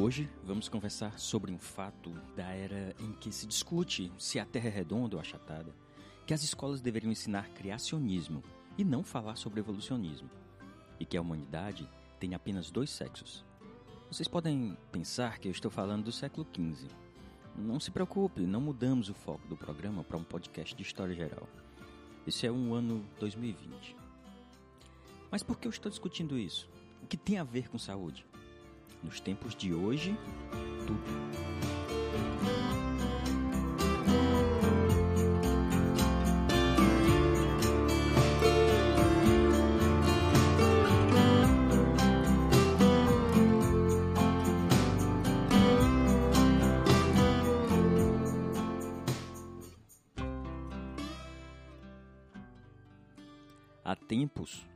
Hoje vamos conversar sobre um fato da era em que se discute se a Terra é redonda ou achatada, que as escolas deveriam ensinar criacionismo e não falar sobre evolucionismo, e que a humanidade tem apenas dois sexos. Vocês podem pensar que eu estou falando do século XV. Não se preocupe, não mudamos o foco do programa para um podcast de história geral. Esse é um ano 2020. Mas por que eu estou discutindo isso? O que tem a ver com saúde? Nos tempos de hoje, tudo. Há tempos,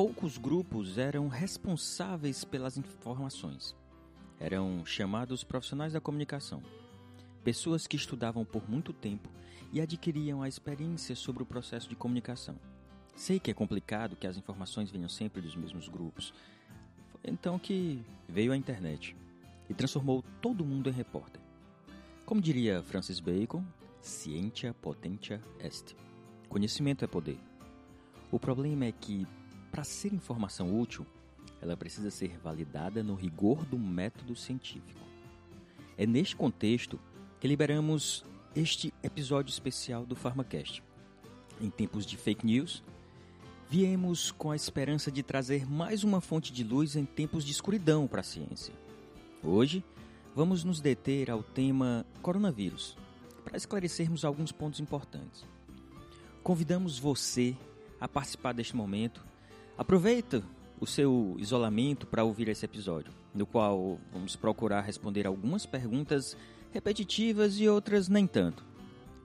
poucos grupos eram responsáveis pelas informações. Eram chamados profissionais da comunicação. Pessoas que estudavam por muito tempo e adquiriam a experiência sobre o processo de comunicação. Sei que é complicado que as informações venham sempre dos mesmos grupos. Foi então que veio a internet e transformou todo mundo em repórter. Como diria Francis Bacon, scientia potentia est. Conhecimento é poder. O problema é que, para ser informação útil, ela precisa ser validada no rigor do método científico. É neste contexto que liberamos este episódio especial do PharmaCast. Em tempos de fake news, viemos com a esperança de trazer mais uma fonte de luz em tempos de escuridão para a ciência. Hoje, vamos nos deter ao tema coronavírus, para esclarecermos alguns pontos importantes. Convidamos você a participar deste momento. Aproveita o seu isolamento para ouvir esse episódio, no qual vamos procurar responder algumas perguntas repetitivas e outras nem tanto,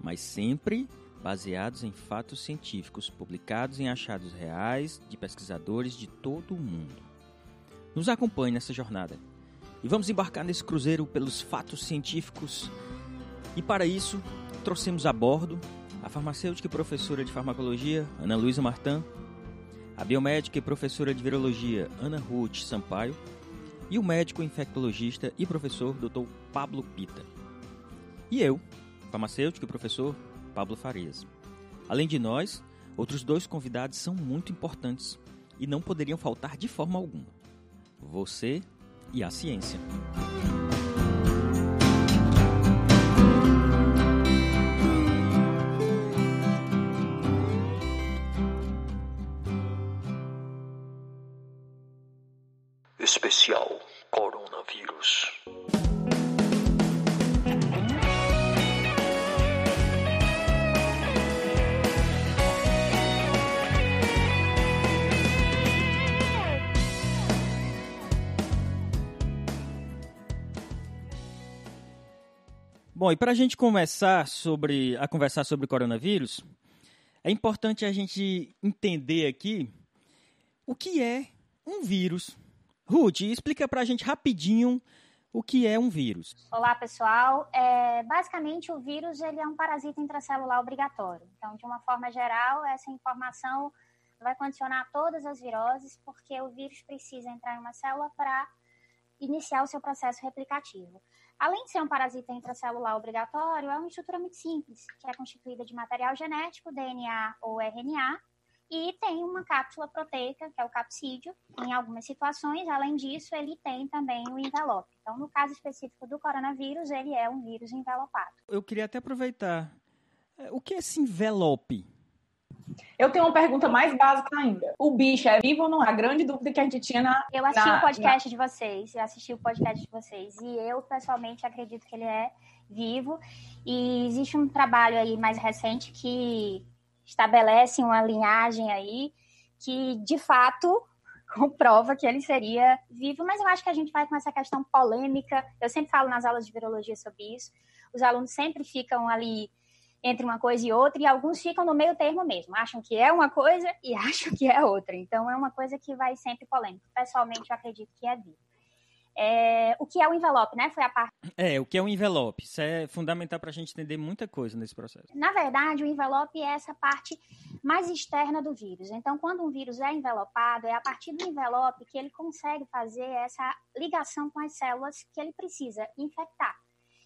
mas sempre baseados em fatos científicos publicados em achados reais de pesquisadores de todo o mundo. Nos acompanhe nessa jornada e vamos embarcar nesse cruzeiro pelos fatos científicos. E para isso, trouxemos a bordo a farmacêutica e professora de farmacologia, Ana Luísa Martã, a biomédica e professora de virologia, Ana Ruth Sampaio, e o médico infectologista e professor Dr. Pablo Pita. E eu, farmacêutico e professor Pablo Farias. Além de nós, outros dois convidados são muito importantes e não poderiam faltar de forma alguma. Você e a ciência. Especial Coronavírus. Bom, e para a gente começar sobre a conversar sobre coronavírus, é importante a gente entender aqui o que é um vírus. Ruth, explica para a gente rapidinho o que é um vírus. Olá, pessoal. É, basicamente, o vírus ele é um parasita intracelular obrigatório. Então, de uma forma geral, essa informação vai condicionar todas as viroses, porque o vírus precisa entrar em uma célula para iniciar o seu processo replicativo. Além de ser um parasita intracelular obrigatório, é uma estrutura muito simples, que é constituída de material genético, DNA ou RNA, e tem uma cápsula proteica, que é o capsídeo, em algumas situações. Além disso, ele tem também o envelope. Então, no caso específico do coronavírus, ele é um vírus envelopado. Eu queria até aproveitar. O que é esse envelope? Eu tenho uma pergunta mais básica ainda. O bicho é vivo ou não? A grande dúvida que a gente tinha na. Eu assisti na, o podcast na... de vocês, eu assisti o podcast de vocês, e eu pessoalmente acredito que ele é vivo. E existe um trabalho aí mais recente que estabelece uma linhagem aí que, de fato, comprova que ele seria vivo, mas eu acho que a gente vai com essa questão polêmica. Eu sempre falo nas aulas de virologia sobre isso. Os alunos sempre ficam ali entre uma coisa e outra, e alguns ficam no meio termo mesmo, acham que é uma coisa e acham que é outra. Então é uma coisa que vai sempre polêmica. Pessoalmente, eu acredito que é vivo. É, o que é o envelope, né? Foi a parte. É, o que é o envelope? Isso é fundamental para a gente entender muita coisa nesse processo. Na verdade, o envelope é essa parte mais externa do vírus. Então, quando um vírus é envelopado, é a partir do envelope que ele consegue fazer essa ligação com as células que ele precisa infectar.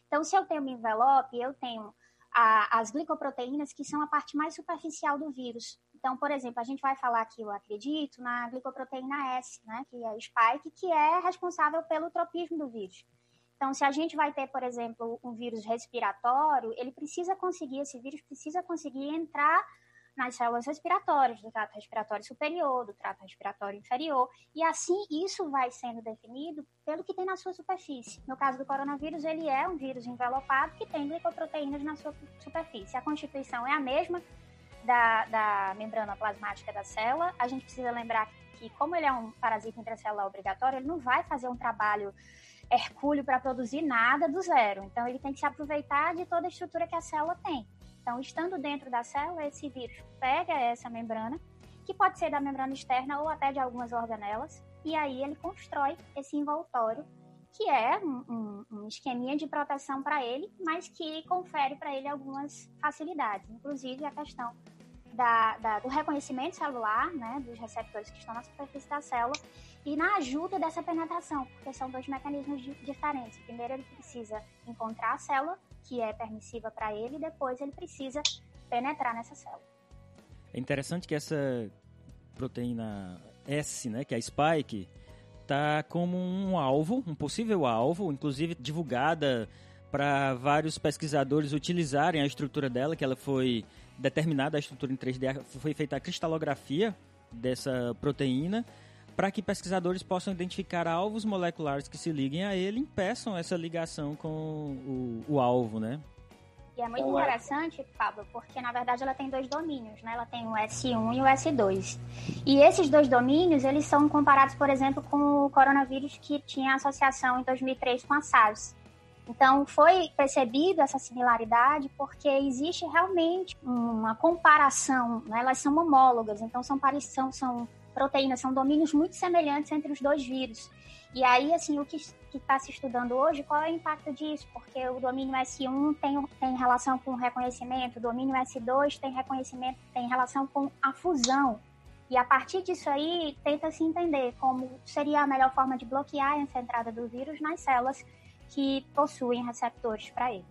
Então, se eu tenho um envelope, eu tenho a, as glicoproteínas, que são a parte mais superficial do vírus. Então, por exemplo, a gente vai falar aqui, eu acredito, na glicoproteína S, né, que é o spike, que é responsável pelo tropismo do vírus. Então, se a gente vai ter, por exemplo, um vírus respiratório, ele precisa conseguir, esse vírus precisa conseguir entrar nas células respiratórias, do trato respiratório superior, do trato respiratório inferior, e assim isso vai sendo definido pelo que tem na sua superfície. No caso do coronavírus, ele é um vírus envelopado que tem glicoproteínas na sua superfície. A constituição é a mesma da, da membrana plasmática da célula. A gente precisa lembrar que, como ele é um parasita intracelular obrigatório, ele não vai fazer um trabalho hercúleo para produzir nada do zero. Então, ele tem que se aproveitar de toda a estrutura que a célula tem. Então, estando dentro da célula, esse vírus pega essa membrana, que pode ser da membrana externa ou até de algumas organelas, e aí ele constrói esse envoltório, que é um, um, esqueminha de proteção para ele, mas que confere para ele algumas facilidades, inclusive a questão da, da, do reconhecimento celular, né, dos receptores que estão na superfície da célula, e na ajuda dessa penetração, porque são dois mecanismos diferentes. Primeiro, ele precisa encontrar a célula, que é permissiva para ele, e depois ele precisa penetrar nessa célula. É interessante que essa proteína S, né, que é a spike, tá como um alvo, um possível alvo, inclusive divulgada para vários pesquisadores utilizarem a estrutura dela, que ela foi determinada a estrutura em 3D, foi feita a cristalografia dessa proteína para que pesquisadores possam identificar alvos moleculares que se liguem a ele e impeçam essa ligação com o, o alvo, né? E é muito Olá. interessante, Pablo, porque na verdade ela tem dois domínios, né? Ela tem o S1 e o S2. E esses dois domínios, eles são comparados, por exemplo, com o coronavírus que tinha associação em 2003 com a SARS. Então, foi percebido essa similaridade porque existe realmente uma comparação, né? elas são homólogas, então são, são, são proteínas, são domínios muito semelhantes entre os dois vírus. E aí, assim, o que está se estudando hoje, qual é o impacto disso? Porque o domínio S1 tem, tem relação com o reconhecimento, o domínio S2 tem reconhecimento, tem relação com a fusão. E a partir disso aí, tenta se entender como seria a melhor forma de bloquear essa entrada do vírus nas células que possuem receptores para ele.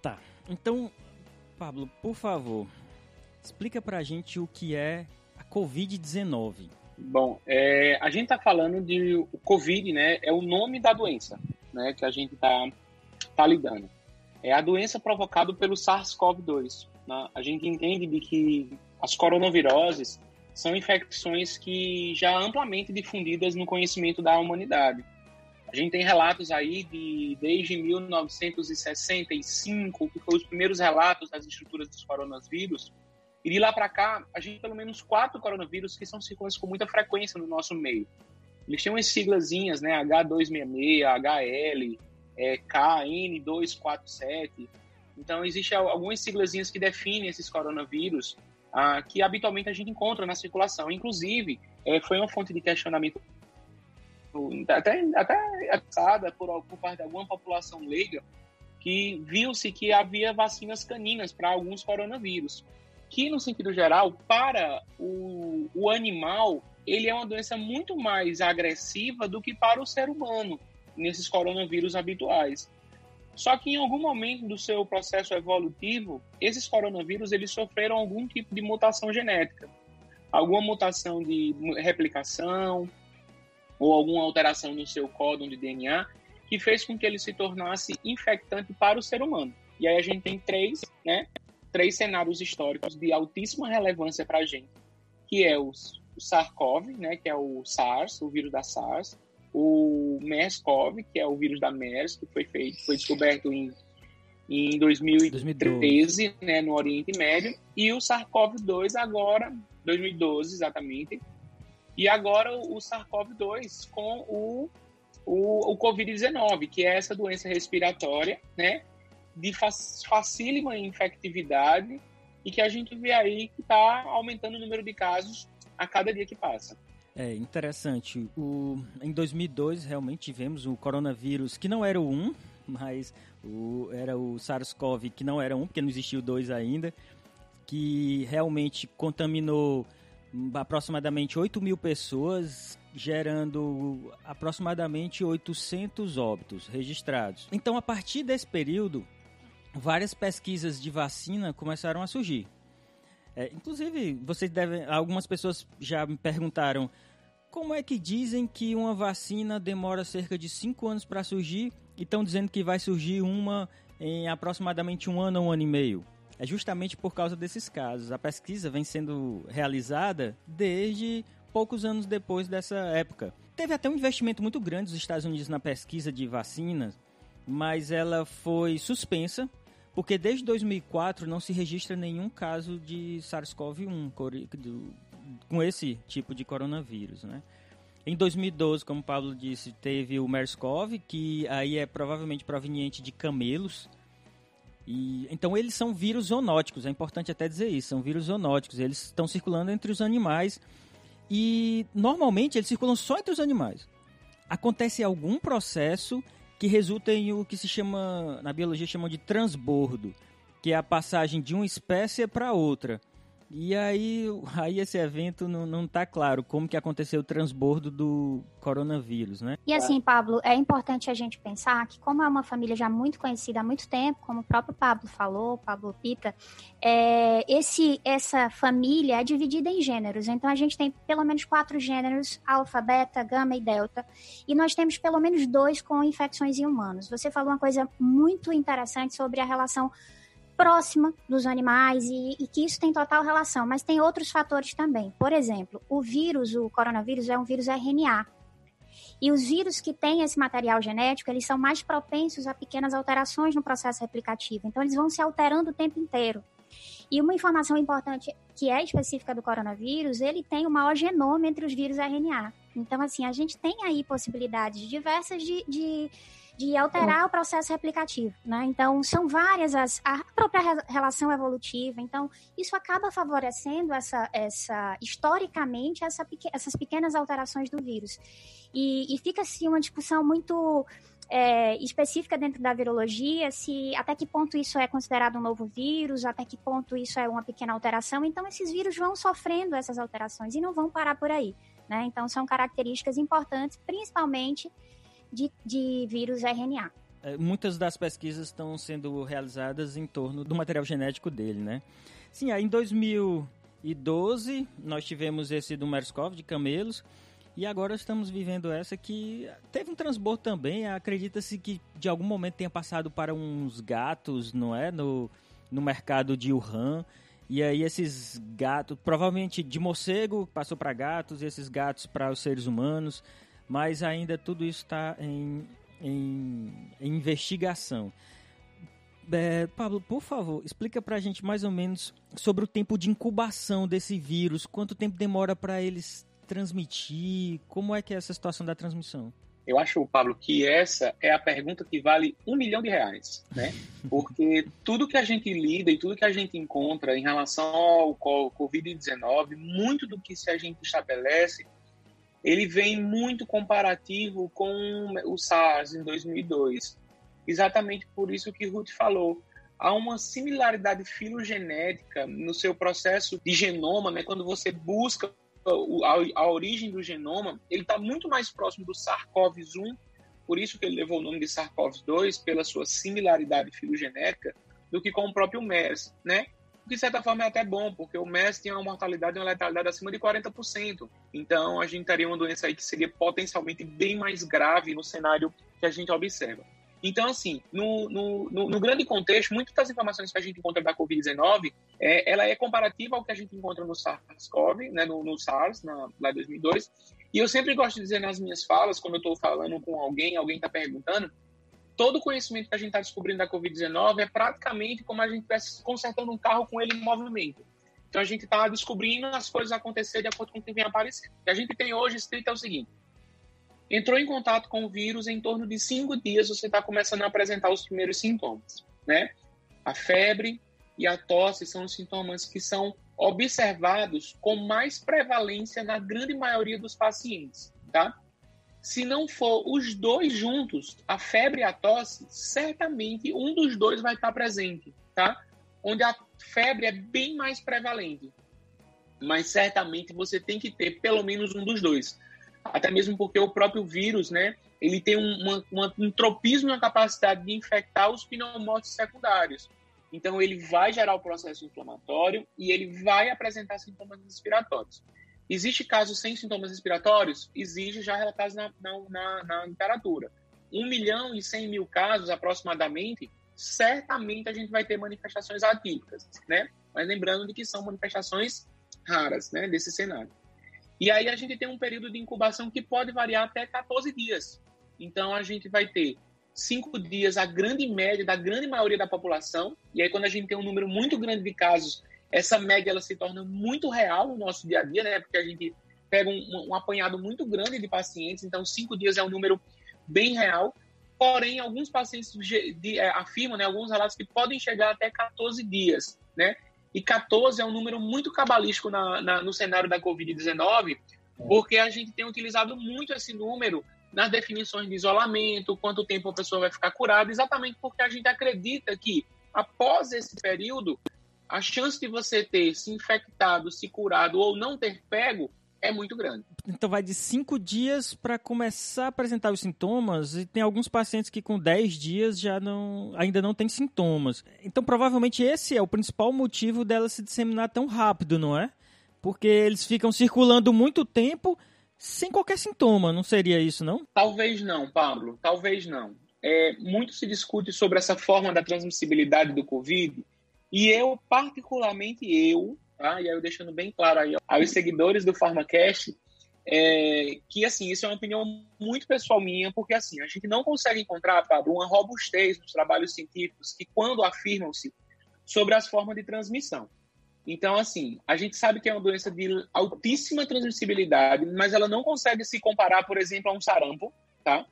Tá. Então, Pablo, por favor, explica para a gente o que é Covid-19? Bom, é, a gente está falando de o Covid, né? É o nome da doença, né? Que a gente está tá lidando. É a doença provocada pelo SARS-CoV-2. Né? A gente entende de que as coronaviroses são infecções que já amplamente difundidas no conhecimento da humanidade. A gente tem relatos aí de desde 1965, que foram os primeiros relatos das estruturas dos coronavírus, e de lá para cá, a gente tem pelo menos quatro coronavírus que são circulantes com muita frequência no nosso meio. Eles têm umas siglazinhas, né? H266, HL, é, KN247. Então, existem algumas siglazinhas que definem esses coronavírus ah, que habitualmente a gente encontra na circulação. Inclusive, é, foi uma fonte de questionamento até, até por, por parte de alguma população leiga que viu-se que havia vacinas caninas para alguns coronavírus que, no sentido geral, para o, o animal, ele é uma doença muito mais agressiva do que para o ser humano, nesses coronavírus habituais. Só que em algum momento do seu processo evolutivo, esses coronavírus eles sofreram algum tipo de mutação genética, alguma mutação de replicação ou alguma alteração no seu códon de DNA que fez com que ele se tornasse infectante para o ser humano. E aí a gente tem três, né, três cenários históricos de altíssima relevância para a gente, que é o, SARS-CoV, né, que é o SARS, o vírus da SARS, o MERS-CoV, que é o vírus da MERS, que foi feito, foi descoberto em, em 2013, né, no Oriente Médio, e o SARS-CoV-2 agora, 2012 exatamente, e agora o, o SARS-CoV-2 com o, o, o Covid-19, que é essa doença respiratória, né, de facílima infectividade e que a gente vê aí que está aumentando o número de casos a cada dia que passa. É interessante. O, em 2002, realmente tivemos o coronavírus, que não era o 1, mas o, era o SARS-CoV, que não era um, porque não existiu dois ainda, que realmente contaminou aproximadamente 8 mil pessoas, gerando aproximadamente 800 óbitos registrados. Então, a partir desse período, várias pesquisas de vacina começaram a surgir. É, inclusive, vocês devem. Algumas pessoas já me perguntaram como é que dizem que uma vacina demora cerca de 5 anos para surgir e estão dizendo que vai surgir uma em aproximadamente um ano ou um ano e meio. É justamente por causa desses casos. A pesquisa vem sendo realizada desde poucos anos depois dessa época. Teve até um investimento muito grande dos Estados Unidos na pesquisa de vacinas, mas ela foi suspensa porque desde 2004 não se registra nenhum caso de SARS-CoV-1 com esse tipo de coronavírus, né? Em 2012, como o Pablo disse, teve o MERS-CoV, que aí é provavelmente proveniente de camelos. E, então eles são vírus zoonóticos, é importante até dizer isso, são vírus zoonóticos, eles estão circulando entre os animais e normalmente eles circulam só entre os animais. Acontece algum processo que resulta em o que se chama, na biologia, chamam de transbordo, que é a passagem de uma espécie para outra. E aí, aí esse evento não, não tá claro como que aconteceu o transbordo do coronavírus, né? E assim, Pablo, é importante a gente pensar que como é uma família já muito conhecida há muito tempo, como o próprio Pablo falou, Pablo Pita, é, esse, essa família é dividida em gêneros. Então a gente tem pelo menos quatro gêneros, alfa, beta, gama e delta. E nós temos pelo menos dois com infecções em humanos. Você falou uma coisa muito interessante sobre a relação próxima dos animais e, e, que isso tem total relação, mas tem outros fatores também. Por exemplo, o vírus, o coronavírus, é um vírus RNA. E os vírus que têm esse material genético, eles são mais propensos a pequenas alterações no processo replicativo. Então, eles vão se alterando o tempo inteiro. E uma informação importante que é específica do coronavírus, ele tem o maior genoma entre os vírus RNA. Então, assim, a gente tem aí possibilidades diversas de, de de alterar o processo replicativo, né? Então, são várias as a própria relação evolutiva. Então, isso acaba favorecendo essa, essa historicamente essa, essas pequenas alterações do vírus. E, e fica assim uma discussão muito é, específica dentro da virologia, se até que ponto isso é considerado um novo vírus, até que ponto isso é uma pequena alteração. Então, esses vírus vão sofrendo essas alterações e não vão parar por aí. Né? Então, são características importantes, principalmente de, de vírus RNA. É, muitas das pesquisas estão sendo realizadas em torno do material genético dele, né? Sim, aí em 2012 nós tivemos esse do MERS-CoV de camelos e agora estamos vivendo essa que teve um transbordo também. Acredita-se que de algum momento tenha passado para uns gatos, não é? No, no mercado de Wuhan. E aí esses gatos, provavelmente de morcego, passou para gatos, e esses gatos para os seres humanos mas ainda tudo isso está em, em, em, investigação. É, Pablo, por favor, explica para a gente mais ou menos sobre o tempo de incubação desse vírus, quanto tempo demora para eles transmitir, como é que é essa situação da transmissão? Eu acho, Pablo, que essa é a pergunta que vale um milhão de reais, né? Porque tudo que a gente lida e tudo que a gente encontra em relação ao Covid-19, muito do que se a gente estabelece ele vem muito comparativo com o SARS em 2002. Exatamente por isso que Ruth falou. Há uma similaridade filogenética no seu processo de genoma, né? quando você busca a, origem do genoma, ele está muito mais próximo do SARS-CoV-1, por isso que ele levou o nome de SARS-CoV-2, pela sua similaridade filogenética, do que com o próprio MERS, né? De certa forma é até bom, porque o MERS tinha uma mortalidade e uma letalidade acima de 40%. Então a gente teria uma doença aí que seria potencialmente bem mais grave no cenário que a gente observa. Então, assim, no, no, no, no grande contexto, muitas das informações que a gente encontra da Covid-19, é, ela é comparativa ao que a gente encontra no SARS-CoV, né, no, no SARS, na, lá em 2002. E eu sempre gosto de dizer nas minhas falas, quando eu estou falando com alguém, alguém está perguntando, todo o conhecimento que a gente está descobrindo da Covid-19 é praticamente como a gente estivesse consertando um carro com ele em movimento. Então a gente está descobrindo as coisas acontecer de acordo com o que vem aparecendo. O que a gente tem hoje escrito é o seguinte: entrou em contato com o vírus em torno de cinco dias, você está começando a apresentar os primeiros sintomas, né? A febre e a tosse são os sintomas que são observados com mais prevalência na grande maioria dos pacientes, tá? Se não for os dois juntos, a febre e a tosse, certamente um dos dois vai estar presente, tá? Onde a febre é bem mais prevalente. Mas certamente você tem que ter pelo menos um dos dois. Até mesmo porque o próprio vírus, né? Ele tem um tropismo na capacidade de infectar os pneumócitos secundários. Então, ele vai gerar o processo inflamatório e ele vai apresentar sintomas respiratórios. Existe casos sem sintomas respiratórios? Existe já relatados na, na, na, literatura. 1 milhão e 100 mil casos, aproximadamente, certamente a gente vai ter manifestações atípicas, né? Mas lembrando de que são manifestações raras, né, desse cenário. E aí a gente tem um período de incubação que pode variar até 14 dias. Então, a gente vai ter cinco dias a grande média da grande maioria da população. E aí, quando a gente tem um número muito grande de casos, essa média ela se torna muito real no nosso dia a dia, né? Porque a gente pega um, um apanhado muito grande de pacientes, então cinco dias é um número bem real. Porém, alguns pacientes de, é, afirmam, né, alguns relatos que podem chegar até 14 dias, né? E 14 é um número muito cabalístico na, na, no cenário da Covid-19, porque a gente tem utilizado muito esse número nas definições de isolamento, quanto tempo a pessoa vai ficar curada, exatamente porque a gente acredita que após esse período, a chance de você ter se infectado, se curado ou não ter pego é muito grande. Então vai de cinco dias para começar a apresentar os sintomas e tem alguns pacientes que com 10 dias já não, ainda não tem sintomas. Então provavelmente esse é o principal motivo dela se disseminar tão rápido, não é? Porque eles ficam circulando muito tempo sem qualquer sintoma, não seria isso, não? Talvez não, Pablo, talvez não. É, muito se discute sobre essa forma da transmissibilidade do Covid, e eu, particularmente eu, tá? e aí eu deixando bem claro aí aos seguidores do PharmaCast, é, que assim, isso é uma opinião muito pessoal minha, porque assim, a gente não consegue encontrar, Pablo, uma robustez nos trabalhos científicos que quando afirmam-se sobre as formas de transmissão. Então, assim, a gente sabe que é uma doença de altíssima transmissibilidade, mas ela não consegue se comparar, por exemplo, a um sarampo, tá?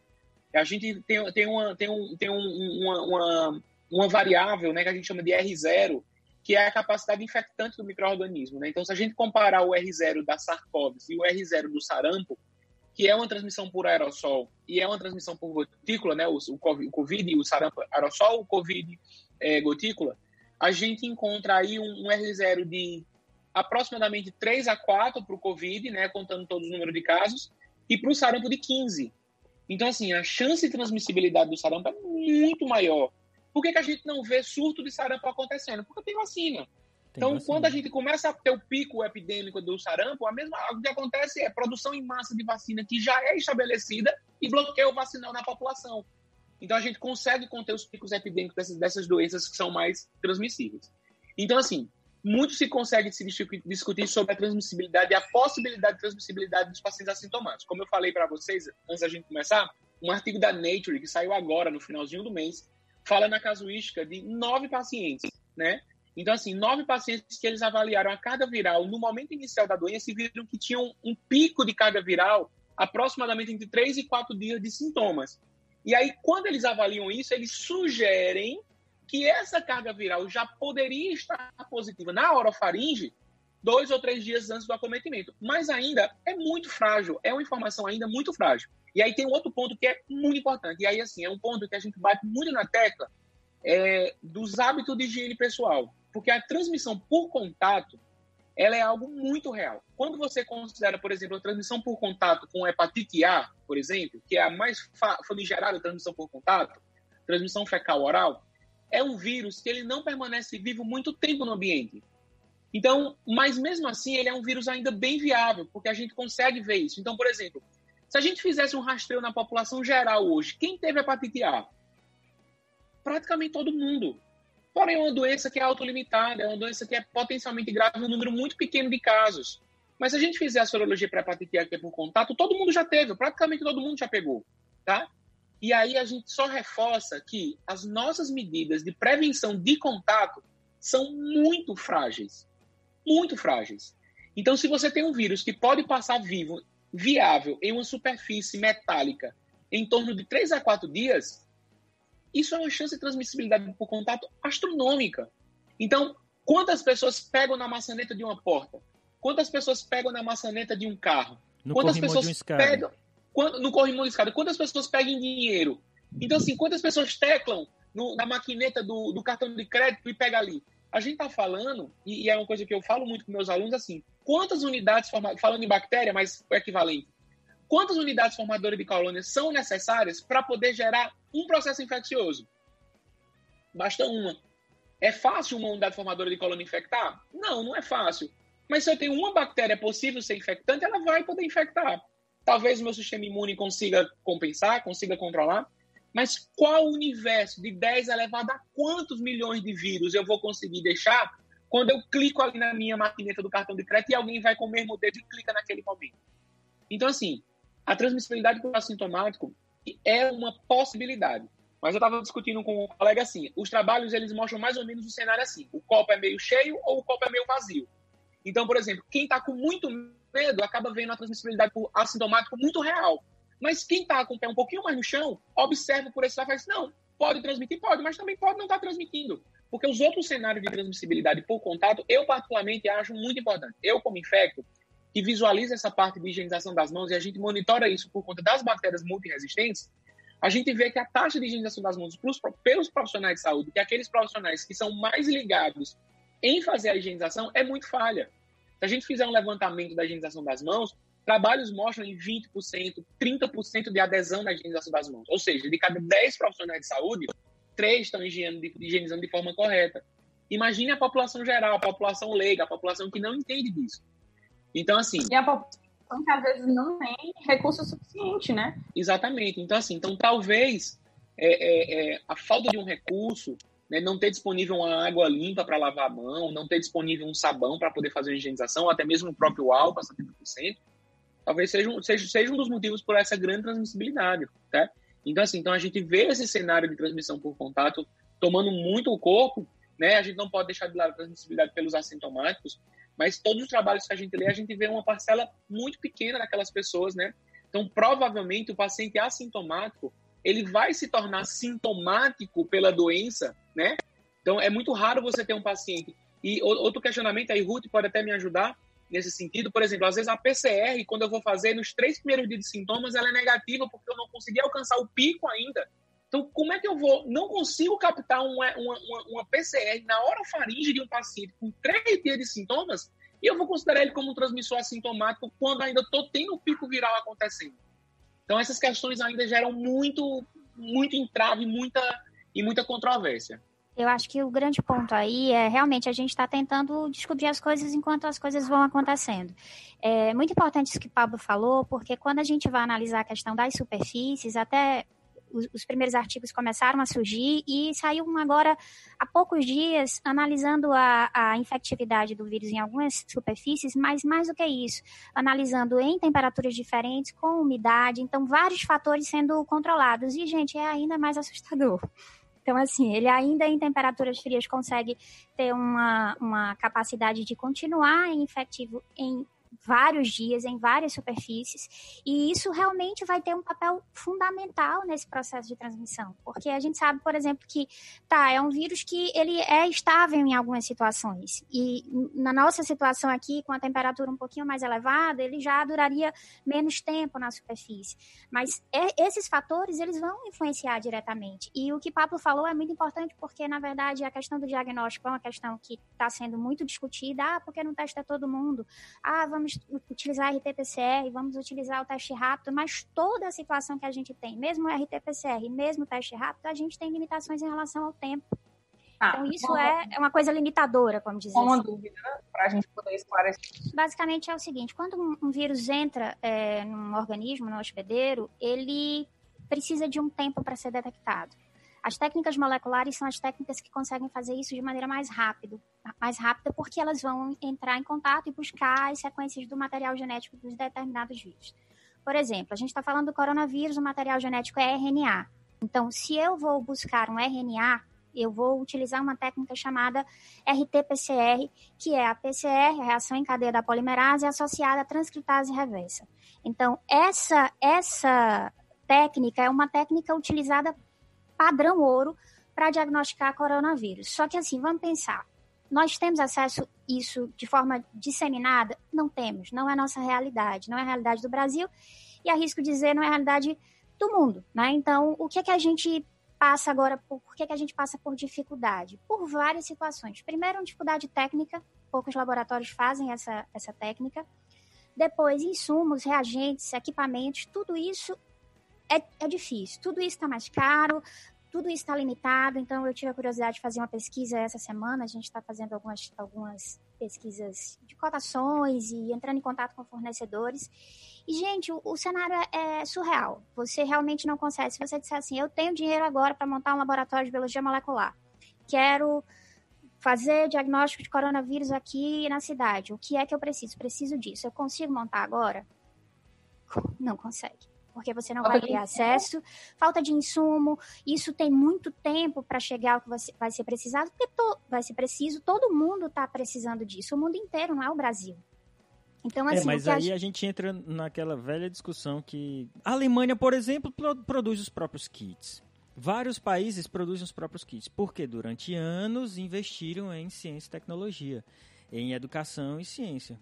A gente tem, tem, uma, tem, um, tem um, uma, uma, uma, variável né, que a gente chama de R0, que é a capacidade infectante do microorganismo. Né? Então, se a gente comparar o R0 da SARS-CoV e o R0 do sarampo, que é uma transmissão por aerossol e é uma transmissão por gotícula, né? o, o COVID e o sarampo aerossol, o COVID é, gotícula, a gente encontra aí um, um R0 de aproximadamente 3 a 4 para o Covid, né, contando todos os números de casos, e para o sarampo de 15. Então, assim, a chance de transmissibilidade do sarampo é muito maior. Por que, que a gente não vê surto de sarampo acontecendo? Porque tem vacina. Tem então, vacina. quando a gente começa a ter o pico epidêmico do sarampo, a mesma o que acontece é produção em massa de vacina que já é estabelecida e bloqueia o vacinal na população. Então a gente consegue conter os picos epidêmicos dessas, dessas doenças que são mais transmissíveis. Então, assim, muito se consegue se discutir sobre a transmissibilidade e a possibilidade de transmissibilidade dos pacientes assintomáticos. Como eu falei para vocês, antes da gente começar, um artigo da Nature, que saiu agora, no finalzinho do mês, fala na casuística de nove pacientes, né? Então, assim, nove pacientes que eles avaliaram a carga viral no momento inicial da doença e viram que tinham um pico de carga viral aproximadamente entre três e quatro dias de sintomas. E aí, quando eles avaliam isso, eles sugerem que essa carga viral já poderia estar positiva na orofaringe dois ou três dias antes do acometimento. Mas ainda é muito frágil, é uma informação ainda muito frágil. E aí tem um outro ponto que é muito importante. E aí, assim, é um ponto que a gente bate muito na tecla é, dos hábitos de higiene pessoal. Porque a transmissão por contato, ela é algo muito real. Quando você considera, por exemplo, a transmissão por contato com hepatite A, por exemplo, que é a mais famigerada transmissão por contato, transmissão fecal oral, é um vírus que ele não permanece vivo muito tempo no ambiente. Então, mas mesmo assim, ele é um vírus ainda bem viável, porque a gente consegue ver isso. Então, por exemplo, se a gente fizesse um rastreio na população geral hoje, quem teve hepatite A? Praticamente todo mundo. Porém, é uma doença que é autolimitada, é uma doença que é potencialmente grave em um número muito pequeno de casos. Mas se a gente fizer a sorologia para hepatite A que é por contato, todo mundo já teve, praticamente todo mundo já pegou, tá? E aí a gente só reforça que as nossas medidas de prevenção de contato são muito frágeis. Muito frágeis. Então, se você tem um vírus que pode passar vivo, viável, em uma superfície metálica em torno de 3 a 4 dias, isso é uma chance de transmissibilidade por contato astronômica. Então, Quantas pessoas pegam na maçaneta de uma porta? Quantas pessoas pegam na maçaneta de um carro? No quantas pessoas escada. pegam quando, no corrimão de escada? Quantas pessoas pegam dinheiro? Então, assim, quantas pessoas teclam no- na maquineta do, do cartão de crédito e pega ali? A gente está falando, e, e é uma coisa que eu falo muito com meus alunos, assim, quantas unidades, forma- falando em bactéria, mas o equivalente, quantas unidades formadoras de colônias são necessárias para poder gerar um processo infeccioso? Basta uma. É fácil uma unidade formadora de colônia infectar? Não, não é fácil. Mas se eu tenho uma bactéria possível ser infectante, ela vai poder infectar. Talvez o meu sistema imune consiga compensar, consiga controlar. Mas qual universo de 10 elevado a quantos milhões de vírus eu vou conseguir deixar quando eu clico ali na minha maquineta do cartão de crédito e alguém vai com o mesmo dedo e clica naquele momento? Então, assim, a transmissibilidade por assintomático é uma possibilidade. Mas eu estava discutindo com um colega assim, os trabalhos eles mostram mais ou menos o cenário assim, o copo é meio cheio ou o copo é meio vazio. Então, por exemplo, quem está com muito medo acaba vendo a transmissibilidade por assintomático muito real. Mas quem está com o pé um pouquinho mais no chão, observa por esse lado e faz, não, pode transmitir, pode, mas também pode não estar transmitindo. Porque os outros cenários de transmissibilidade por contato, eu particularmente acho muito importante. Eu, como infecto, que visualiza essa parte de higienização das mãos e a gente monitora isso por conta das bactérias multiresistentes, a gente vê que a taxa de higienização das mãos pelos profissionais de saúde, que é aqueles profissionais que são mais ligados em fazer a higienização, é muito falha. Se a gente fizer um levantamento da higienização das mãos, trabalhos mostram em 20%, 30% de adesão na higienização das mãos. Ou seja, de cada 10 profissionais de saúde, 3 estão higienizando de forma correta. Imagine a população geral, a população leiga, a população que não entende disso. Então, assim. E a população que às vezes não tem recurso suficiente, né? Exatamente. Então, assim, então talvez é, é, é, a falta de um recurso, né, não ter disponível uma água limpa para lavar a mão, não ter disponível um sabão para poder fazer a higienização, até mesmo o próprio álcool a 70%, talvez seja, um- seja, seja um dos motivos por essa grande transmissibilidade. Tá? Então, assim, então a gente vê esse cenário de transmissão por contato tomando muito o corpo, né? A gente não pode deixar de lado a transmissibilidade pelos assintomáticos, mas todos os trabalhos que a gente lê, a gente vê uma parcela muito pequena daquelas pessoas, né? Então, provavelmente, o paciente assintomático, ele vai se tornar sintomático pela doença, né? Então, é muito raro você ter um paciente. E outro questionamento, aí, Ruth pode até me ajudar nesse sentido. Por exemplo, às vezes a PCR, quando eu vou fazer nos três primeiros dias de sintomas, ela é negativa porque eu não consegui alcançar o pico ainda. Então, como é que eu vou? Não consigo captar uma, uma, uma, uma PCR na orofaringe de um paciente com três dias de sintomas e eu vou considerar ele como um transmissor assintomático quando ainda estou tendo o pico viral acontecendo. Então, essas questões ainda geram muito, muito entrave muita, e muita controvérsia. Eu acho que o grande ponto aí é realmente a gente está tentando descobrir as coisas enquanto as coisas vão acontecendo. É muito importante isso que o Pablo falou, porque quando a gente vai analisar a questão das superfícies, até os, os primeiros artigos começaram a surgir e saiu um agora há poucos dias analisando a, a infectividade do vírus em algumas superfícies, mas mais do que isso, analisando em temperaturas diferentes, com umidade, então vários fatores sendo controlados. E, gente, é ainda mais assustador. Então, assim, ele ainda em temperaturas frias consegue ter uma, uma capacidade de continuar infectivo em vários dias, em várias superfícies, e isso realmente vai ter um papel fundamental nesse processo de transmissão, porque a gente sabe, por exemplo, que tá, é um vírus que ele é estável em algumas situações, e na nossa situação aqui, com a temperatura um pouquinho mais elevada, ele já duraria menos tempo na superfície, mas é, esses fatores, eles vão influenciar diretamente, e o que Pablo falou é muito importante, porque, na verdade, a questão do diagnóstico é uma questão que está sendo muito discutida, ah, porque não testa todo mundo, ah, vamos utilizar RT-PCR, vamos utilizar o teste rápido, mas toda a situação que a gente tem, mesmo o RT-PCR, mesmo o teste rápido, a gente tem limitações em relação ao tempo. Ah, Então, isso bom, é, uma coisa limitadora, vamos dizer Uma assim. dúvida para a gente poder esclarecer. Basicamente é o seguinte: quando um, um vírus entra é, num organismo, no hospedeiro, ele precisa de um tempo para ser detectado. As técnicas moleculares são as técnicas que conseguem fazer isso de maneira mais rápida, mais rápida porque elas vão entrar em contato e buscar as sequências do material genético dos determinados vírus. Por exemplo, a gente está falando do coronavírus, o material genético é RNA. Então, se eu vou buscar um RNA, eu vou utilizar uma técnica chamada RT-PCR, que é a PCR, a reação em cadeia da polimerase, associada à transcriptase reversa. Então, essa, essa técnica é uma técnica utilizada padrão ouro para diagnosticar coronavírus. Só que assim, vamos pensar. Nós temos acesso a isso de forma disseminada? Não temos, não é nossa realidade, não é a realidade do Brasil e arrisco dizer não é a realidade do mundo, né? Então, o que é que a gente passa agora, por, por que, que a gente passa por dificuldade? Por várias situações. Primeiro, uma dificuldade técnica, poucos laboratórios fazem essa, essa técnica. Depois, insumos, reagentes, equipamentos, tudo isso é, é difícil. Tudo isso está mais caro, tudo isso está limitado. Então, eu tive a curiosidade de fazer uma pesquisa essa semana. A gente está fazendo algumas, algumas pesquisas de cotações e entrando em contato com fornecedores. E, gente, o, o cenário é, é surreal. Você realmente não consegue. Se você disser assim, eu tenho dinheiro agora para montar um laboratório de biologia molecular, quero fazer diagnóstico de coronavírus aqui na cidade. O que é que eu preciso? Preciso disso. Eu consigo montar agora? Não consegue porque você não vai ter acesso, falta de insumo, isso tem muito tempo para chegar ao que vai ser precisado, porque to, vai ser preciso, todo mundo está precisando disso, o mundo inteiro, não é o Brasil. Então, é, assim, é, mas aí a... a... gente entra naquela velha discussão que a Alemanha, por exemplo, produz os próprios kits. Vários países produzem os próprios kits, porque durante anos investiram em ciência e tecnologia, em educação e ciência.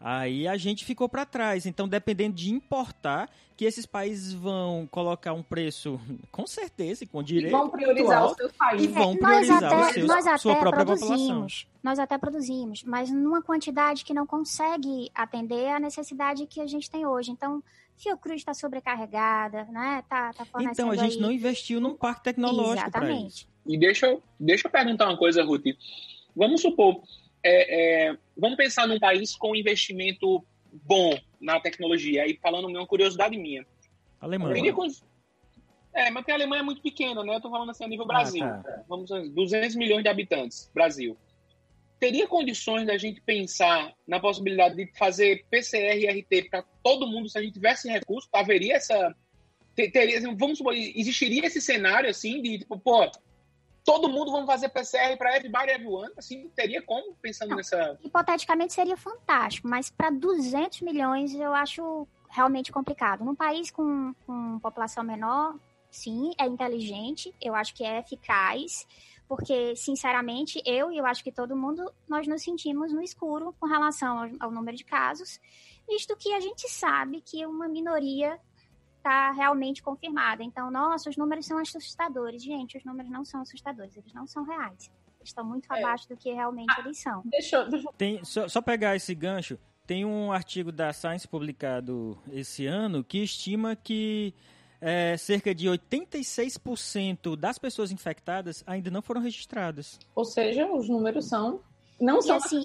Aí a gente ficou para trás. Então, dependendo de importar, que esses países vão colocar um preço, com certeza, com direito. E vão priorizar os seus países. E vão priorizar nós até, seus, nós até sua própria produzimos, população. Nós até produzimos, mas numa quantidade que não consegue atender a necessidade que a gente tem hoje. Então, Fiocruz está sobrecarregada, né? Tá, tá então, a gente aí... não investiu num parque tecnológico para isso. E deixa eu, deixa eu perguntar uma coisa, Ruth. Vamos supor, é, é, vamos pensar num país com investimento bom na tecnologia. Aí falando uma curiosidade minha. Alemanha. É, mas a Alemanha é muito pequena, né? Eu tô falando assim a nível ah, Brasil. Tá. Vamos 200 milhões de habitantes, Brasil. Teria condições da gente pensar na possibilidade de fazer PCR e RT para todo mundo se a gente tivesse recurso? Haveria essa teria, vamos supor, existiria esse cenário assim de tipo, pô, todo mundo vamos fazer PCR para everybody everyone? Assim, teria como, pensando Não, nessa... Hipoteticamente seria fantástico, mas para 200 milhões eu acho realmente complicado. Num país com, com população menor, sim, é inteligente, eu acho que é eficaz, porque, sinceramente, eu e eu acho que todo mundo, nós nos sentimos no escuro com relação ao, ao número de casos, visto que a gente sabe que uma minoria está realmente confirmada. Então, nossa, os números são assustadores. Gente, os números não são assustadores, eles não são reais. Eles estão muito é. abaixo do que realmente ah, eles são. Deixa, deixa... Tem, só, só pegar esse gancho, tem um artigo da Science publicado esse ano que estima que é, cerca de 86% das pessoas infectadas ainda não foram registradas. Ou seja, os números são. Não e são. Assim,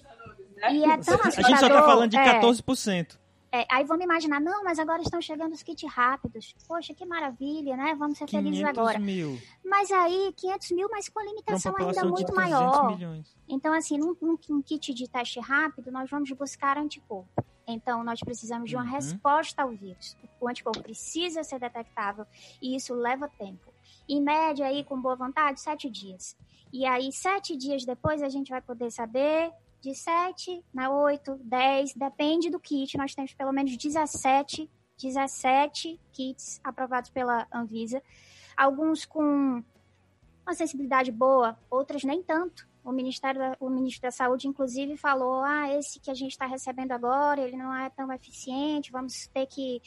né? E é tão A gente só está falando de 14%. É, aí vamos imaginar, não, mas agora estão chegando os kits rápidos. Poxa, que maravilha, né? Vamos ser felizes agora. Mil. Mas aí, 500 mil, mas com a limitação ainda muito maior. Milhões. Então, assim, num, num, num, kit de teste rápido, nós vamos buscar anticorpo. Então, nós precisamos de uma uhum. resposta ao vírus. O anticorpo precisa ser detectável e isso leva tempo. Em média, aí, com boa vontade, sete dias. E aí, sete dias depois, a gente vai poder saber de 7, né, 8, 10, depende do kit. Nós temos pelo menos 17, 17 kits aprovados pela Anvisa. Alguns com uma sensibilidade boa, outras nem tanto. O Ministério da, o Ministro da Saúde, inclusive, falou: ah, esse que a gente está recebendo agora, ele não é tão eficiente, vamos ter que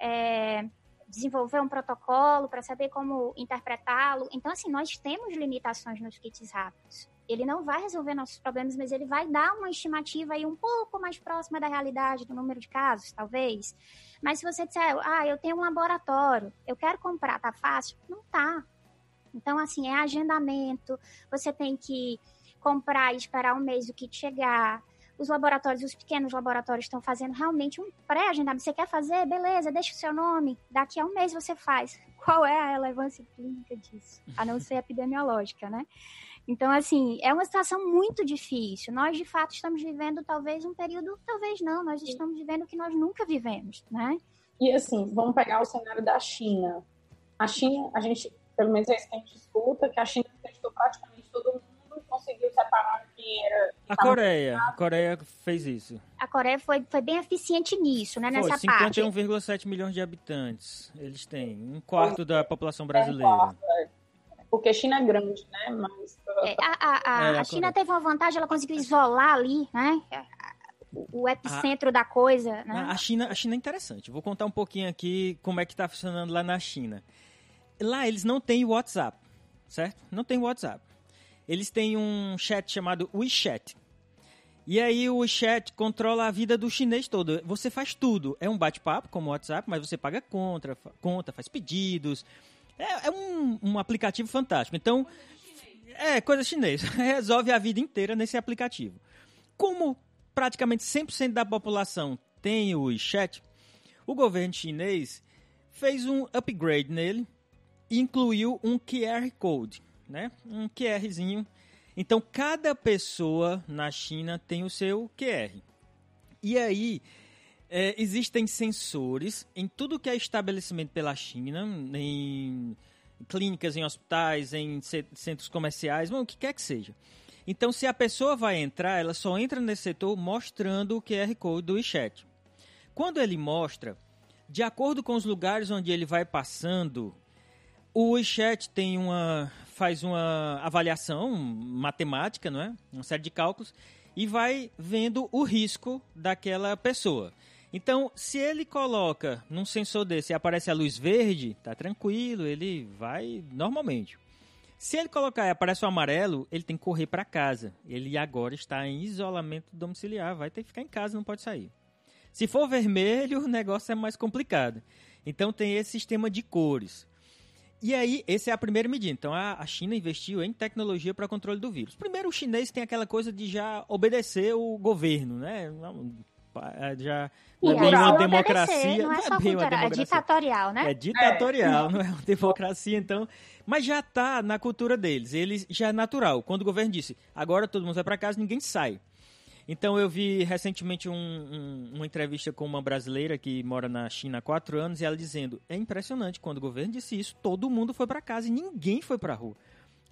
é, desenvolver um protocolo para saber como interpretá-lo. Então, assim, nós temos limitações nos kits rápidos. Ele não vai resolver nossos problemas, mas ele vai dar uma estimativa aí um pouco mais próxima da realidade, do número de casos, talvez. Mas se você disser, ah, eu tenho um laboratório, eu quero comprar, tá fácil? Não tá. Então, assim, é agendamento, você tem que comprar e esperar um mês o kit chegar. Os laboratórios, os pequenos laboratórios estão fazendo realmente um pré-agendamento. Você quer fazer? Beleza, deixa o seu nome. Daqui a um mês você faz. Qual é a relevância clínica disso? A não ser epidemiológica, né? Então, assim, é uma situação muito difícil. Nós, de fato, estamos vivendo talvez um período, talvez não, nós estamos vivendo o que nós nunca vivemos, né? E, assim, vamos pegar o cenário da China. A China, a gente, pelo menos é isso que a gente escuta, que a China testou praticamente todo mundo e conseguiu separar quem era... A Coreia, a Coreia fez isso. A Coreia foi, foi bem eficiente nisso, né, foi, nessa 51,7 milhões de habitantes. Eles têm um quarto da população brasileira. É um quarto, é porque China é grande, né? Mas É, a, a, a, É, a China teve uma vantagem, ela conseguiu isolar ali, né? O, epicentro da coisa, né? A China, a China é interessante. Vou contar um pouquinho aqui como é que está funcionando lá na China. Lá eles não têm WhatsApp, certo? Não tem WhatsApp. Eles têm um chat chamado WeChat. E aí o WeChat controla a vida do chinês todo. Você faz tudo. É um bate-papo como o WhatsApp, mas você paga conta, conta faz pedidos. É, é um, um aplicativo fantástico. Então, é coisa chinês. Resolve a vida inteira nesse aplicativo. Como praticamente 100% da população tem o WeChat, o governo chinês fez um upgrade nele e incluiu um QR Code, né? Um QRzinho. Então, cada pessoa na China tem o seu QR. E aí, é, existem sensores em tudo que é estabelecimento pela China, em clínicas, em hospitais, em centros comerciais, bom, o que quer que seja. Então, se a pessoa vai entrar, ela só entra nesse setor mostrando o QR Code do WeChat. Quando ele mostra, de acordo com os lugares onde ele vai passando, o WeChat tem uma faz uma avaliação matemática, não é? Uma série de cálculos e vai vendo o risco daquela pessoa. Então, se ele coloca num sensor desse e aparece a luz verde, tá tranquilo, ele vai normalmente. Se ele colocar e aparece o amarelo, ele tem que correr para casa. Ele agora está em isolamento domiciliar, vai ter que ficar em casa, não pode sair. Se for vermelho, o negócio é mais complicado. Então tem esse sistema de cores. E aí, essa é a primeira medida. Então, a, China investiu em tecnologia para controle do vírus. Primeiro, o chinês tem aquela coisa de já obedecer o governo, né? Já não é bem uma democracia. Obedecer, não é só bem uma é ditatorial, né? É ditatorial, não é uma democracia, então. Mas já está na cultura deles. Eles já é natural. Quando o governo disse, agora todo mundo vai para casa, ninguém sai. Então eu vi recentemente um, um, uma entrevista com uma brasileira que mora na China há quatro anos e ela dizendo: é impressionante quando o governo disse isso, todo mundo foi para casa e ninguém foi para a rua.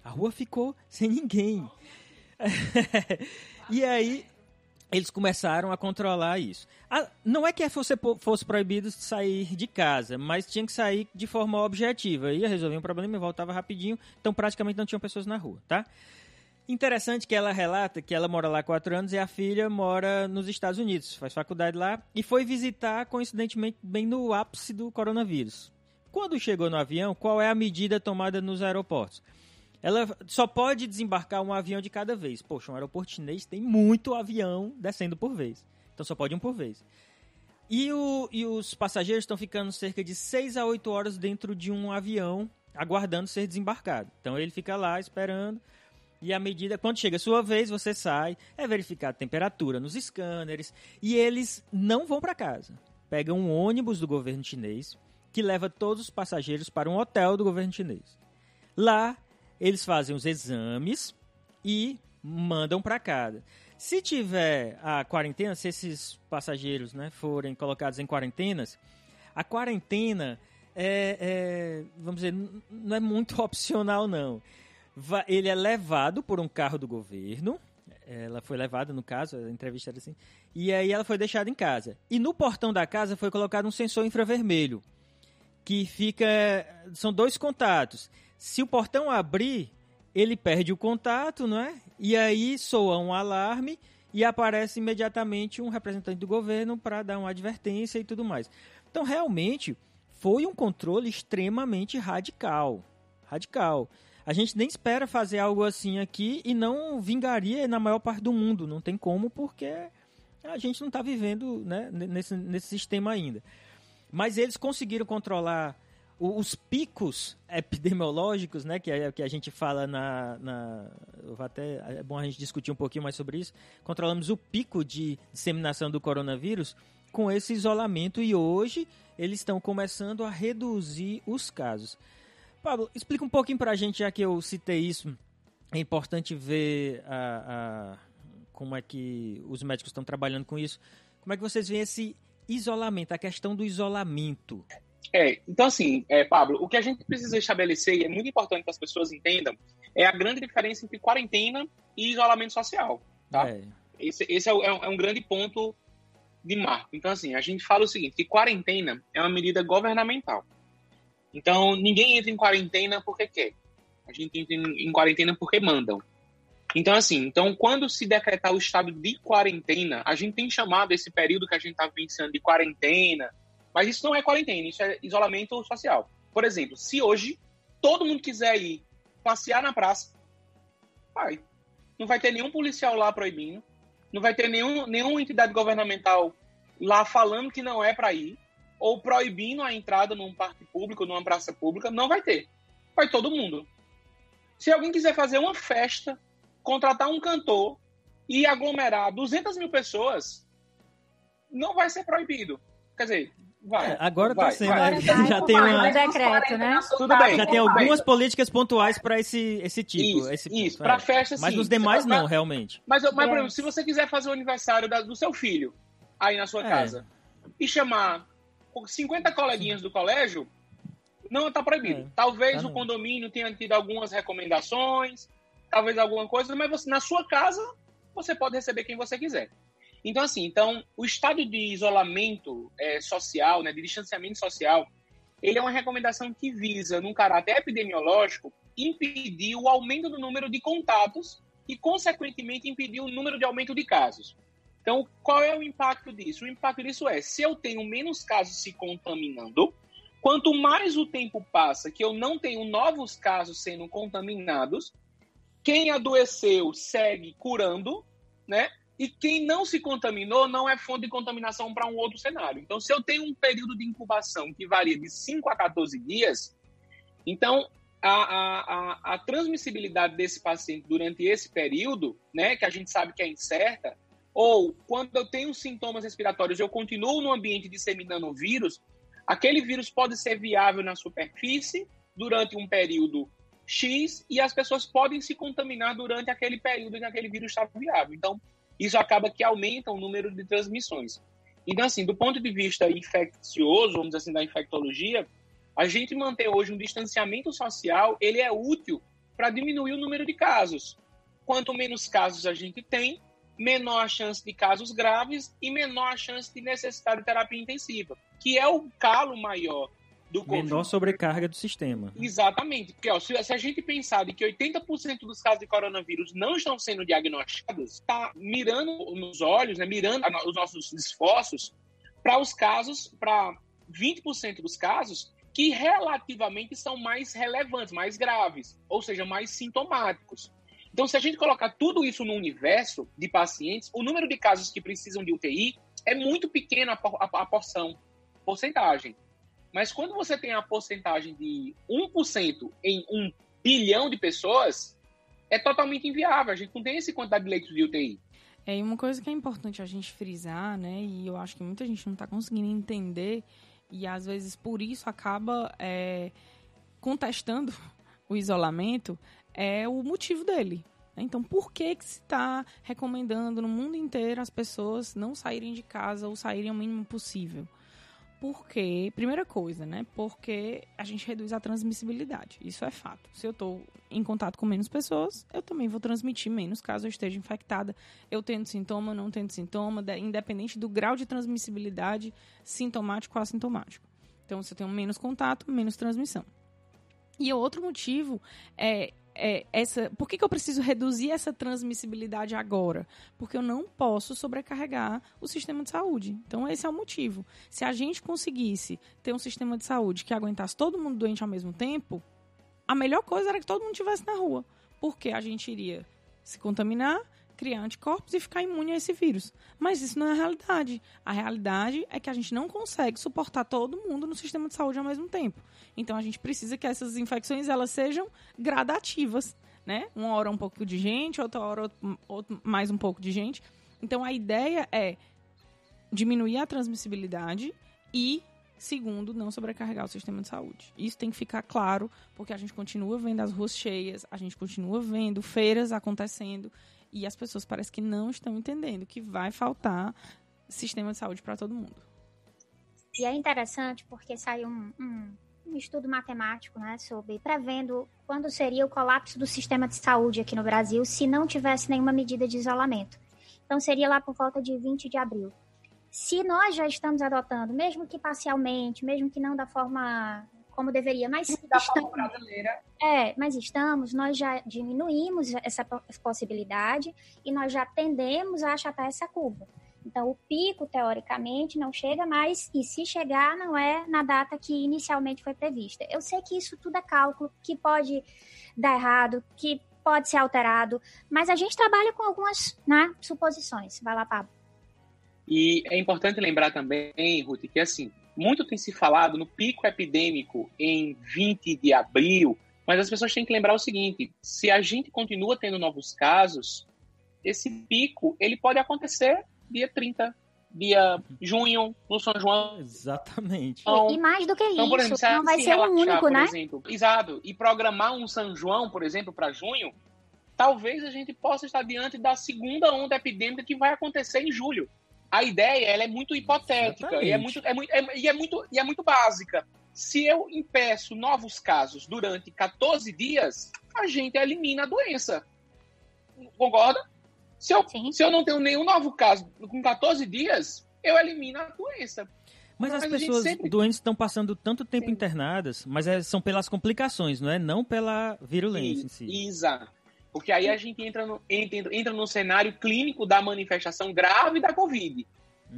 A rua ficou sem ninguém. e aí eles começaram a controlar isso. Não é que fosse, fosse proibido sair de casa, mas tinha que sair de forma objetiva. Ia resolver um problema e voltava rapidinho, então praticamente não tinham pessoas na rua, tá? Interessante que ela relata que ela mora lá há quatro anos e a filha mora nos Estados Unidos, faz faculdade lá e foi visitar, coincidentemente, bem no ápice do coronavírus. Quando chegou no avião, qual é a medida tomada nos aeroportos? Ela só pode desembarcar um avião de cada vez. Poxa, um aeroporto chinês tem muito avião descendo por vez. Então só pode um por vez. E, o, e os passageiros estão ficando cerca de 6 a 8 horas dentro de um avião, aguardando ser desembarcado. Então ele fica lá esperando. E à medida, quando chega a sua vez, você sai, é verificar a temperatura nos scanners. E eles não vão para casa. Pegam um ônibus do governo chinês que leva todos os passageiros para um hotel do governo chinês. Lá, eles fazem os exames e mandam para casa. Se tiver a quarentena, se esses passageiros né, forem colocados em quarentenas, a quarentena é, é, vamos dizer, não é muito opcional não ele é levado por um carro do governo. Ela foi levada, no caso, a entrevista era assim. E aí ela foi deixada em casa. E no portão da casa foi colocado um sensor infravermelho. Que fica. São dois contatos. Se o portão abrir, ele perde o contato, não é? E aí soa um alarme e aparece imediatamente um representante do governo para dar uma advertência e tudo mais. Então, realmente, foi um controle extremamente radical. Radical. A gente nem espera fazer algo assim aqui e não vingaria na maior parte do mundo. Não tem como, porque a gente não está vivendo né, nesse, nesse sistema ainda. Mas eles conseguiram controlar os picos epidemiológicos, né, que, é, que a gente fala na, na até é bom a gente discutir um pouquinho mais sobre isso. Controlamos o pico de disseminação do coronavírus com esse isolamento e hoje eles estão começando a reduzir os casos. Pablo, explica um pouquinho para a gente, já que eu citei isso. É importante ver a, a, como é que os médicos estão trabalhando com isso. Como é que vocês veem esse isolamento, a questão do isolamento? É, então assim, é, Pablo, o que a gente precisa estabelecer, e é muito importante que as pessoas entendam, é a grande diferença entre quarentena e isolamento social, tá? É. Esse, esse é, é, um, é um grande ponto de marco. Então assim, a gente fala o seguinte, que quarentena é uma medida governamental. Então, ninguém entra em quarentena porque quer. A gente entra em quarentena porque mandam. Então, assim, então quando se decretar o estado de quarentena, a gente tem chamado esse período que a gente está vivenciando de quarentena, mas isso não é quarentena, isso é isolamento social. Por exemplo, se hoje todo mundo quiser ir passear na praça, vai. Não vai ter nenhum policial lá proibindo, não vai ter nenhum, nenhuma entidade governamental lá falando que não é para ir, ou proibindo a entrada num parque público, numa praça pública, não vai ter. Vai todo mundo. Se alguém quiser fazer uma festa, contratar um cantor e aglomerar 200 mil pessoas, não vai ser proibido. Quer dizer, vai. É, agora vai, tá sendo, vai. né? Já tem vai, uma, vai. decreto, né? Tudo bem. já tem vai. algumas políticas pontuais para esse, esse tipo. Isso, esse, isso. é. Pra festa, sim. Mas nos demais não, realmente. Mas, mas por É. exemplo, se você quiser fazer o aniversário da- do seu filho aí na sua É. casa e chamar 50 coleguinhas do colégio, não está proibido. É. Talvez Tá o condomínio tenha tido algumas recomendações, talvez alguma coisa, mas você, na sua casa você pode receber quem você quiser. Então, assim, então, o estado de isolamento é, social, né, de distanciamento social, ele é uma recomendação que visa, num caráter epidemiológico, impedir o aumento do número de contatos e, consequentemente, impedir o número de aumento de casos. Então, qual é o impacto disso? O impacto disso é, se eu tenho menos casos se contaminando, quanto mais o tempo passa que eu não tenho novos casos sendo contaminados, quem adoeceu segue curando, né? E quem não se contaminou não é fonte de contaminação para um outro cenário. Então, se eu tenho um período de incubação que varia de 5 a 14 dias, então a, a, a, a transmissibilidade desse paciente durante esse período, né, que a gente sabe que é incerta, ou quando eu tenho sintomas respiratórios, eu continuo no ambiente disseminando o vírus, aquele vírus pode ser viável na superfície durante um período X e as pessoas podem se contaminar durante aquele período em que aquele vírus está viável. Então, isso acaba que aumenta o número de transmissões. Então, assim, do ponto de vista infeccioso, vamos dizer assim, da infectologia, a gente manter hoje um distanciamento social, ele é útil para diminuir o número de casos. Quanto menos casos a gente tem, menor a chance de casos graves e menor a chance de necessidade de terapia intensiva, que é o calo maior do Covid. Menor sobrecarga do sistema. Exatamente. Porque ó, se, se a gente pensar de que 80% dos casos de coronavírus não estão sendo diagnosticados, está mirando nos olhos, né, mirando a- os nossos esforços para os casos, para 20% dos casos que relativamente são mais relevantes, mais graves, ou seja, mais sintomáticos. Então, se a gente colocar tudo isso no universo de pacientes, o número de casos que precisam de UTI é muito pequeno a, por- a, a porção, porcentagem. Mas quando você tem a porcentagem de 1% em 1 bilhão de pessoas, é totalmente inviável. A gente não tem essa quantidade de leitos de UTI. É, e uma coisa que é importante a gente frisar, né, e eu acho que muita gente não está conseguindo entender, e às vezes por isso acaba é, contestando o isolamento, é o motivo dele. né? Então, por que, que se está recomendando no mundo inteiro as pessoas não saírem de casa ou saírem o mínimo possível? Porque, primeira coisa, né? Porque a gente reduz a transmissibilidade. Isso é fato. Se eu estou em contato com menos pessoas, eu também vou transmitir menos caso eu esteja infectada. Eu tendo sintoma, não tendo sintoma, de- independente do grau de transmissibilidade sintomático ou assintomático. Então, se eu tenho menos contato, menos transmissão. E outro motivo é, é essa. Por que, que eu preciso reduzir essa transmissibilidade agora? Porque eu não posso sobrecarregar o sistema de saúde. Então, esse é o motivo. Se a gente conseguisse ter um sistema de saúde que aguentasse todo mundo doente ao mesmo tempo, a melhor coisa era que todo mundo estivesse na rua. Porque a gente iria se contaminar, criar anticorpos e ficar imune a esse vírus. Mas isso não é a realidade. A realidade é que a gente não consegue suportar todo mundo no sistema de saúde ao mesmo tempo. Então a gente precisa que essas infecções elas sejam gradativas, né? Uma hora um pouco de gente, outra hora outro- outro- mais um pouco de gente. Então a ideia é diminuir a transmissibilidade e segundo, não sobrecarregar o sistema de saúde. Isso tem que ficar claro, porque a gente continua vendo as ruas cheias, a gente continua vendo feiras acontecendo e as pessoas parecem que não estão entendendo que vai faltar sistema de saúde para todo mundo. E é interessante porque saiu um, um, um estudo matemático né, sobre prevendo quando seria o colapso do sistema de saúde aqui no Brasil se não tivesse nenhuma medida de isolamento. Então seria lá por volta de 20 de abril. Se nós já estamos adotando, mesmo que parcialmente, mesmo que não da forma como deveria, mas da estamos, brasileira. é, mas estamos, nós já diminuímos essa po- possibilidade e nós já tendemos a achatar essa curva. Então, o pico, teoricamente, não chega mais, e se chegar, não é na data que inicialmente foi prevista. Eu sei que isso tudo é cálculo, que pode dar errado, que pode ser alterado, mas a gente trabalha com algumas né, suposições. Vai lá, Pablo. E é importante lembrar também, Ruth, que assim, muito tem se falado no pico epidêmico em 20 de abril, mas as pessoas têm que lembrar o seguinte: se a gente continua tendo novos casos, esse pico ele pode acontecer dia 30, dia junho, no São João. Exatamente. Então, e mais do que então, isso, exemplo, não vai se ser o relaxar, único, por né? Exemplo, exato. E programar um São João, por exemplo, para junho, talvez a gente possa estar diante da segunda onda epidêmica que vai acontecer em julho. A ideia ela é muito hipotética e é muito, é, muito, é- e é, muito, e é muito básica. Se eu impeço novos casos durante 14 dias, a gente elimina a doença. Concorda? Se eu, Sim. se eu não tenho nenhum novo caso com 14 dias, eu elimino a doença. Mas as Mas a gente pessoas sempre- doentes estão passando tanto tempo Sim. internadas, mas é- são pelas complicações, não é? Não pela virulência em si. Exato. Porque aí a gente entra no, entra, entra no cenário clínico da manifestação grave da Covid.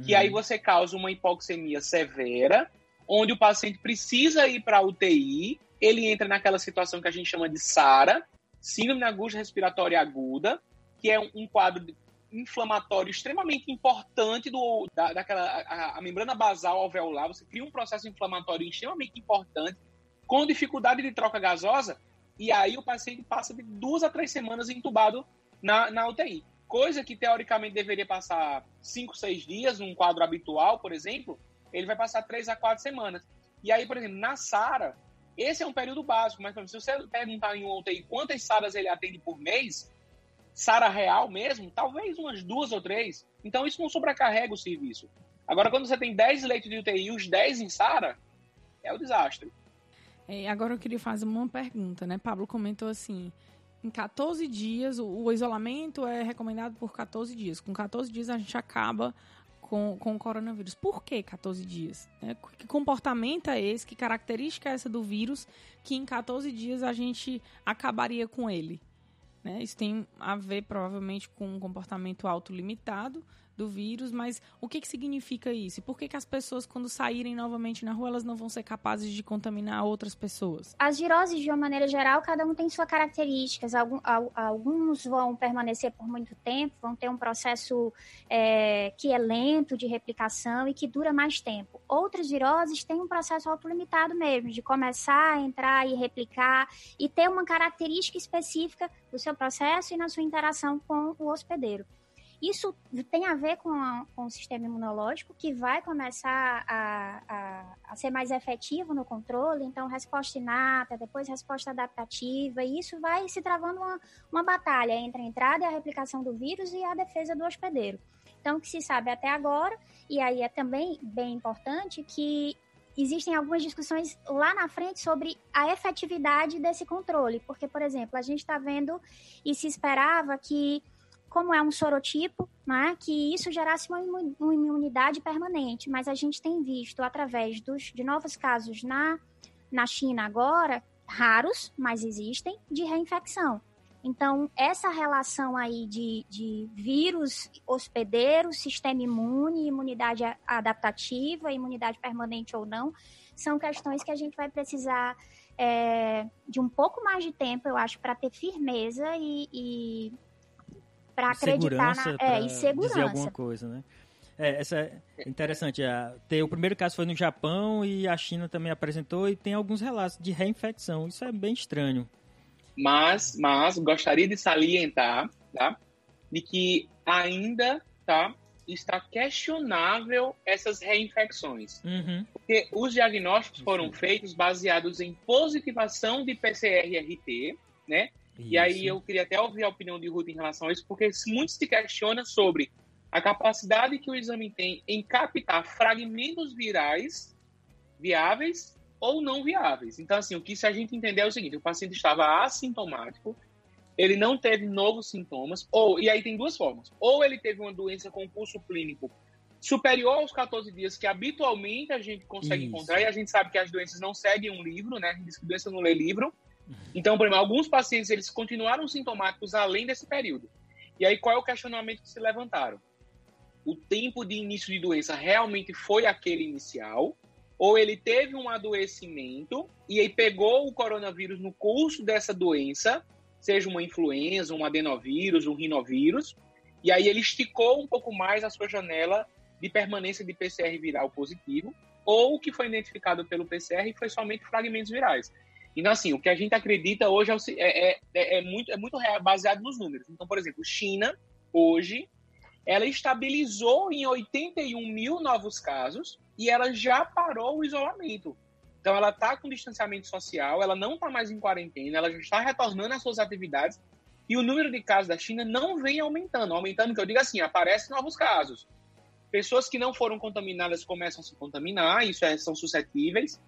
Que Uhum. aí você causa uma hipoxemia severa, onde o paciente precisa ir para a UTI, ele entra naquela situação que a gente chama de SARA, Síndrome da Angústia Respiratória Aguda, que é um, um quadro de- inflamatório extremamente importante do, da, daquela, a, a membrana basal alveolar. Você cria um processo inflamatório extremamente importante, com dificuldade de troca gasosa, e aí o paciente passa de duas a três semanas entubado na, na UTI. Coisa que teoricamente deveria passar cinco, seis dias, num quadro habitual, por exemplo, ele vai passar três a quatro semanas. E aí, por exemplo, na SARA, esse é um período básico, mas se você perguntar em uma UTI quantas SARAs ele atende por mês, SARA real mesmo, talvez umas duas ou três. Então isso não sobrecarrega o serviço. Agora, quando você tem 10 leitos de UTI e os 10 em SARA, é o desastre. É, agora eu queria fazer uma pergunta, né? Pablo comentou assim: em 14 dias, o, o isolamento é recomendado por 14 dias. Com 14 dias a gente acaba com, com o coronavírus. Por que 14 dias? né? Que comportamento é esse? Que característica é essa do vírus que em 14 dias a gente acabaria com ele? Né? Isso tem a ver provavelmente com um comportamento autolimitado do vírus, mas o que, que significa isso? E por que, que as pessoas, quando saírem novamente na rua, elas não vão ser capazes de contaminar outras pessoas? As viroses, de uma maneira geral, cada um tem suas características. Algum- al- Alguns vão permanecer por muito tempo, vão ter um processo é, que é lento de replicação e que dura mais tempo. Outras viroses têm um processo autolimitado mesmo, de começar a entrar e replicar e ter uma característica específica do seu processo e na sua interação com o hospedeiro. Isso tem a ver com, a- com o sistema imunológico, que vai começar a, a, a ser mais efetivo no controle, então resposta inata, depois resposta adaptativa, e isso vai se travando uma, uma batalha entre a entrada e a replicação do vírus e a defesa do hospedeiro. Então, o que se sabe até agora, e aí é também bem importante, que existem algumas discussões lá na frente sobre a efetividade desse controle, porque, por exemplo, a gente está vendo e se esperava que como é um sorotipo, né, que isso gerasse uma, imu- uma imunidade permanente. Mas a gente tem visto, através dos, de novos casos na, na China agora, raros, mas existem, de reinfecção. Então, essa relação aí de, de vírus hospedeiro, sistema imune, imunidade adaptativa, imunidade permanente ou não, são questões que a gente vai precisar é, de um pouco mais de tempo, eu acho, para ter firmeza e, e para acreditar segurança na pra é, e dizer segurança. alguma coisa, né? É, essa é interessante. A, ter, o primeiro caso foi no Japão e a China também apresentou e tem alguns relatos de reinfecção. Isso é bem estranho. Mas, mas gostaria de salientar, tá? De que ainda, tá? Está questionável essas reinfecções. Uhum. Porque os diagnósticos foram Isso. feitos baseados em positivação de PCR-RT, né? E aí eu queria até ouvir a opinião de Ruth em relação a isso, porque muito se questiona sobre a capacidade que o exame tem em captar fragmentos virais viáveis ou não viáveis. Então, assim, o que se a gente entender é o seguinte, o paciente estava assintomático, ele não teve novos sintomas, ou, e aí tem duas formas, ou ele teve uma doença com curso clínico superior aos 14 dias que habitualmente a gente consegue Isso. encontrar, e a gente sabe que as doenças não seguem um livro, né? A gente diz que doença não lê livro. Então, por exemplo, alguns pacientes eles continuaram sintomáticos além desse período. E aí, qual é o questionamento que se levantaram? O tempo de início de doença realmente foi aquele inicial? Ou ele teve um adoecimento e aí pegou o coronavírus no curso dessa doença, seja uma influenza, um adenovírus, um rinovírus, e aí ele esticou um pouco mais a sua janela de permanência de PCR viral positivo, ou o que foi identificado pelo PCR foi somente fragmentos virais. Então, assim, o que a gente acredita hoje é, é- é- é- é muito, é muito baseado nos números. Então, por exemplo, China, hoje, ela estabilizou em 81 mil novos casos e ela já parou o isolamento. Então, ela está com distanciamento social, ela não está mais em quarentena, ela já está retornando às suas atividades e o número de casos da China não vem aumentando. Aumentando, que eu digo assim, aparecem novos casos. Pessoas que não foram contaminadas começam a se contaminar, isso é, são suscetíveis,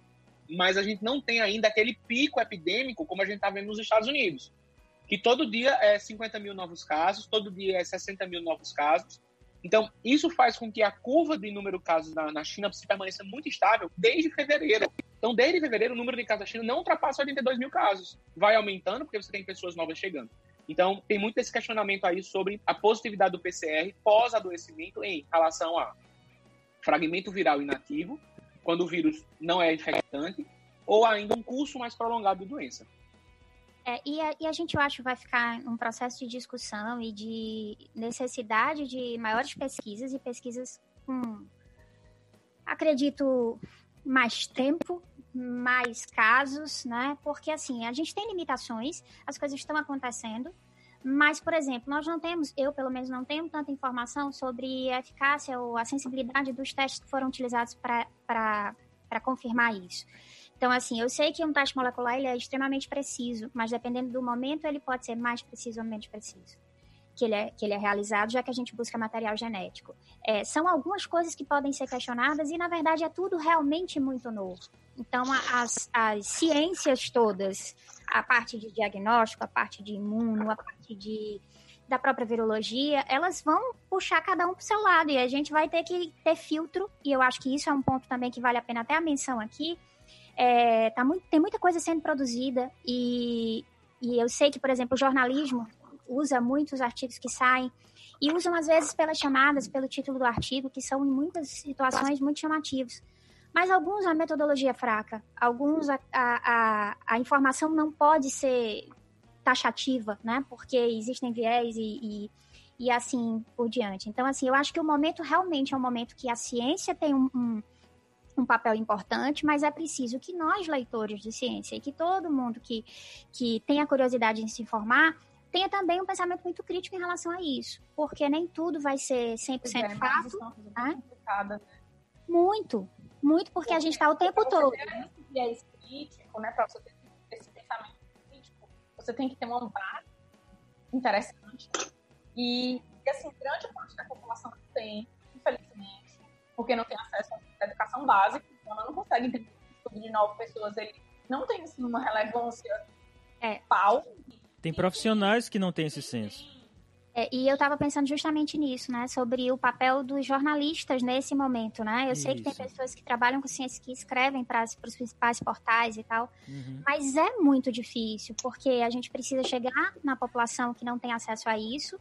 mas a gente não tem ainda aquele pico epidêmico como a gente está vendo nos Estados Unidos. Que todo dia é 50 mil novos casos, todo dia é 60 mil novos casos. Então, isso faz com que a curva de número de casos na, na China se permaneça muito estável desde fevereiro. Então, desde fevereiro, o número de casos da China não ultrapassa 82 mil casos. Vai aumentando porque você tem pessoas novas chegando. Então, tem muito esse questionamento aí sobre a positividade do PCR pós-adoecimento em relação a fragmento viral inativo, quando o vírus não é infectante, ou ainda um curso mais prolongado de doença. É, e, a, e a gente, eu acho, vai ficar um processo de discussão e de necessidade de maiores pesquisas e pesquisas com, acredito, mais tempo, mais casos, né? Porque, assim, a gente tem limitações, as coisas estão acontecendo, mas, por exemplo, nós não temos, eu pelo menos não tenho tanta informação sobre a eficácia ou a sensibilidade dos testes que foram utilizados para confirmar isso. Então, assim, eu sei que um teste molecular ele é extremamente preciso, mas dependendo do momento, ele pode ser mais preciso ou menos preciso. Que ele, é, que ele é realizado, já que a gente busca material genético. É, são algumas coisas que podem ser questionadas e, na verdade, é tudo realmente muito novo. Então, as, as ciências todas, a parte de diagnóstico, a parte de imuno, a parte de, da própria virologia, elas vão puxar cada um para o seu lado e a gente vai ter que ter filtro, e eu acho que isso é um ponto também que vale a pena até a menção aqui, é, tá muito, tem muita coisa sendo produzida e, e eu sei que, por exemplo, o jornalismo usa muitos artigos que saem e usam às vezes pelas chamadas, pelo título do artigo, que são em muitas situações muito chamativos. Mas alguns a metodologia é fraca, alguns a, a, a, a informação não pode ser taxativa, né? Porque existem viés e, e, e assim por diante. Então, assim, eu acho que o momento realmente é um momento que a ciência tem um, um um papel importante, mas é preciso que nós, leitores de ciência, e que todo mundo que, que tenha curiosidade em se informar, tenha também um pensamento muito crítico em relação a isso, porque nem tudo vai ser 100% É, fato, isso é né? muito, muito porque a gente está o tempo todo. viés crítico, né, pra você ter esse pensamento crítico, você tem que ter uma base interessante. E, e, assim, grande parte da população não tem, infelizmente, porque não tem acesso à educação básica, então ela não consegue entender o estudo de nove pessoas, ele não tem assim, uma relevância É. pau. Tem profissionais que não têm esse senso. É, e eu estava pensando justamente nisso, né? Sobre o papel dos jornalistas nesse momento, né? Eu sei que tem Isso. pessoas que trabalham com ciência que escrevem para os principais portais e tal, Uhum. Mas é muito difícil, porque a gente precisa chegar na população que não tem acesso a isso.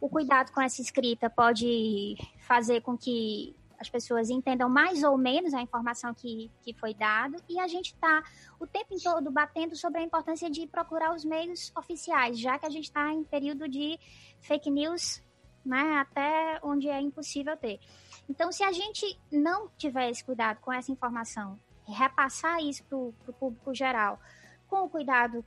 O cuidado com essa escrita pode fazer com que as pessoas entendam mais ou menos a informação que, que foi dada. E a gente está o tempo todo batendo sobre a importância de procurar os meios oficiais, já que a gente está em período de fake news, né, até onde é impossível ter. Então, se a gente não tiver esse cuidado com essa informação repassar isso para o público geral, com o cuidado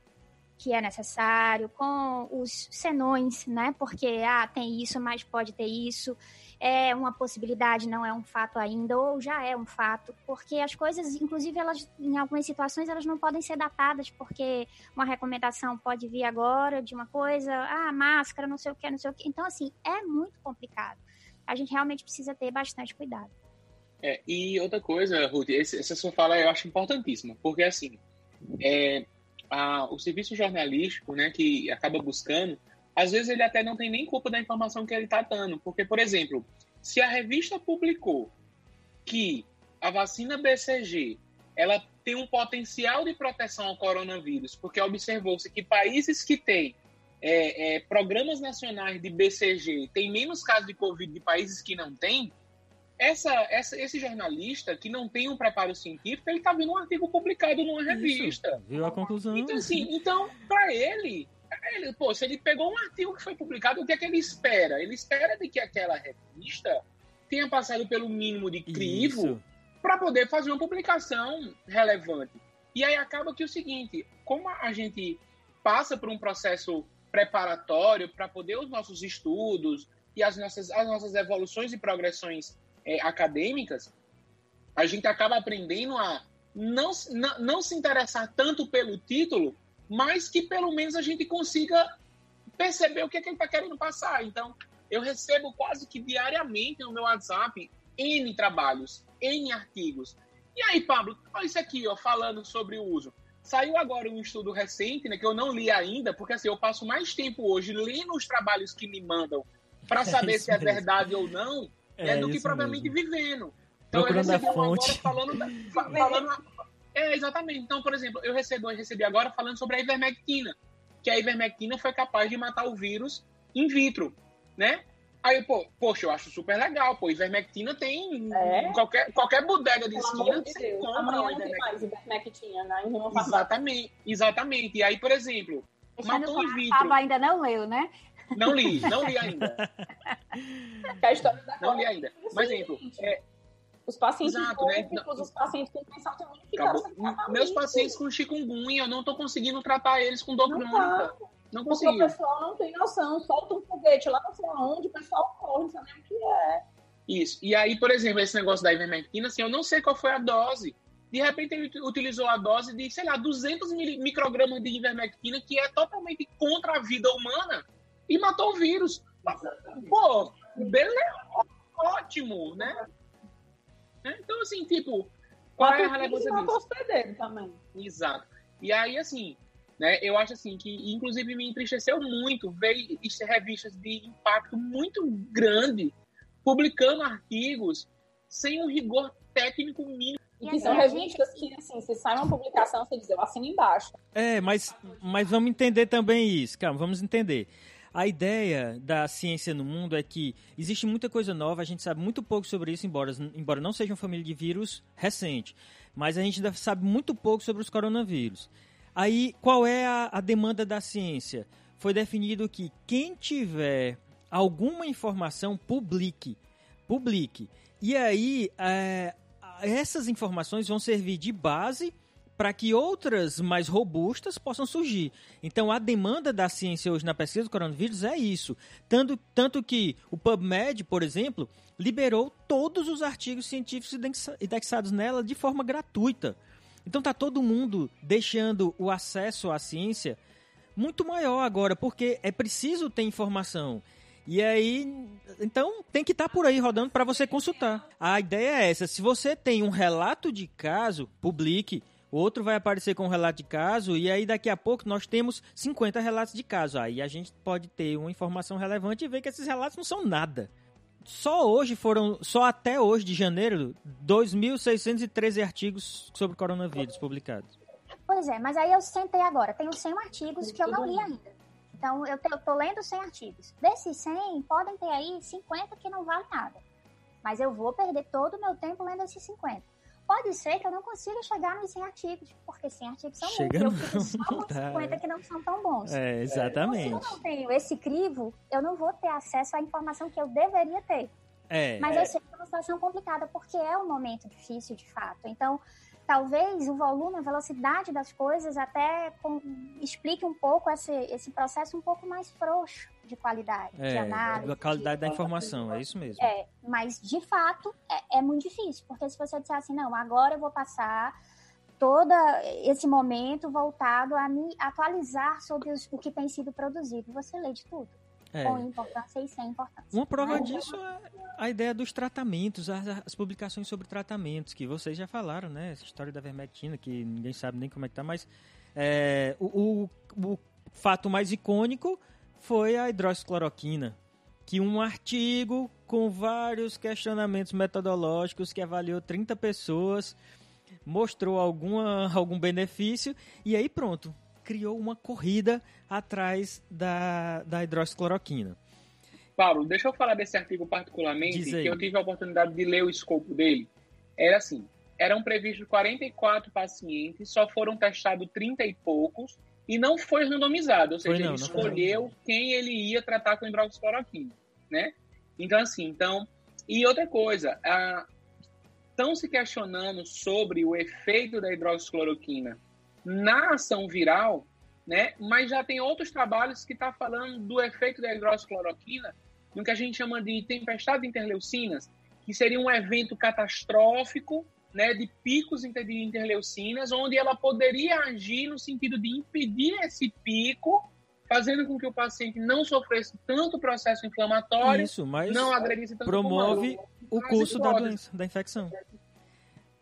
que é necessário, com os senões, né? Porque ah, tem isso, mas pode ter isso, é uma possibilidade, não é um fato ainda, ou já é um fato, porque as coisas, inclusive, elas, em algumas situações, elas não podem ser datadas, porque uma recomendação pode vir agora de uma coisa, ah, máscara, não sei o que, não sei o que. Então, assim, é muito complicado. A gente realmente precisa ter bastante cuidado. É, e outra coisa, Ruth, essa sua fala eu acho importantíssima, porque assim, é, a, o serviço jornalístico, né, que acaba buscando, às vezes ele até não tem nem culpa da informação que ele está dando, porque, por exemplo, Se a revista publicou que a vacina BCG ela tem um potencial de proteção ao coronavírus, porque observou-se que países que têm é, é, programas nacionais de BCG têm menos casos de Covid de países que não têm, essa, essa, esse jornalista que não tem um preparo científico, ele está vendo um artigo publicado numa revista. Isso, viu a conclusão? Então, assim, então, para ele, ele, pô, se ele pegou um artigo que foi publicado, o que é que ele espera? Ele espera de que aquela revista tenha passado pelo mínimo de crivo para poder fazer uma publicação relevante. E aí acaba que é o seguinte, como a gente passa por um processo preparatório para poder os nossos estudos e as nossas, as nossas evoluções e progressões é, acadêmicas, a gente acaba aprendendo a não, não, não se interessar tanto pelo título, mas que pelo menos a gente consiga perceber o que, é que ele está querendo passar. Então, eu recebo quase que diariamente no meu WhatsApp N trabalhos, N artigos. E aí, Pablo, olha isso aqui, ó, falando sobre o uso. Saiu agora um estudo recente, né, que eu não li ainda, porque assim, eu passo mais tempo hoje lendo os trabalhos que me mandam para saber é se é mesmo. verdade ou não, é, é do que propriamente mesmo. vivendo. Então Procurando eu recebi a fonte. agora falando, falando é, exatamente. Então, por exemplo, eu recebi, eu recebi agora falando sobre a ivermectina, que a ivermectina foi capaz de matar o vírus in vitro, né? Aí, pô, poxa, eu acho super legal, pô, ivermectina tem é? qualquer, qualquer bodega de esquina, de você compra uma ivermectina. ivermectina né? Exatamente, exatamente. E aí, por exemplo, matou in vitro. ainda não leu, né? Não li, não li ainda. a história da não li ainda. Por exemplo, é, os pacientes Exato, né? os pacientes com tensão Meus pacientes com chikungunya, eu não estou conseguindo tratar eles com dor não crônica. Tá. Não consigo. Porque o pessoal não tem noção, solta um foguete lá não sei aonde, o pessoal corre, não sabe o que é. Isso. E aí, por exemplo, esse negócio da ivermectina, assim, eu não sei qual foi a dose. De repente ele utilizou a dose de, sei lá, 200 microgramas de ivermectina, que é totalmente contra a vida humana, e matou o vírus. Pô, beleza, ótimo, né? Então, assim, tipo, qual é a relevância disso? também. Exato. E aí, assim, né, eu acho assim que, inclusive, me entristeceu muito ver revistas de impacto muito grande publicando artigos sem um rigor técnico mínimo. E que são revistas que, assim, se sai uma publicação, você diz, eu assino embaixo. É, mas, mas vamos entender também isso, calma, vamos entender. A ideia da ciência no mundo é que existe muita coisa nova, a gente sabe muito pouco sobre isso, embora, embora não seja uma família de vírus recente. Mas a gente ainda sabe muito pouco sobre os coronavírus. Aí, qual é a, a demanda da ciência? Foi definido que quem tiver alguma informação, publique. Publique. E aí, é, essas informações vão servir de base para que outras mais robustas possam surgir. Então, a demanda da ciência hoje na pesquisa do coronavírus é isso. Tanto, tanto que o PubMed, por exemplo, liberou todos os artigos científicos indexados nela de forma gratuita. Então, tá todo mundo deixando o acesso à ciência muito maior agora, porque é preciso ter informação. E aí, então tem que estar tá por aí rodando para você consultar. A ideia é essa: se você tem um relato de caso, publique outro vai aparecer com um relato de caso, e aí daqui a pouco nós temos 50 relatos de caso. Aí a gente pode ter uma informação relevante e ver que esses relatos não são nada. Só hoje foram, só até hoje de janeiro, 2.613 artigos sobre coronavírus publicados. Pois é, mas aí eu sentei agora, tenho 100 artigos que eu não li ainda. Então eu tô lendo 100 artigos. Desses 100, podem ter aí 50 que não valem nada. Mas eu vou perder todo o meu tempo lendo esses 50 pode ser que eu não consiga chegar nos 100 artigos, porque 100 artigos são Chega muitos. Eu fico só com 50 que não são tão bons. É, exatamente. Então, se eu não tenho esse crivo, eu não vou ter acesso à informação que eu deveria ter. É, Mas é. eu sei que é uma situação complicada, porque é um momento difícil, de fato. Então, talvez o volume, a velocidade das coisas até com, explique um pouco esse, esse processo um pouco mais frouxo de qualidade, é, de análise. A qualidade de, da informação, é isso mesmo. É, mas de fato é, é muito difícil, porque se você disser assim, não, agora eu vou passar todo esse momento voltado a me atualizar sobre os, o que tem sido produzido, você lê de tudo. É. Com importância e sem importância. Uma prova Mas, disso é a ideia dos tratamentos, as, as, publicações sobre tratamentos, que vocês já falaram, né? Essa história da vermectina, que ninguém sabe nem como é que tá, mas é, o, o, o fato mais icônico foi a hidroxicloroquina, que um artigo com vários questionamentos metodológicos que avaliou 30 pessoas mostrou alguma, algum benefício e aí pronto, criou uma corrida atrás da, da hidroxicloroquina. Paulo, deixa eu falar desse artigo particularmente, que eu tive a oportunidade de ler o escopo dele. Era assim, eram previstos 44 pacientes, só foram testados 30 e poucos, e não foi randomizado, ou seja, não, ele escolheu quem ele ia tratar com hidroxicloroquina, né? Então, assim, então... E outra coisa, estão se questionando sobre o efeito da hidroxicloroquina na ação viral, né? Mas já tem outros trabalhos que estão tá falando do efeito da hidroxicloroquina no que a gente chama de tempestade de interleucinas, que seria um evento catastrófico, né, de picos de interleucinas, onde ela poderia agir no sentido de impedir esse pico, fazendo com que o paciente não sofresse tanto processo inflamatório, Isso, mas não agredisse tanto promove o curso da doença, da infecção.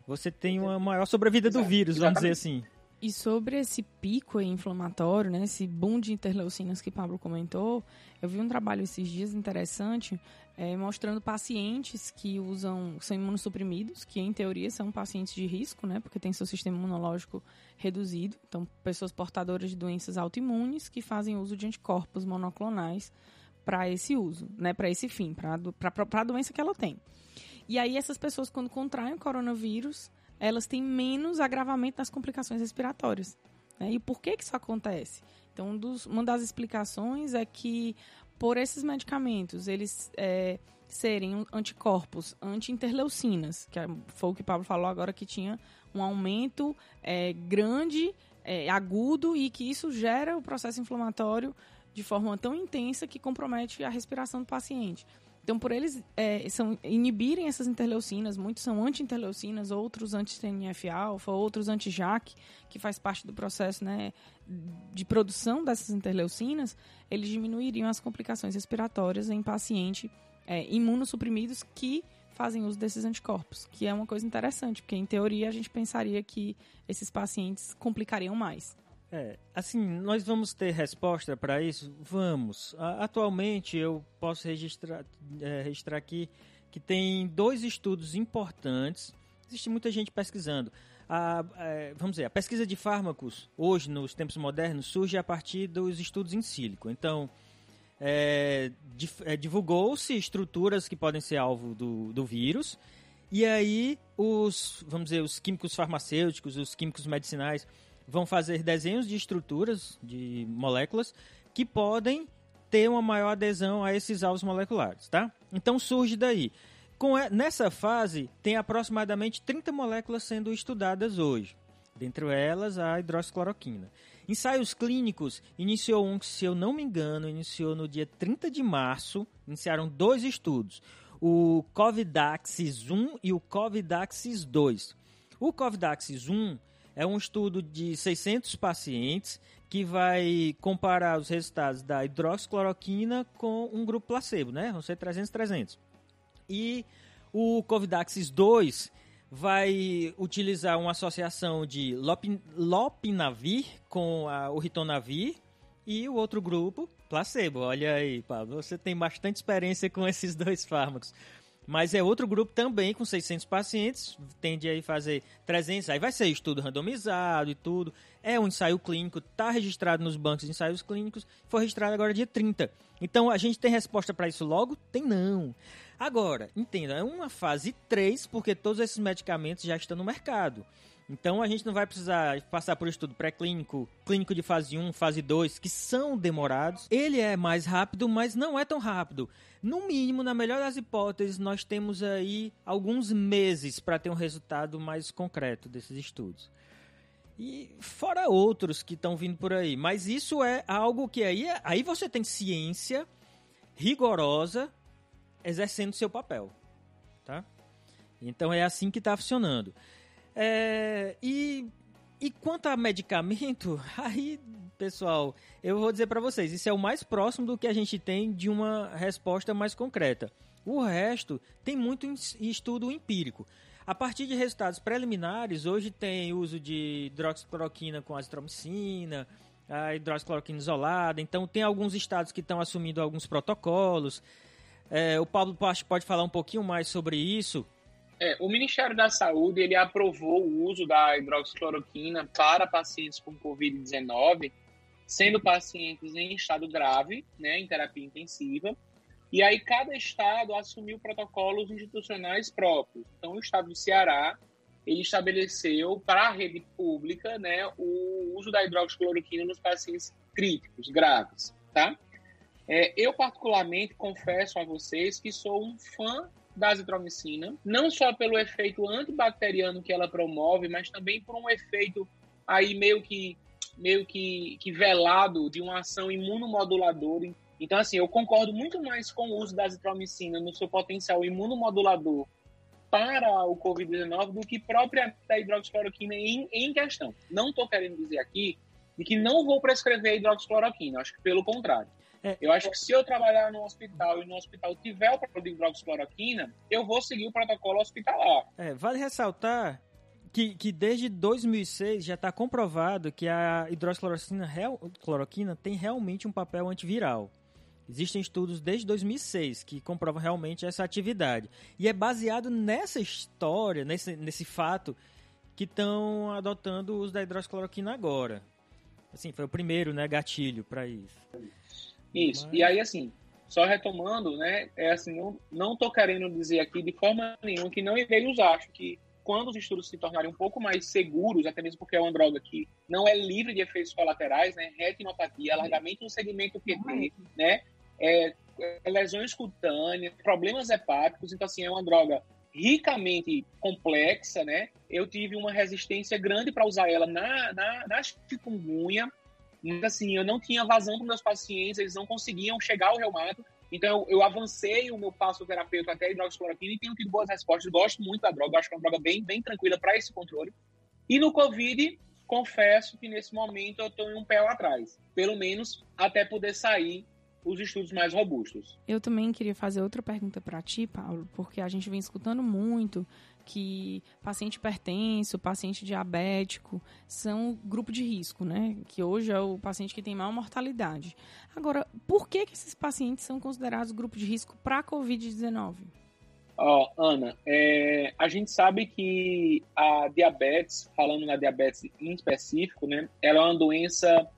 Você tem uma maior sobrevida do vírus, vamos dizer assim. E sobre esse pico inflamatório, né, esse boom de interleucinas que Pablo comentou, eu vi um trabalho esses dias interessante é, mostrando pacientes que usam, são imunossuprimidos, que em teoria são pacientes de risco, né, porque tem seu sistema imunológico reduzido. Então, pessoas portadoras de doenças autoimunes que fazem uso de anticorpos monoclonais para esse uso, né, para esse fim, para a doença que ela tem. E aí, essas pessoas, quando contraem o coronavírus, elas têm menos agravamento das complicações respiratórias. Né? E por que, que isso acontece? Então, um dos, uma das explicações é que por esses medicamentos eles é, serem anticorpos anti-interleucinas, que é, foi o que o Pablo falou agora que tinha um aumento é, grande, é, agudo e que isso gera o processo inflamatório de forma tão intensa que compromete a respiração do paciente. Então, por eles é, são, inibirem essas interleucinas, muitos são anti-interleucinas, outros anti-TNF-alfa, outros anti-JAK, que faz parte do processo né, de produção dessas interleucinas, eles diminuiriam as complicações respiratórias em pacientes é, imunossuprimidos que fazem uso desses anticorpos, que é uma coisa interessante, porque em teoria a gente pensaria que esses pacientes complicariam mais. É, assim, nós vamos ter resposta para isso? Vamos. Atualmente, eu posso registrar, é, registrar aqui que tem dois estudos importantes. Existe muita gente pesquisando. A, é, vamos dizer, a pesquisa de fármacos, hoje, nos tempos modernos, surge a partir dos estudos em sílico. Então, é, é divulgou-se estruturas que podem ser alvo do, do vírus. E aí, os, vamos dizer, os químicos farmacêuticos, os químicos medicinais vão fazer desenhos de estruturas, de moléculas, que podem ter uma maior adesão a esses alvos moleculares, tá? Então surge daí. Com, nessa fase, tem aproximadamente 30 moléculas sendo estudadas hoje. Dentre elas, a hidroxicloroquina. Ensaios clínicos, iniciou um que, se eu não me engano, iniciou no dia 30 de março. Iniciaram dois estudos. O Covidaxis 1 e o Covidaxis 2. O Covidaxis 1 é um estudo de 600 pacientes que vai comparar os resultados da hidroxicloroquina com um grupo placebo, né? Vão ser 300, 300. E o Covidaxis 2 vai utilizar uma associação de lopin, lopinavir com a, o ritonavir e o outro grupo, placebo. Olha aí, Pablo, você tem bastante experiência com esses dois fármacos. Mas é outro grupo também com 600 pacientes, tende a fazer 300, aí vai ser estudo randomizado e tudo. É um ensaio clínico, está registrado nos bancos de ensaios clínicos, foi registrado agora dia 30. Então a gente tem resposta para isso logo? Tem não. Agora, entenda, é uma fase 3, porque todos esses medicamentos já estão no mercado. Então a gente não vai precisar passar por estudo pré-clínico, clínico de fase 1, fase 2, que são demorados. Ele é mais rápido, mas não é tão rápido. No mínimo, na melhor das hipóteses, nós temos aí alguns meses para ter um resultado mais concreto desses estudos. E fora outros que estão vindo por aí. Mas isso é algo que aí, aí você tem ciência rigorosa exercendo seu papel. Tá? Então é assim que está funcionando. É, e, e quanto a medicamento, aí, pessoal, eu vou dizer para vocês, isso é o mais próximo do que a gente tem de uma resposta mais concreta. O resto tem muito estudo empírico. A partir de resultados preliminares, hoje tem uso de hidroxicloroquina com azitromicina, a hidroxicloroquina isolada. Então, tem alguns estados que estão assumindo alguns protocolos. É, o Pablo pode falar um pouquinho mais sobre isso. É, o Ministério da Saúde ele aprovou o uso da hidroxicloroquina para pacientes com Covid-19, sendo pacientes em estado grave, né, em terapia intensiva. E aí cada estado assumiu protocolos institucionais próprios. Então, o estado do Ceará ele estabeleceu para a rede pública né, o uso da hidroxicloroquina nos pacientes críticos, graves, tá? É, eu, particularmente, confesso a vocês que sou um fã da azitromicina, não só pelo efeito antibacteriano que ela promove, mas também por um efeito aí meio que meio que, que velado de uma ação imunomoduladora. Então, assim, eu concordo muito mais com o uso da azitromicina no seu potencial imunomodulador para o Covid-19 do que própria da hidroxicloroquina em, em questão. Não estou querendo dizer aqui de que não vou prescrever hidroxicloroquina, acho que pelo contrário. É. Eu acho que se eu trabalhar no hospital e no hospital tiver o protocolo de hidroxicloroquina, eu vou seguir o protocolo hospitalar. É, vale ressaltar que, que desde 2006 já está comprovado que a hidroxicloroquina tem realmente um papel antiviral. Existem estudos desde 2006 que comprovam realmente essa atividade. E é baseado nessa história, nesse, nesse fato, que estão adotando o uso da hidroxicloroquina agora. Assim, foi o primeiro, né, gatilho para isso. Isso. Mas... E aí, assim, só retomando, né, é assim, eu não estou querendo dizer aqui de forma nenhuma que não irei usar. Acho que quando os estudos se tornarem um pouco mais seguros, até mesmo porque é uma droga que não é livre de efeitos colaterais, né, retinopatia, alargamento do segmento QT, né, é, é, lesões cutâneas, problemas hepáticos, então assim, é uma droga ricamente complexa, né? Eu tive uma resistência grande para usar ela na, na, na chikungunya, mas assim, eu não tinha vazão para meus pacientes, eles não conseguiam chegar ao reumato, então eu, eu avancei o meu passo terapêutico até a hidroxicloroquina e tenho tido boas respostas, gosto muito da droga, acho que é uma droga bem, bem tranquila para esse controle. E no Covid, confesso que nesse momento eu estou em um pé atrás, pelo menos até poder sair os estudos mais robustos. Eu também queria fazer outra pergunta para ti, Paulo, porque a gente vem escutando muito que paciente hipertenso, paciente diabético são grupo de risco, né? Que hoje é o paciente que tem maior mortalidade. Agora, por que, que esses pacientes são considerados grupo de risco para a Covid-19? Ó, oh, Ana, é, a gente sabe que a diabetes, falando na diabetes em específico, né, ela é uma doença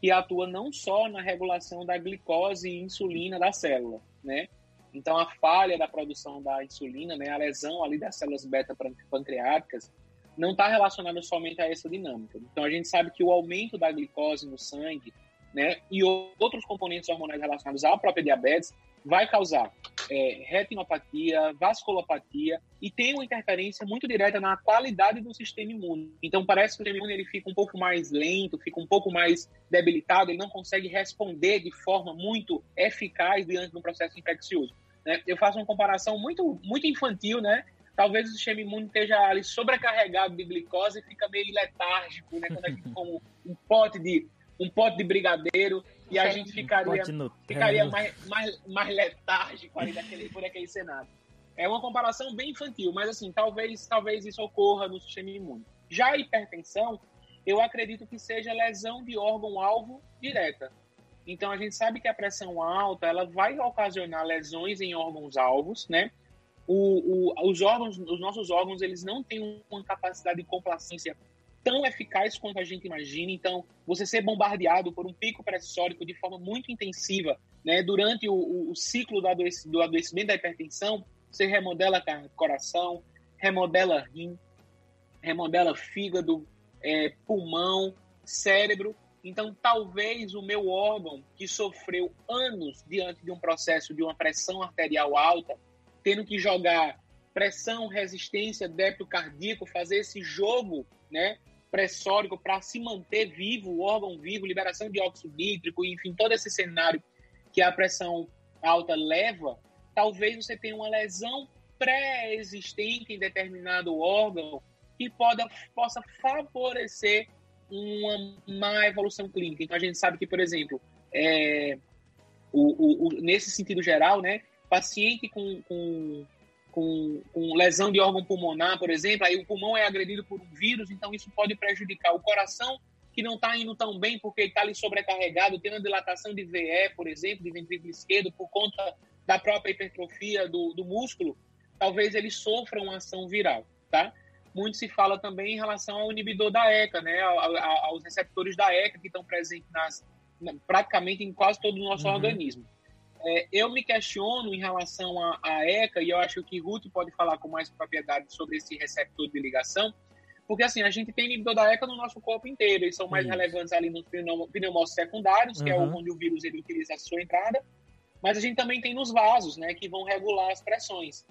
que atua não só na regulação da glicose e insulina da célula, né? Então, a falha da produção da insulina, né, a lesão ali das células beta-pancreáticas, não está relacionada somente a essa dinâmica. Então, a gente sabe que o aumento da glicose no sangue né, e outros componentes hormonais relacionados à própria diabetes vai causar é, retinopatia, vasculopatia e tem uma interferência muito direta na qualidade do sistema imune. Então parece que o sistema imune ele fica um pouco mais lento, fica um pouco mais debilitado, ele não consegue responder de forma muito eficaz diante de um processo infeccioso. Né? Eu faço uma comparação muito, muito infantil, né? Talvez o sistema imune esteja ali sobrecarregado de glicose e fica meio letárgico, né? Quando a gente come um pote de um pote de brigadeiro e a gente ficaria, ficaria mais, mais, mais letárgico ali daquele, por aquele cenário. É uma comparação bem infantil, mas assim, talvez, talvez isso ocorra no sistema imune. Já a hipertensão, eu acredito que seja lesão de órgão-alvo direta. Então a gente sabe que a pressão alta ela vai ocasionar lesões em órgãos-alvos, né? O, o, os órgãos, os nossos órgãos, eles não têm uma capacidade de complacência tão eficaz quanto a gente imagina. Então, você ser bombardeado por um pico pressórico de forma muito intensiva, né, durante o, o, ciclo do, adoec do adoecimento da hipertensão, você remodela coração, remodela rim, remodela fígado, é, pulmão, cérebro. Então, talvez o meu órgão que sofreu anos diante de um processo de uma pressão arterial alta, tendo que jogar pressão, resistência, débito cardíaco, fazer esse jogo, né, pressórico para se manter vivo, o órgão vivo, liberação de óxido nítrico, enfim, todo esse cenário que a pressão alta leva, talvez você tenha uma lesão pré-existente em determinado órgão que pode, possa favorecer uma má evolução clínica. Então, a gente sabe que, por exemplo, é, o, o, o, nesse sentido geral, né, paciente com, com com, com, lesão de órgão pulmonar, por exemplo, aí o pulmão é agredido por um vírus, então isso pode prejudicar o coração, que não está indo tão bem porque está ali sobrecarregado, tendo dilatação de VE, por exemplo, de ventrículo esquerdo, por conta da própria hipertrofia do, do músculo, talvez ele sofra uma ação viral, tá? Muito se fala também em relação ao inibidor da ECA, né? aos receptores da ECA que estão presentes nas, praticamente em quase todo o nosso uhum. organismo. É, eu me questiono em relação à, ECA, e eu acho que Ruth pode falar com mais propriedade sobre esse receptor de ligação, porque assim, a gente tem inibidor da ECA no nosso corpo inteiro, eles são mais Isso. relevantes ali nos pneumócitos secundários, uhum. que é onde o vírus ele utiliza a sua entrada, mas a gente também tem nos vasos, né, que vão regular as pressões.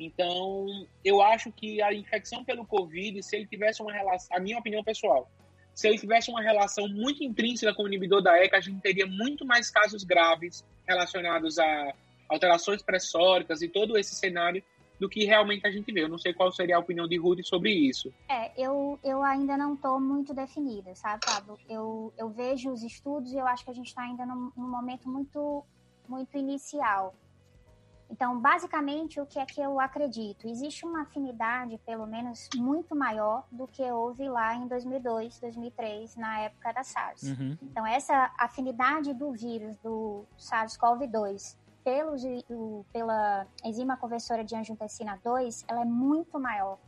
Então, eu acho que a infecção pelo Covid, se ele tivesse uma relação, a minha opinião pessoal, se ele tivesse uma relação muito intrínseca com o inibidor da ECA, a gente teria muito mais casos graves relacionados a alterações pressóricas e todo esse cenário do que realmente a gente vê. Eu não sei qual seria a opinião de Rudy sobre isso. É, eu, eu ainda não estou muito definida, sabe, Pablo? Eu, eu vejo os estudos e eu acho que a gente está ainda num, num momento muito, muito inicial. Então, basicamente, o que é que eu acredito? Existe uma afinidade, pelo menos, muito maior do que houve lá em 2002, 2003, na época da SARS. Uhum. Então, essa afinidade do vírus, do SARS-CoV-2, pela enzima conversora de angiotensina 2, ela é muito maior.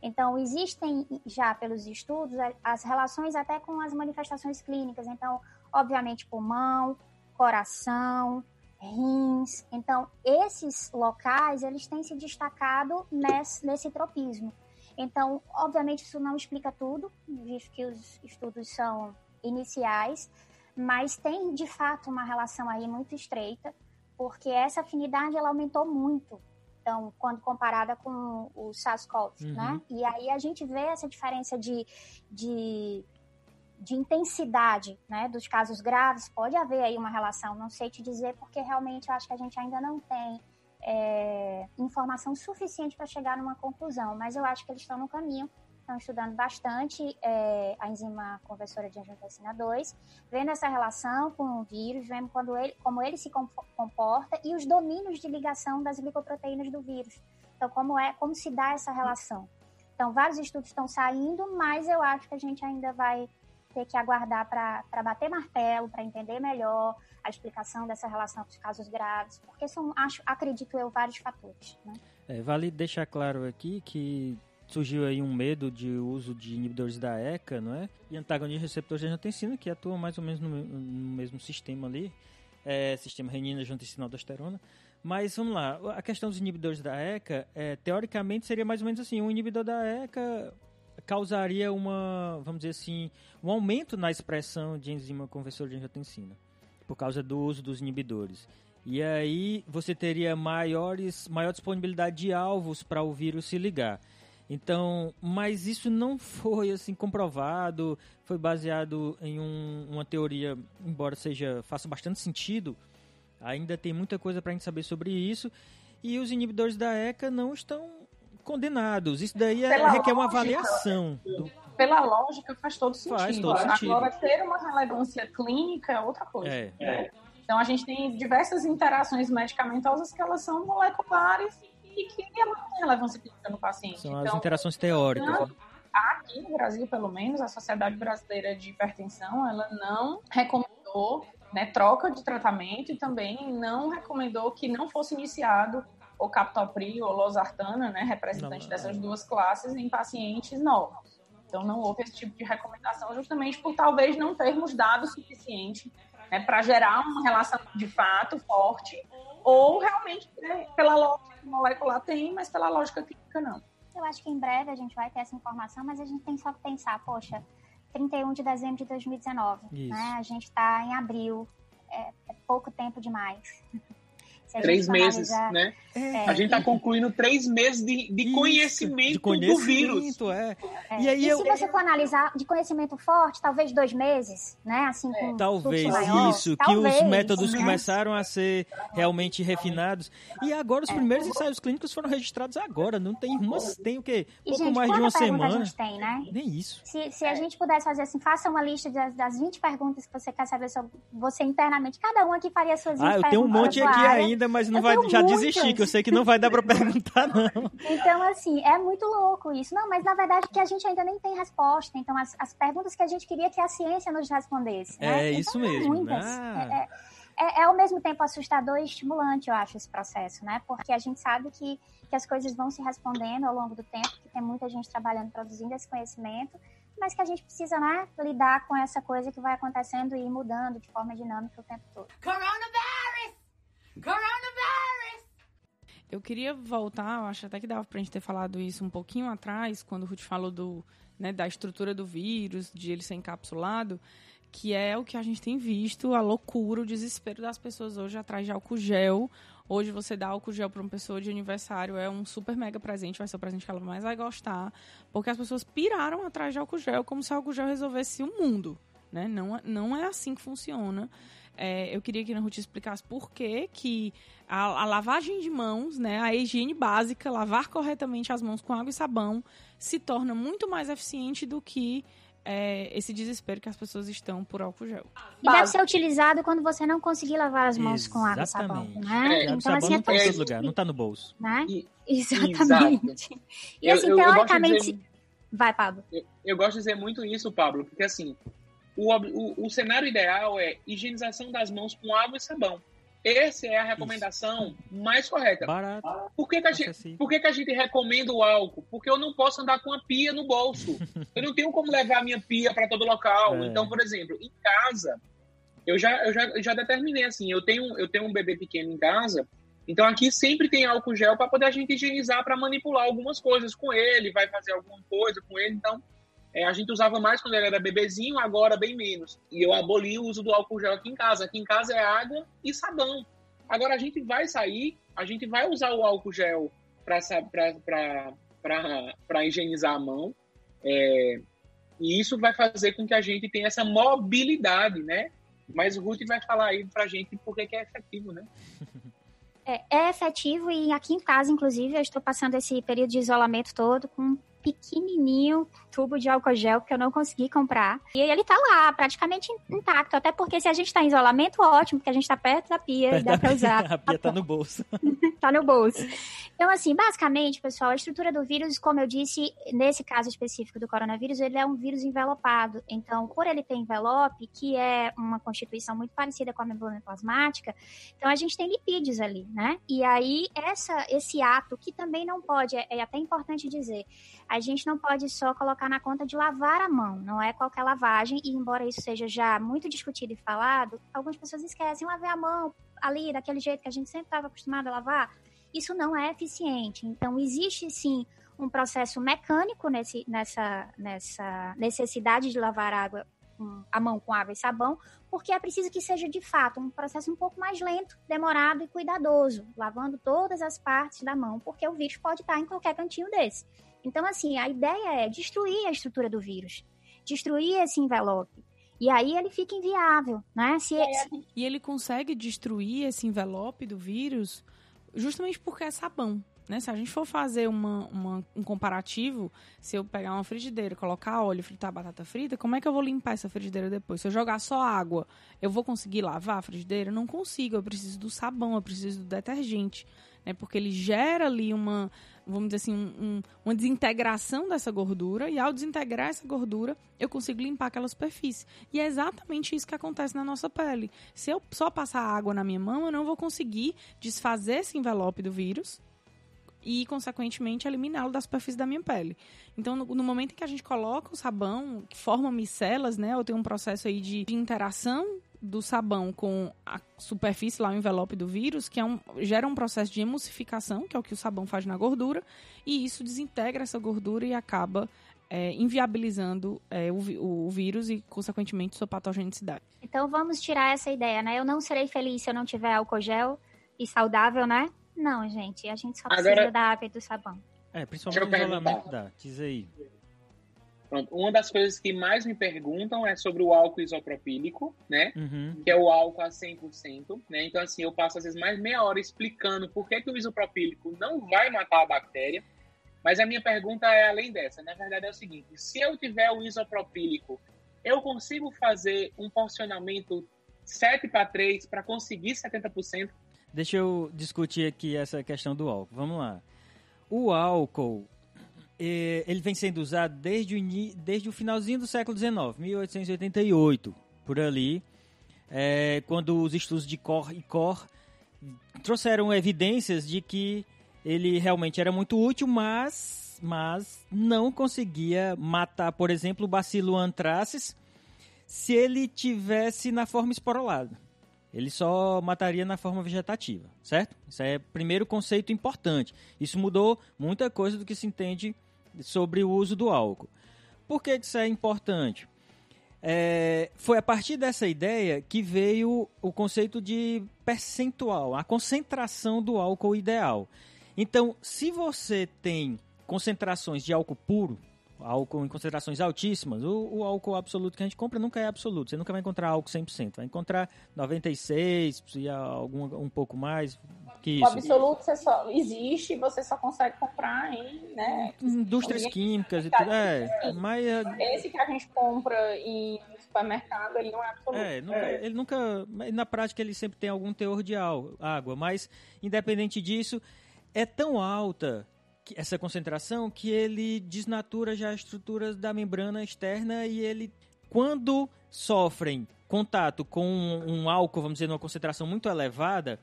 Então, existem já pelos estudos as relações até com as manifestações clínicas. Então, obviamente, pulmão, coração, rins. Então, esses locais, eles têm se destacado nesse, nesse tropismo. Então, obviamente, isso não explica tudo, visto que os estudos são iniciais, mas tem, de fato, uma relação aí muito estreita, porque essa afinidade, ela aumentou muito, então, quando comparada com o SARS-CoV, uhum. né? E aí a gente vê essa diferença de, de de intensidade né, dos casos graves, pode haver aí uma relação, não sei te dizer, porque realmente eu acho que a gente ainda não tem é, informação suficiente para chegar numa conclusão, mas eu acho que eles estão no caminho, estão estudando bastante é, a enzima conversora de angiotensina 2, vendo essa relação com o vírus, vendo quando ele, como ele se comporta e os domínios de ligação das glicoproteínas do vírus. Então, como é, como se dá essa relação? Então, vários estudos estão saindo, mas eu acho que a gente ainda vai ter que aguardar para bater martelo, para entender melhor a explicação dessa relação com os casos graves, porque são, acho, acredito eu, vários fatores. Né? É, vale deixar claro aqui que surgiu aí um medo de uso de inibidores da ECA, não é? E antagonistas receptores de angiotensina, que atuam mais ou menos no, no mesmo sistema ali, é, sistema renina, angiotensina, aldosterona. Mas vamos lá, a questão dos inibidores da ECA, é, teoricamente seria mais ou menos assim, um inibidor da ECA causaria uma, vamos dizer assim, um aumento na expressão de enzima conversora de angiotensina, por causa do uso dos inibidores. E aí você teria maiores, maior disponibilidade de alvos para o vírus se ligar. Então, mas isso não foi assim comprovado, foi baseado em um, uma teoria, embora seja faça bastante sentido, ainda tem muita coisa para a gente saber sobre isso. E os inibidores da ECA não estão condenados. Isso daí é, requer uma avaliação. Do... Pela lógica, faz todo sentido. Faz todo sentido. Agora, ter uma relevância clínica é outra coisa. É. É. Então, a gente tem diversas interações medicamentosas que elas são moleculares e que ela não tem relevância clínica no paciente. São então, as interações teóricas. Não, né? aqui no Brasil, pelo menos, a Sociedade Brasileira de Hipertensão, ela não recomendou né, troca de tratamento e também não recomendou que não fosse iniciado o captopril ou losartana, né, representante não, dessas duas classes, em pacientes novos. Então, não houve esse tipo de recomendação, justamente por talvez não termos dado o suficiente né, para gerar uma relação de fato forte, ou realmente né, pela lógica molecular tem, mas pela lógica clínica não. Eu acho que em breve a gente vai ter essa informação, mas a gente tem só que pensar, poxa, 31 de dezembro de 2019, né? A gente está em abril, é, é pouco tempo demais. três meses, né? É. A gente está concluindo três meses de, de, conhecimento, de conhecimento, do vírus. É. é. E, aí e eu... se você for analisar de conhecimento forte, talvez dois meses, né? Assim, com talvez maior, isso, talvez, que os métodos né? começaram a ser realmente refinados. E agora os é. primeiros ensaios clínicos foram registrados agora, não tem umas, tem o quê? Pouco gente, mais de uma semana. A gente tem, né? Nem isso. Se, se a gente pudesse fazer assim, faça uma lista das, das 20 perguntas que você quer saber sobre você internamente, cada um aqui faria suas 20 Ah, eu tenho um monte aqui ainda, mas não eu vai já desisti, que eu sei que não vai dar para perguntar, não. Então, assim, é muito louco isso. Não, mas na verdade que a gente ainda nem tem resposta. Então, as, as perguntas que a gente queria que a ciência nos respondesse. Né? É então, isso mesmo. Muitas. Ah. É, é, é, ao mesmo tempo assustador e estimulante, eu acho, esse processo, né? Porque a gente sabe que, que as coisas vão se respondendo ao longo do tempo, que tem muita gente trabalhando, produzindo esse conhecimento, mas que a gente precisa, né, lidar com essa coisa que vai acontecendo e mudando de forma dinâmica o tempo todo. Coronavirus! Coronavirus! Eu queria voltar, eu acho até que dava pra gente ter falado isso um pouquinho atrás, quando o Ruth falou do, né, da estrutura do vírus, de ele ser encapsulado que é o que a gente tem visto, a loucura, o desespero das pessoas hoje atrás de álcool gel. Hoje você dá álcool gel para uma pessoa de aniversário é um super mega presente, vai ser o presente que ela mais vai gostar, porque as pessoas piraram atrás de álcool gel como se álcool gel resolvesse o mundo, né? Não, não é assim que funciona. É, eu queria que a Ruth explicasse por que, que a, a, lavagem de mãos, né, a higiene básica, lavar corretamente as mãos com água e sabão, se torna muito mais eficiente do que é, esse desespero que as pessoas estão por álcool gel. E deve ser utilizado quando você não conseguir lavar as mãos Exatamente. com água e sabão, né? É, então, assim, não está em todo lugar, não está no bolso. Né? E, Exatamente. Exato. E assim, eu, eu, teoricamente... Eu Vai, Pablo. Eu, eu, gosto de dizer muito isso, Pablo, porque assim, o, o, o cenário ideal é higienização das mãos com água e sabão. Essa é a recomendação Isso. mais correta. Barato. Por que, que, a gente, por que, que a gente recomenda o álcool? Porque eu não posso andar com a pia no bolso. eu não tenho como levar a minha pia para todo local. É. Então, por exemplo, em casa, eu já, eu já, eu já determinei assim, eu tenho, eu tenho um bebê pequeno em casa, então aqui sempre tem álcool gel para poder a gente higienizar, para manipular algumas coisas com ele, vai fazer alguma coisa com ele. Então, é, a gente usava mais quando era bebezinho, agora bem menos. E eu aboli o uso do álcool gel aqui em casa. Aqui em casa é água e sabão. Agora a gente vai sair, a gente vai usar o álcool gel para higienizar a mão. É, e isso vai fazer com que a gente tenha essa mobilidade, né? Mas o Ruth vai falar aí pra gente por que é efetivo, né? É, é efetivo e aqui em casa, inclusive, eu estou passando esse período de isolamento todo com pequenininho tubo de álcool gel que eu não consegui comprar. E ele tá lá, praticamente intacto. Até porque se a gente tá em isolamento, ótimo, porque a gente tá perto da pia perto e dá pra usar. a pia tá no bolso. tá no bolso. Então, assim, basicamente, pessoal, a estrutura do vírus, como eu disse, nesse caso específico do coronavírus, ele é um vírus envelopado. Então, por ele ter envelope, que é uma constituição muito parecida com a membrana plasmática, então a gente tem lipídios ali, né? E aí, essa, esse ato, que também não pode, é, é até importante dizer, a gente não pode só colocar na conta de lavar a mão, não é qualquer lavagem, e embora isso seja já muito discutido e falado, algumas pessoas esquecem lavar a mão ali daquele jeito que a gente sempre estava acostumado a lavar. Isso não é eficiente. Então, existe sim um processo mecânico nesse, nessa, nessa necessidade de lavar água a mão com água e sabão, porque é preciso que seja de fato um processo um pouco mais lento, demorado e cuidadoso, lavando todas as partes da mão, porque o vírus pode estar em qualquer cantinho desse. Então, assim, a ideia é destruir a estrutura do vírus, destruir esse envelope. E aí ele fica inviável, né? Se, se... E ele consegue destruir esse envelope do vírus justamente porque é sabão. Né? Se a gente for fazer uma, uma, um comparativo, se eu pegar uma frigideira, colocar óleo, fritar batata frita, como é que eu vou limpar essa frigideira depois? Se eu jogar só água, eu vou conseguir lavar a frigideira? Não consigo, eu preciso do sabão, eu preciso do detergente. Né? Porque ele gera ali uma, vamos dizer assim, um, uma desintegração dessa gordura, e ao desintegrar essa gordura, eu consigo limpar aquela superfície. E é exatamente isso que acontece na nossa pele. Se eu só passar água na minha mão, eu não vou conseguir desfazer esse envelope do vírus e, consequentemente, eliminá-lo da superfície da minha pele. Então, no, no, momento em que a gente coloca o sabão, que forma micelas, né, ou tem um processo aí de, de interação do sabão com a superfície, lá o envelope do vírus, que é um, gera um processo de emulsificação, que é o que o sabão faz na gordura, e isso desintegra essa gordura e acaba é, inviabilizando é, o, o, vírus e, consequentemente, sua patogenicidade. Então vamos tirar essa ideia, né? Eu não serei feliz se eu não tiver álcool gel e saudável, né? Não, gente, a gente só precisa Agora... da água e do sabão. É, principalmente o isolamento da. Diz aí. Pronto. Uma das coisas que mais me perguntam é sobre o álcool isopropílico, né? Uhum. Que é o álcool a 100%, né? Então, assim, eu passo às vezes mais meia hora explicando por que, que o isopropílico não vai matar a bactéria. Mas a minha pergunta é além dessa. Na verdade, é o seguinte: se eu tiver o isopropílico, eu consigo fazer um porcionamento 7 para 3 para conseguir 70%? Deixa eu discutir aqui essa questão do álcool. Vamos lá. O álcool ele vem sendo usado desde o, desde o finalzinho do século XIX, 1888, por ali. é, quando os estudos de Cor e Cor trouxeram evidências de que ele realmente era muito útil, mas, mas não conseguia matar, por exemplo, o bacilo anthracis se ele tivesse na forma esporulada. Ele só mataria na forma vegetativa, certo? Isso é o primeiro conceito importante. Isso mudou muita coisa do que se entende sobre o uso do álcool. Por que isso é importante? É, foi a partir dessa ideia que veio o conceito de percentual, a concentração do álcool ideal. Então, se você tem concentrações de álcool puro, álcool em concentrações altíssimas, o, o, álcool absoluto que a gente compra nunca é absoluto. Você nunca vai encontrar álcool 100%. Vai encontrar 96, e algum um pouco mais que isso. O absoluto você só existe e você só consegue comprar em, né, indústrias químicas e tudo. É, mas é esse que a gente compra em supermercado, ele não é absoluto. É, nunca, é. ele nunca, na prática ele sempre tem algum teor de água, mas independente disso, é tão alta essa concentração que ele desnatura já as estruturas da membrana externa e ele, quando sofrem contato com um, álcool, vamos dizer, numa concentração muito elevada,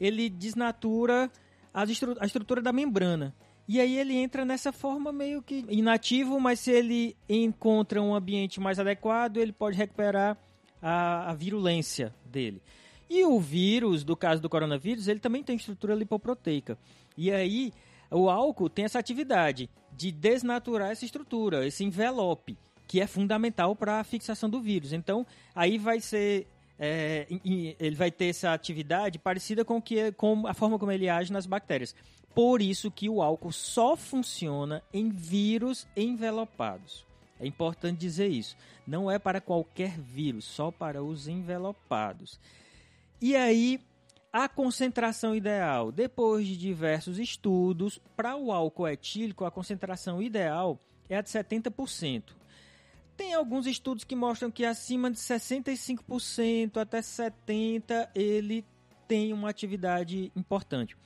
ele desnatura estru a estrutura da membrana. E aí ele entra nessa forma meio que inativo, mas se ele encontra um ambiente mais adequado, ele pode recuperar a, a virulência dele. E o vírus, do caso do coronavírus, ele também tem estrutura lipoproteica. E aí o álcool tem essa atividade de desnaturar essa estrutura, esse envelope, que é fundamental para a fixação do vírus. Então, aí vai ser é, ele vai ter essa atividade parecida com, que, com a forma como ele age nas bactérias. Por isso que o álcool só funciona em vírus envelopados. É importante dizer isso. Não é para qualquer vírus, só para os envelopados. E aí, a concentração ideal, depois de diversos estudos, para o álcool etílico, a concentração ideal é a de 70%. Tem alguns estudos que mostram que acima de 65% até 70% ele tem uma atividade importante.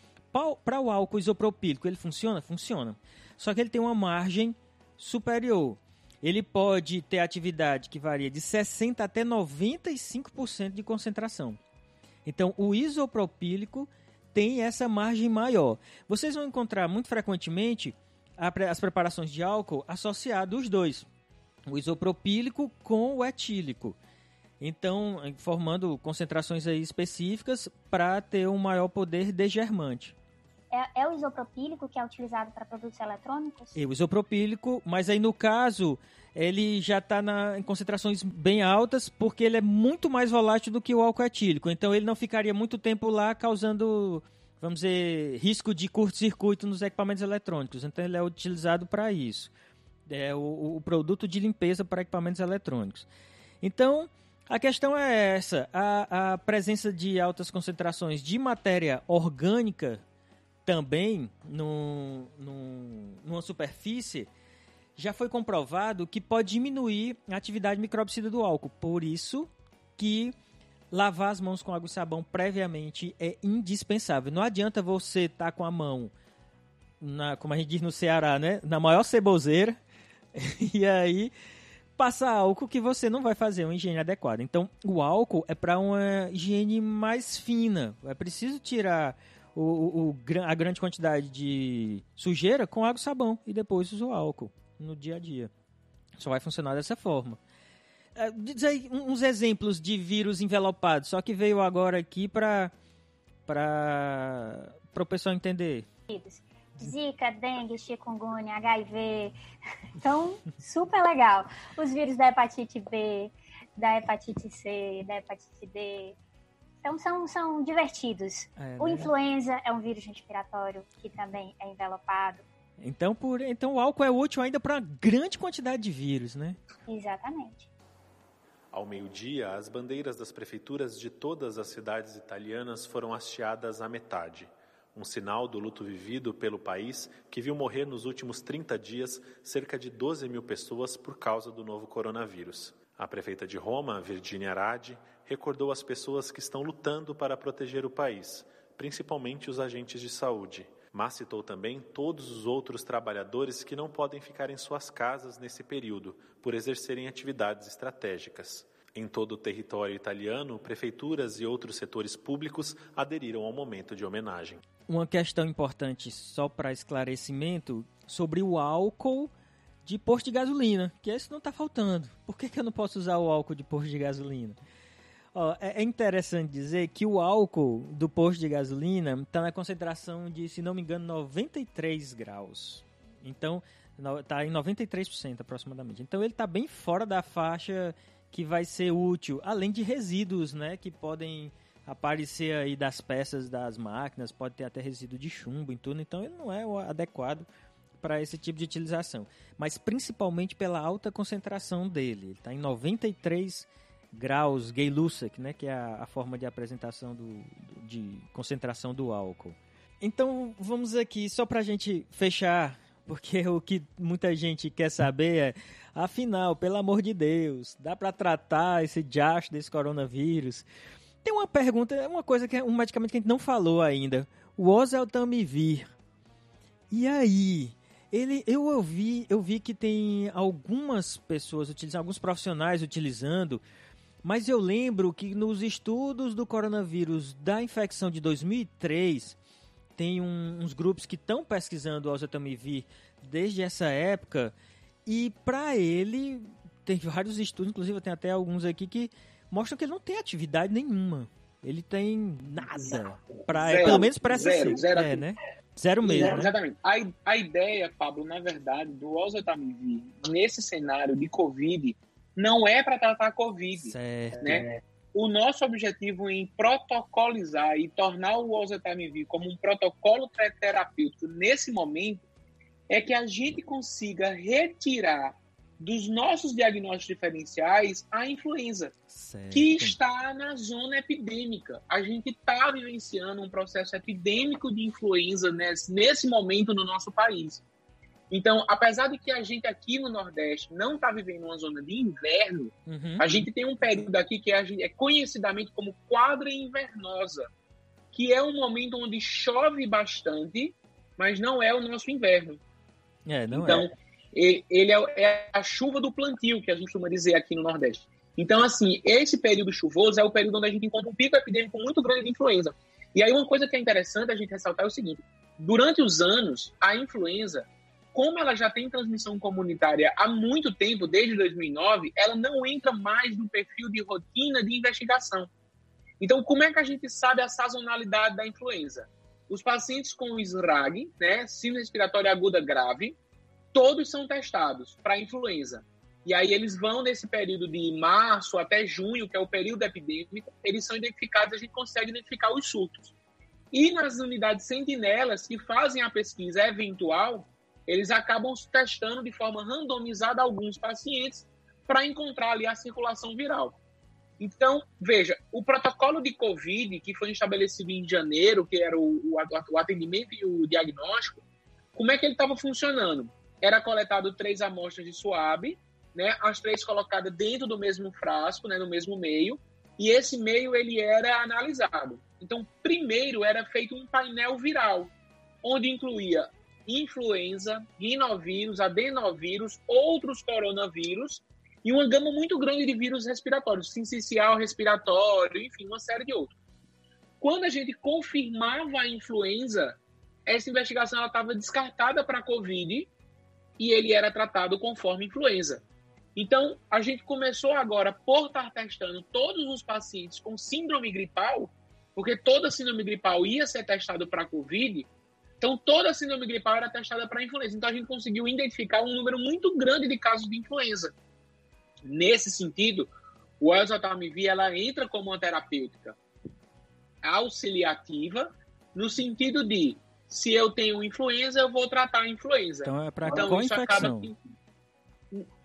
Para o álcool isopropílico, ele funciona? Funciona. Só que ele tem uma margem superior. Ele pode ter atividade que varia de 60% até 95% de concentração. Então, o isopropílico tem essa margem maior. Vocês vão encontrar muito frequentemente as preparações de álcool associados os dois, o isopropílico com o etílico. Então, formando concentrações aí específicas para ter um maior poder degermante. É, é, o isopropílico que é utilizado para produtos eletrônicos? É o isopropílico, mas aí no caso ele já está em concentrações bem altas, porque ele é muito mais volátil do que o álcool etílico. Então ele não ficaria muito tempo lá causando, vamos dizer, risco de curto-circuito nos equipamentos eletrônicos. Então ele é utilizado para isso. É o, o, produto de limpeza para equipamentos eletrônicos. Então, a questão é essa: a, a presença de altas concentrações de matéria orgânica também no, no, numa superfície já foi comprovado que pode diminuir a atividade microbicida do álcool. Por isso que lavar as mãos com água e sabão previamente é indispensável. Não adianta você estar tá com a mão, na, como a gente diz no Ceará, né? Na maior ceboseira, e aí passar álcool que você não vai fazer uma higiene adequada. Então, o álcool é para uma higiene mais fina. É preciso tirar o, o, a grande quantidade de sujeira com água e sabão e depois usar o álcool no dia a dia. Só vai funcionar dessa forma. É, diz aí uns exemplos de vírus envelopados, só que veio agora aqui para para o pessoal entender. Zika, dengue, chikungunya, HIV. Então, super legal. Os vírus da hepatite B, da hepatite C, da hepatite D. Então, são, são divertidos. É, o né? influenza é um vírus respiratório que também é envelopado. Então, por, então o álcool é útil ainda para uma grande quantidade de vírus, né? Exatamente. Ao meio-dia, as bandeiras das prefeituras de todas as cidades italianas foram hasteadas à metade. Um sinal do luto vivido pelo país que viu morrer nos últimos 30 dias cerca de 12 mil pessoas por causa do novo coronavírus. A prefeita de Roma, Virginia Aradi, recordou as pessoas que estão lutando para proteger o país, principalmente os agentes de saúde mas citou também todos os outros trabalhadores que não podem ficar em suas casas nesse período, por exercerem atividades estratégicas. Em todo o território italiano, prefeituras e outros setores públicos aderiram ao momento de homenagem. Uma questão importante, só para esclarecimento, sobre o álcool de posto de gasolina, que esse não está faltando. Por que, que eu não posso usar o álcool de posto de gasolina? É, é interessante dizer que o álcool do posto de gasolina está na concentração de, se não me engano, 93 graus. Então, está em 93% aproximadamente. Então, ele está bem fora da faixa que vai ser útil, além de resíduos, né, que podem aparecer aí das peças das máquinas, pode ter até resíduo de chumbo e tudo, então ele não é adequado para esse tipo de utilização, mas principalmente pela alta concentração dele. Ele está em 93 graus Gay-Lussac, né, que é a, a, forma de apresentação do, de concentração do álcool. Então vamos aqui só para a gente fechar porque o que muita gente quer saber é, afinal, pelo amor de Deus, dá para tratar esse diacho desse coronavírus? Tem uma pergunta, uma coisa que é um medicamento que a gente não falou ainda. O oseltamivir. E aí? Ele, eu ouvi, eu vi que tem algumas pessoas utilizando, alguns profissionais utilizando, mas eu lembro que nos estudos do coronavírus da infecção de 2003, tem um, uns grupos que estão pesquisando o oseltamivir desde essa época e para ele tem vários estudos, inclusive tem até alguns aqui que mostram que ele não tem atividade nenhuma. Ele tem nada para, pelo menos para essa zero, zero, é, né? Zero mesmo. Zero, né? Exatamente. A, a ideia, Pablo, na verdade, do oseltamivir nesse cenário de Covid não é para tratar Covid, certo. né? o nosso objetivo em protocolizar e tornar o oseltamivir como um protocolo terapêutico nesse momento é que a gente consiga retirar dos nossos diagnósticos diferenciais a influenza, certo. que está na zona epidêmica. A gente está vivenciando um processo epidêmico de influenza nesse, nesse momento no nosso país. Então, apesar de que a gente aqui no Nordeste não está vivendo uma zona de inverno, uhum. a gente tem um período aqui que é, é conhecidamente como quadra invernosa, que é um momento onde chove bastante, mas não é o nosso inverno. É, não então, é. ele é, é a chuva do plantio, que a gente costuma dizer aqui no Nordeste. Então, assim, esse período chuvoso é o período onde a gente encontra um pico epidêmico muito grande de influenza. E aí, uma coisa que é interessante a gente ressaltar é o seguinte: durante os anos, a influenza como ela já tem transmissão comunitária há muito tempo, desde 2009, ela não entra mais no perfil de rotina de investigação. Então, como é que a gente sabe a sazonalidade da influenza? Os pacientes com SRAG, né, síndrome respiratória aguda grave, todos são testados para influenza. E aí eles vão nesse período de março até junho, que é o período epidêmico, eles são identificados, a gente consegue identificar os surtos. E nas unidades sentinelas que fazem a pesquisa eventual, eles acabam testando de forma randomizada alguns pacientes para encontrar ali a circulação viral. Então, veja, o protocolo de Covid, que foi estabelecido em janeiro, que era o, o atendimento e o diagnóstico, como é que ele estava funcionando? Era coletado três amostras de suave, né, as três colocadas dentro do mesmo frasco, né, no mesmo meio, e esse meio ele era analisado. Então, primeiro era feito um painel viral, onde incluía influenza, rinovírus, adenovírus, outros coronavírus e uma gama muito grande de vírus respiratórios, sincicial respiratório, enfim, uma série de outros. Quando a gente confirmava a influenza, essa investigação estava descartada para a COVID e ele era tratado conforme influenza. Então, a gente começou agora, por estar testando todos os pacientes com síndrome gripal, porque toda síndrome gripal ia ser testado para a COVID, então, toda a síndrome gripal era testada para influenza. Então, a gente conseguiu identificar um número muito grande de casos de influenza. Nesse sentido, o oseltamivir ela entra como uma terapêutica auxiliativa, no sentido de se eu tenho influenza, eu vou tratar a influenza. Então, é para então, co-infecção.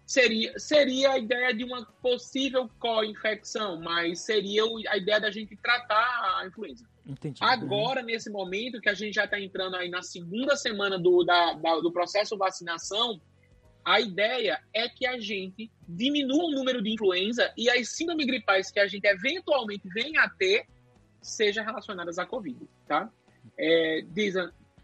Seria, seria a ideia de uma possível co-infecção, mas seria a ideia da gente tratar a influenza. Entendi. Agora, nesse momento que a gente já está entrando aí na segunda semana do, da, da, do processo de vacinação, a ideia é que a gente diminua o número de influenza e as síndromes gripais que a gente eventualmente venha a ter sejam relacionadas à Covid, tá? É,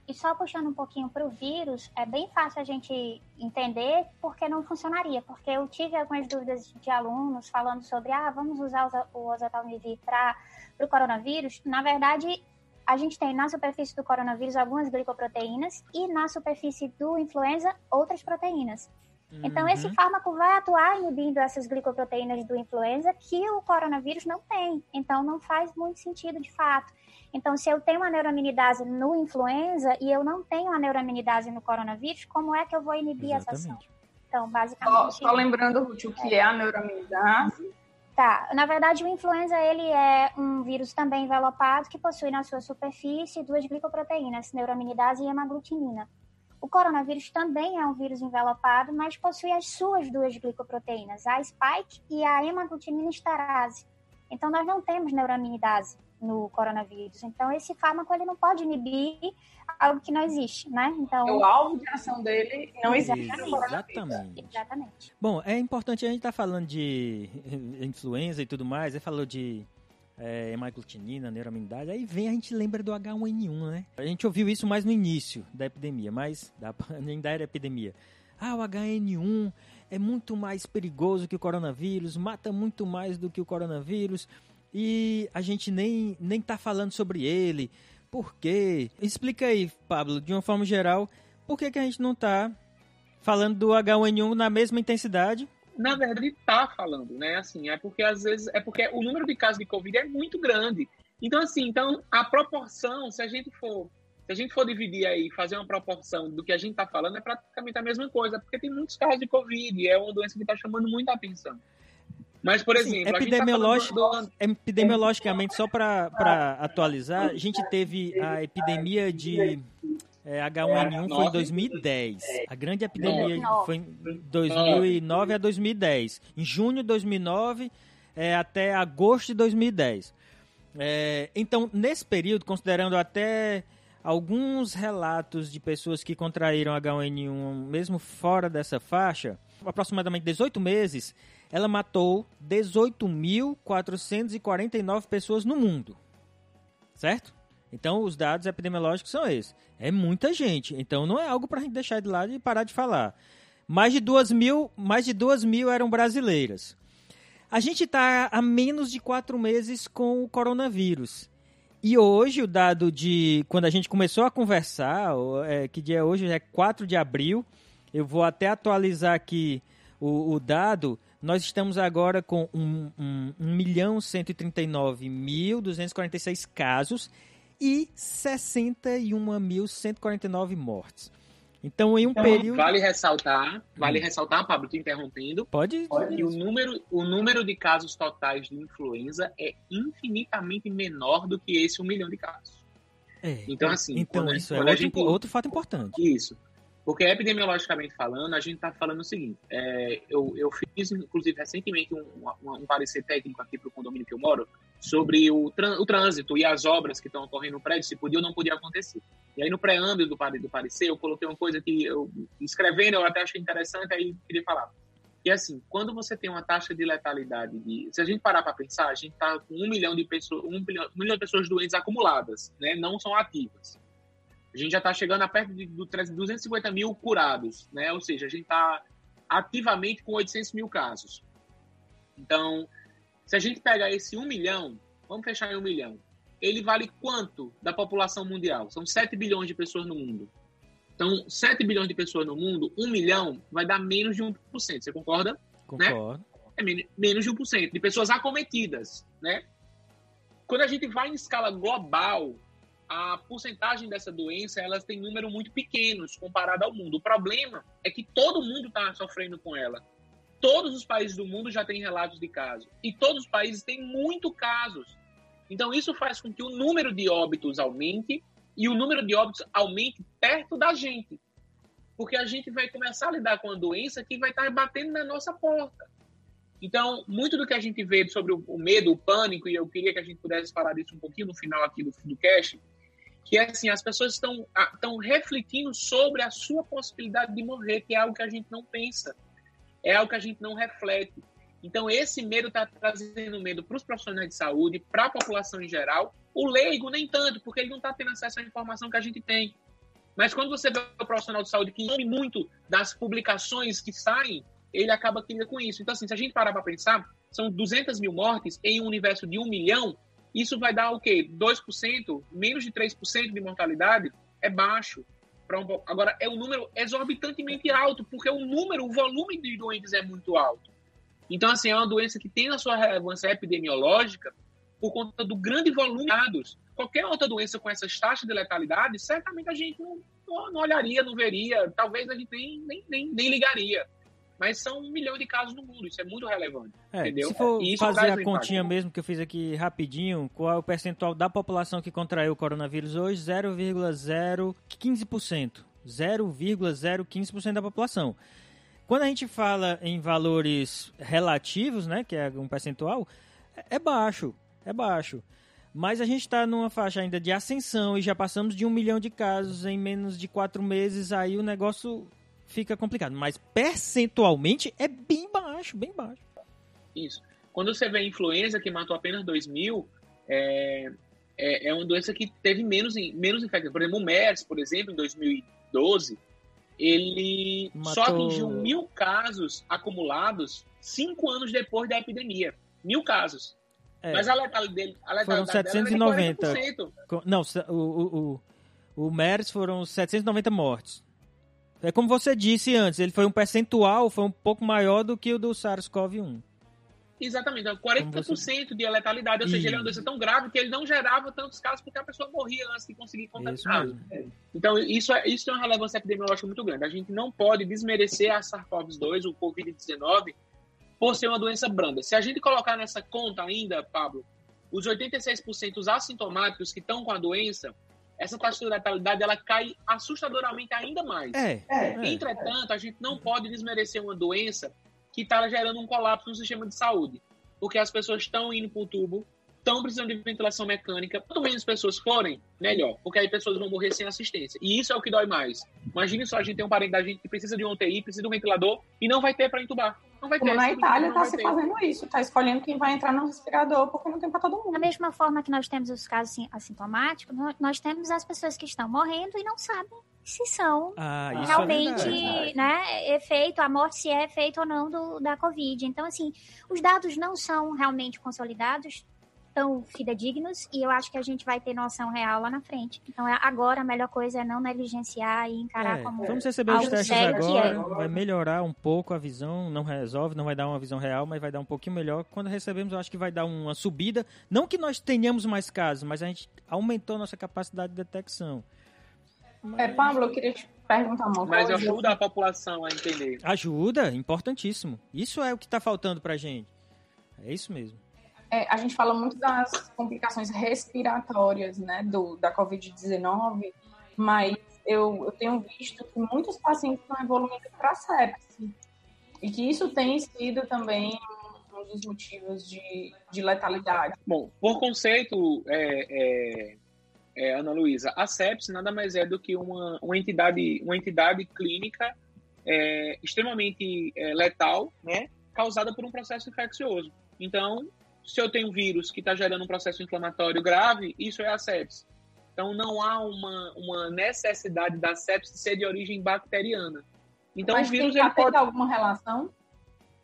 E só puxando um pouquinho para o vírus, é bem fácil a gente entender porque não funcionaria. Porque eu tive algumas dúvidas de alunos falando sobre, ah, vamos usar o oseltamivir para o coronavírus. Na verdade, a gente tem na superfície do coronavírus algumas glicoproteínas e na superfície do influenza outras proteínas. Então, uhum. esse fármaco vai atuar inibindo essas glicoproteínas do influenza que o coronavírus não tem. Então, não faz muito sentido de fato. Então, se eu tenho uma neuraminidase no influenza e eu não tenho a neuraminidase no coronavírus, como é que eu vou inibir Exatamente. essa ação? Então, basicamente... Só, só lembrando, Ruth, o que é a neuraminidase? Tá, na verdade o influenza ele é um vírus também envelopado que possui na sua superfície duas glicoproteínas, neuraminidase e hemaglutinina. O coronavírus também é um vírus envelopado, mas possui as suas duas glicoproteínas, a spike e a hemaglutinina esterase. Então nós não temos neuraminidase no coronavírus. Então, esse fármaco ele não pode inibir algo que não existe, né? Então, o alvo de ação dele não existe. Exatamente. Exatamente. Bom, é importante a gente estar tá falando de influenza e tudo mais, aí falou de é, hemaglutinina, neuraminidade, aí vem a gente lembra do H1N1, né? A gente ouviu isso mais no início da epidemia, mas da, nem da era epidemia. Ah, o H1N1 é muito mais perigoso que o coronavírus, mata muito mais do que o coronavírus e a gente nem, nem tá falando sobre ele. Por quê? Explica aí, Pablo, de uma forma geral, por que, que a gente não tá falando do H1N1 na mesma intensidade? Na verdade, tá falando, né? Assim, é porque às vezes é porque o número de casos de Covid é muito grande. Então, assim, então a proporção, se a gente for se a gente for dividir aí, fazer uma proporção do que a gente está falando, é praticamente a mesma coisa, porque tem muitos casos de Covid, e é uma doença que está chamando muita atenção. Mas, por assim, exemplo, epidemiológico, tá do... epidemiologicamente, só para atualizar, a gente teve a epidemia de é, H1N1 foi em 2010. A grande epidemia foi em 2009 a 2010. Em junho de 2009 é, até agosto de 2010. É, então, nesse período, considerando até alguns relatos de pessoas que contraíram H1N1 mesmo fora dessa faixa, aproximadamente 18 meses, ela matou 18.449 pessoas no mundo. Certo? Então, os dados epidemiológicos são esses. É muita gente. Então, não é algo para a gente deixar de lado e parar de falar. Mais de 2 mil, mais de 2 mil eram brasileiras. A gente está há menos de quatro meses com o coronavírus. E hoje, o dado de. Quando a gente começou a conversar, é, que dia é hoje? É 4 de abril. Eu vou até atualizar aqui o, o dado. Nós estamos agora com 1, 1, 1 milhão 139.246 casos e 61.149 mortes. Então, em um então, período. Vale ressaltar, vale hum. ressaltar, Pablo, te interrompendo. Pode. Que o número, o número de casos totais de influenza é infinitamente menor do que esse um milhão de casos. É, então, assim. Então, quando, isso é outro, gente... outro fato importante. Isso. Porque epidemiologicamente falando, a gente está falando o seguinte: é, eu, eu fiz, inclusive, recentemente um, um, um parecer técnico aqui para o condomínio que eu moro sobre o, o trânsito e as obras que estão ocorrendo no prédio, se podia ou não podia acontecer. E aí, no preâmbulo do, do parecer, eu coloquei uma coisa que eu, escrevendo, eu até achei interessante, aí queria falar. E assim, quando você tem uma taxa de letalidade de. Se a gente parar para pensar, a gente está com um milhão de pessoas, um milhão, um milhão de pessoas doentes acumuladas, né? Não são ativas. A gente já está chegando a perto de 250 mil curados, né? Ou seja, a gente está ativamente com 800 mil casos. Então, se a gente pegar esse 1 milhão, vamos fechar em 1 milhão, ele vale quanto da população mundial? São 7 bilhões de pessoas no mundo. Então, 7 bilhões de pessoas no mundo, 1 milhão vai dar menos de 1%. Você concorda? Né? Concordo. Né? É menos de 1% de pessoas acometidas, né? Quando a gente vai em escala global, a porcentagem dessa doença elas tem número muito pequenos comparado ao mundo. O problema é que todo mundo está sofrendo com ela. Todos os países do mundo já têm relatos de casos. E todos os países têm muito casos. Então, isso faz com que o número de óbitos aumente e o número de óbitos aumente perto da gente. Porque a gente vai começar a lidar com a doença que vai estar batendo na nossa porta. Então, muito do que a gente vê sobre o medo, o pânico, e eu queria que a gente pudesse falar disso um pouquinho no final aqui do, do cast, que é assim, as pessoas estão, estão refletindo sobre a sua possibilidade de morrer, que é algo que a gente não pensa, é algo que a gente não reflete. Então, esse medo está trazendo medo para os profissionais de saúde, para a população em geral. O leigo, nem tanto, porque ele não está tendo acesso à informação que a gente tem. Mas quando você vê o profissional de saúde que come muito das publicações que saem, ele acaba querendo com isso. Então, assim, se a gente parar para pensar, são 200 mil mortes em um universo de um milhão, isso vai dar o quê? 2%, menos de 3% de mortalidade? É baixo. Um... Agora, é um número exorbitantemente alto, porque o número, o volume de doentes é muito alto. Então, assim, é uma doença que tem a sua relevância epidemiológica por conta do grande volume de dados. Qualquer outra doença com essas taxas de letalidade, certamente a gente não, não olharia, não veria, talvez a gente nem, nem, nem, nem ligaria mas são um milhão de casos no mundo, isso é muito relevante. É, entendeu? Se for fazer a continha mesmo que eu fiz aqui rapidinho, qual é o percentual da população que contraiu o coronavírus hoje? 0,015%. 0,015% da população. Quando a gente fala em valores relativos, né, que é um percentual, é baixo, é baixo. Mas a gente está numa faixa ainda de ascensão e já passamos de um milhão de casos em menos de quatro meses, aí o negócio fica complicado. Mas percentualmente é bem baixo, bem baixo. Isso. Quando você vê a influenza que matou apenas 2 mil, é, é, é, uma doença que teve menos, menos infectados. Por exemplo, o MERS, por exemplo, em 2012, ele matou... só atingiu mil casos acumulados cinco anos depois da epidemia. Mil casos. É. Mas a letalidade dele, a letalidade foram 790. Não, o, o, o, o MERS foram 790 mortes. É como você disse antes, ele foi um percentual, foi um pouco maior do que o do SARS-CoV-1. Exatamente, 40% então, você... de letalidade, ou seja, ele é uma doença tão grave que ele não gerava tantos casos porque a pessoa morria antes de conseguir contaminar. Então, isso, é, isso tem uma relevância epidemiológica muito grande. A gente não pode desmerecer a SARS-CoV-2, o Covid-19, por ser uma doença branda. Se a gente colocar nessa conta ainda, Pablo, os 86% assintomáticos que estão com a doença, essa taxa de letalidade ela cai assustadoramente ainda mais. É, é. Entretanto, a gente não pode desmerecer uma doença que está gerando um colapso no sistema de saúde, porque as pessoas estão indo para o tubo, estão precisando de ventilação mecânica. Quanto menos pessoas forem, melhor, porque aí pessoas vão morrer sem assistência. E isso é o que dói mais. Imagine só a gente tem um parente da gente que precisa de um UTI, precisa de um ventilador e não vai ter para entubar. Não vai Como ter. na Itália está se ter. fazendo isso, está escolhendo quem vai entrar no respirador porque não tem para todo mundo. Da mesma forma que nós temos os casos assintomáticos, nós temos as pessoas que estão morrendo e não sabem se são ah, é realmente é né, efeito, a morte se é efeito ou não do, da Covid. Então, assim, os dados não são realmente consolidados, tão fidedignos e eu acho que a gente vai ter noção real lá na frente. Então é, agora a melhor coisa é não negligenciar e encarar é, como Vamos receber os testes agora, é. vai melhorar um pouco a visão, não resolve, não vai dar uma visão real, mas vai dar um pouquinho melhor. Quando recebemos, eu acho que vai dar uma subida, não que nós tenhamos mais casos, mas a gente aumentou nossa capacidade de detecção. Mas... É, Pablo, eu queria te perguntar uma mas coisa. Mas ajuda a população a entender. Ajuda, importantíssimo. Isso é o que está faltando pra gente. É isso mesmo é, a gente fala muito das complicações respiratórias, né, do, da Covid-19, mas eu, eu tenho visto que muitos pacientes estão evoluindo para sepse e que isso tem sido também um dos motivos de, de letalidade. Bom, por conceito, é, é, é, Ana Luísa, a sepse nada mais é do que uma, uma, entidade, uma entidade clínica é, extremamente é, letal, né, causada por um processo infeccioso. Então, se eu tenho um vírus que está gerando um processo inflamatório grave, isso é a sepse. Então, não há uma, uma necessidade da sepse ser de origem bacteriana. Então, Mas o vírus tem ele pode... alguma relação?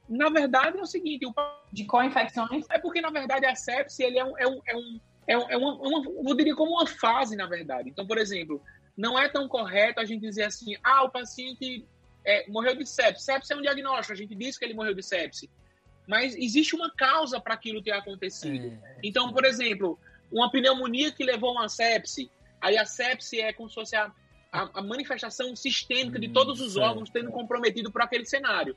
Na verdade, é o seguinte... O... De co-infecções? É porque, na verdade, a sepse ele é, um, é, um, é, um, é, um, é uma, uma, eu diria como uma fase, na verdade. Então, por exemplo, não é tão correto a gente dizer assim, ah, o paciente é, morreu de sepse. Sepse é um diagnóstico, a gente diz que ele morreu de sepse mas existe uma causa para aquilo ter acontecido. É. Então, por exemplo, uma pneumonia que levou a uma sepse, aí a sepse é como se fosse a, a, a manifestação sistêmica de todos os hum, órgãos tendo comprometido por aquele cenário.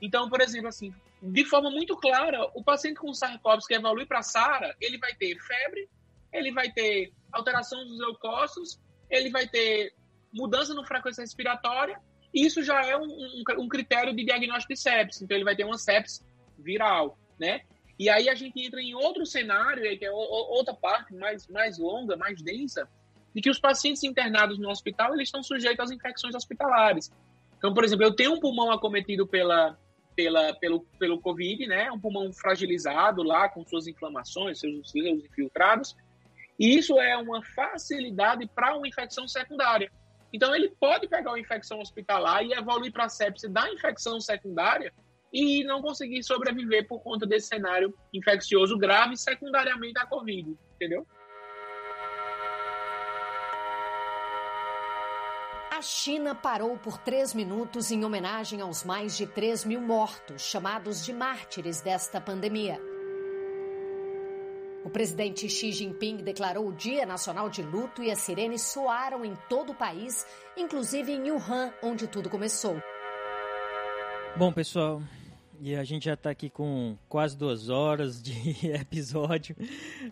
Então, por exemplo, assim, de forma muito clara, o paciente com SARS-CoV que evolui para SARA, ele vai ter febre, ele vai ter alteração dos leucócitos, ele vai ter mudança no frequência respiratória, e isso já é um, um, um critério de diagnóstico de sepsis. Então, ele vai ter uma sepsis viral, né? E aí a gente entra em outro cenário, que é outra parte mais, mais longa, mais densa, de que os pacientes internados no hospital eles estão sujeitos às infecções hospitalares. Então, por exemplo, eu tenho um pulmão acometido pela, pela, pelo, pelo Covid, né? Um pulmão fragilizado lá, com suas inflamações, seus, seus infiltrados. E isso é uma facilidade para uma infecção secundária. Então ele pode pegar uma infecção hospitalar e evoluir para a sepse da infecção secundária e não conseguir sobreviver por conta desse cenário infeccioso grave secundariamente à Covid, entendeu? A China parou por três minutos em homenagem aos mais de 3 mil mortos, chamados de mártires desta pandemia. O presidente Xi Jinping declarou o Dia Nacional de Luto e as sirenes soaram em todo o país, inclusive em Wuhan, onde tudo começou. Bom, pessoal, e a gente já está aqui com quase duas horas de episódio.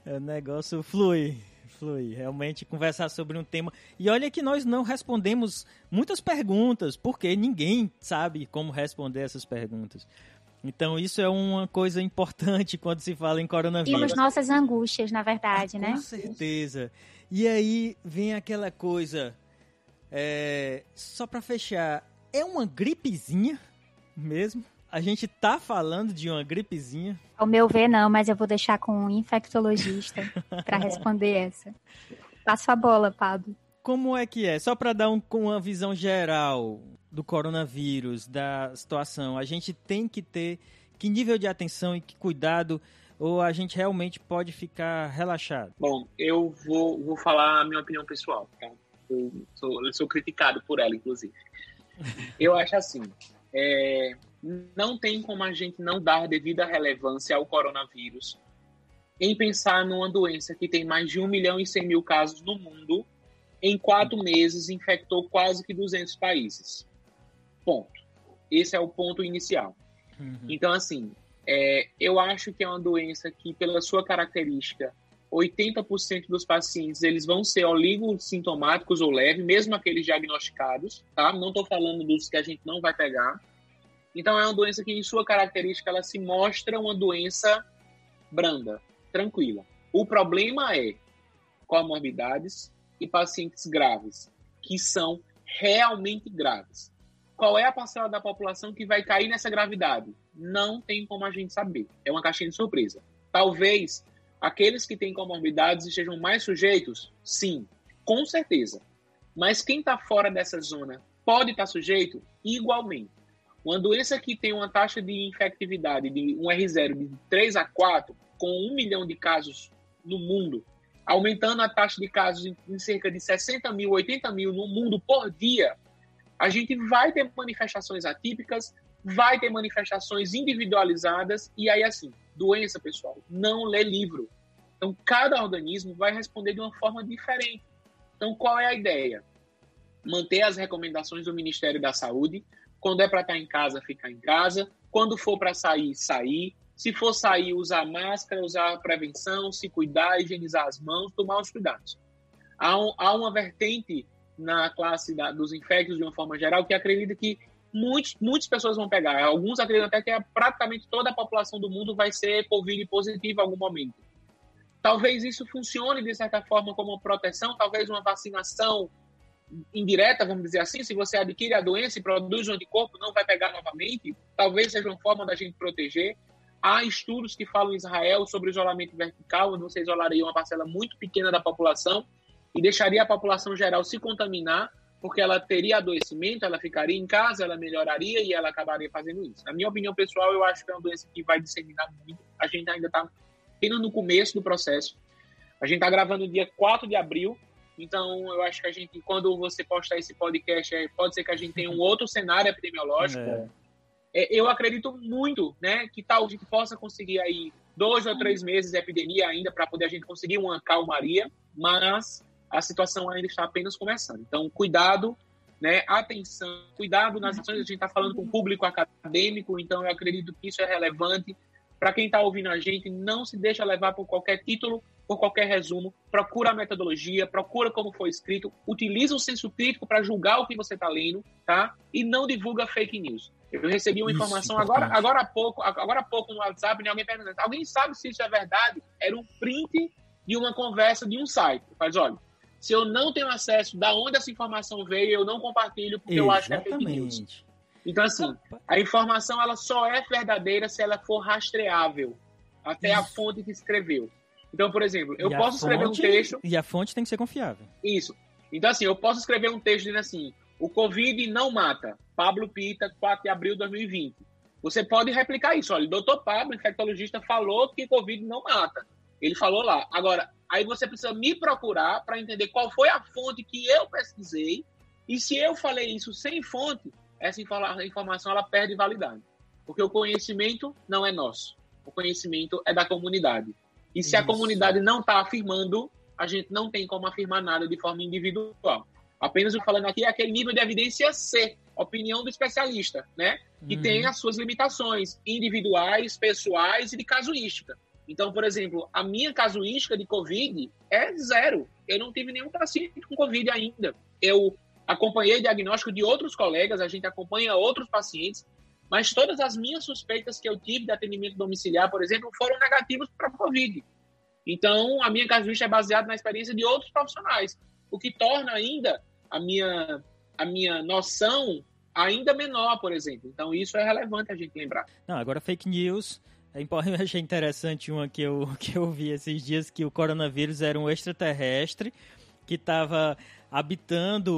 O negócio flui, flui. Realmente conversar sobre um tema. E olha que nós não respondemos muitas perguntas, porque ninguém sabe como responder essas perguntas. Então isso é uma coisa importante quando se fala em coronavírus. Temos nossas angústias, na verdade, ah, né? Com certeza. E aí vem aquela coisa. É, só para fechar, é uma gripezinha mesmo? A gente tá falando de uma gripezinha? Ao meu ver, não, mas eu vou deixar com um infectologista para responder essa. Passo a bola, Pablo. Como é que é? Só para dar um, uma visão geral do coronavírus, da situação, a gente tem que ter que nível de atenção e que cuidado ou a gente realmente pode ficar relaxado? Bom, eu vou, vou falar a minha opinião pessoal, tá? Eu sou, eu sou criticado por ela, inclusive. Eu acho assim, é, não tem como a gente não dar devida relevância ao coronavírus em pensar numa doença que tem mais de 1 milhão e 100 mil casos no mundo, em quatro meses infectou quase que 200 países. Ponto. Esse é o ponto inicial. Uhum. Então, assim, é, eu acho que é uma doença que, pela sua característica, 80% dos pacientes eles vão ser oligossintomáticos ou leve, mesmo aqueles diagnosticados, tá? Não estou falando dos que a gente não vai pegar. Então, é uma doença que, em sua característica, ela se mostra uma doença branda, tranquila. O problema é comorbidades e pacientes graves, que são realmente graves. Qual é a parcela da população que vai cair nessa gravidade? Não tem como a gente saber. É uma caixinha de surpresa. Talvez aqueles que têm comorbidades estejam mais sujeitos? Sim, com certeza. Mas quem está fora dessa zona pode estar tá sujeito? Igualmente. Uma doença que tem uma taxa de infectividade de um R0 de 3 a 4, com 1 milhão de casos no mundo, aumentando a taxa de casos em cerca de 60 mil, 80 mil no mundo por dia, a gente vai ter manifestações atípicas, vai ter manifestações individualizadas, e aí, assim, doença, pessoal, não lê livro. Então, cada organismo vai responder de uma forma diferente. Então, qual é a ideia? Manter as recomendações do Ministério da Saúde. Quando é para estar em casa, ficar em casa. Quando for para sair, sair. Se for sair, usar máscara, usar prevenção, se cuidar, higienizar as mãos, tomar os cuidados. Há, um, há uma vertente na classe da, dos infectos de uma forma geral que acredita que muitos, muitas pessoas vão pegar. Alguns acreditam até que é praticamente toda a população do mundo vai ser Covid positiva em algum momento. Talvez isso funcione de certa forma como proteção, talvez uma vacinação indireta, vamos dizer assim, se você adquire a doença e produz um anticorpo, não vai pegar novamente, talvez seja uma forma da gente proteger. Há estudos que falam em Israel sobre isolamento vertical, onde você isolaria uma parcela muito pequena da população e deixaria a população geral se contaminar, porque ela teria adoecimento, ela ficaria em casa, ela melhoraria e ela acabaria fazendo isso. Na minha opinião pessoal, eu acho que é uma doença que vai disseminar muito. A gente ainda está apenas no começo do processo. A gente está gravando dia 4 de abril, então eu acho que a gente, quando você postar esse podcast, é, pode ser que a gente tenha um outro cenário epidemiológico. É. É, eu acredito muito né, que tal a gente possa conseguir aí dois ou três meses de epidemia ainda para poder a gente conseguir uma calmaria, mas a situação ainda está apenas começando. Então, cuidado, né, atenção, cuidado nas ações. A gente está falando com o público acadêmico, então eu acredito que isso é relevante. Para quem está ouvindo a gente, não se deixa levar por qualquer título, por qualquer resumo. Procura a metodologia, procura como foi escrito, utiliza o senso crítico para julgar o que você está lendo, tá? E não divulga fake news. Eu recebi uma informação agora, agora há pouco, agora há pouco no WhatsApp, né, alguém perguntando, alguém sabe se isso é verdade? Era um print de uma conversa de um site. Faz, olha, se eu não tenho acesso da onde essa informação veio, eu não compartilho porque Exatamente. eu acho que é fake news. Então, assim, a informação ela só é verdadeira se ela for rastreável até Isso. a fonte que escreveu. Então, por exemplo, eu e posso escrever fonte, um texto. E a fonte tem que ser confiável. Isso. Então, assim, eu posso escrever um texto dizendo assim: o Covid não mata. Pablo Pita, 4 de abril de 2020. Você pode replicar isso. Olha, o doutor Pablo, infectologista, falou que Covid não mata. Ele falou lá. Agora, aí você precisa me procurar para entender qual foi a fonte que eu pesquisei. E se eu falei isso sem fonte, essa informação ela perde validade. Porque o conhecimento não é nosso. O conhecimento é da comunidade. E se Isso. a comunidade não está afirmando, a gente não tem como afirmar nada de forma individual. Apenas o falando aqui é aquele nível de evidência C, opinião do especialista, né? Que uhum. tem as suas limitações individuais, pessoais e de casuística. Então, por exemplo, a minha casuística de Covid é zero. Eu não tive nenhum paciente com Covid ainda. Eu acompanhei diagnóstico de outros colegas, a gente acompanha outros pacientes, mas todas as minhas suspeitas que eu tive de atendimento domiciliar, por exemplo, foram negativas para Covid. Então, a minha casuística é baseada na experiência de outros profissionais, o que torna ainda a minha, a minha noção ainda menor, por exemplo. Então, isso é relevante a gente lembrar. Não, agora fake news. É eu achei interessante uma que eu, que eu vi esses dias, que o coronavírus era um extraterrestre que estava habitando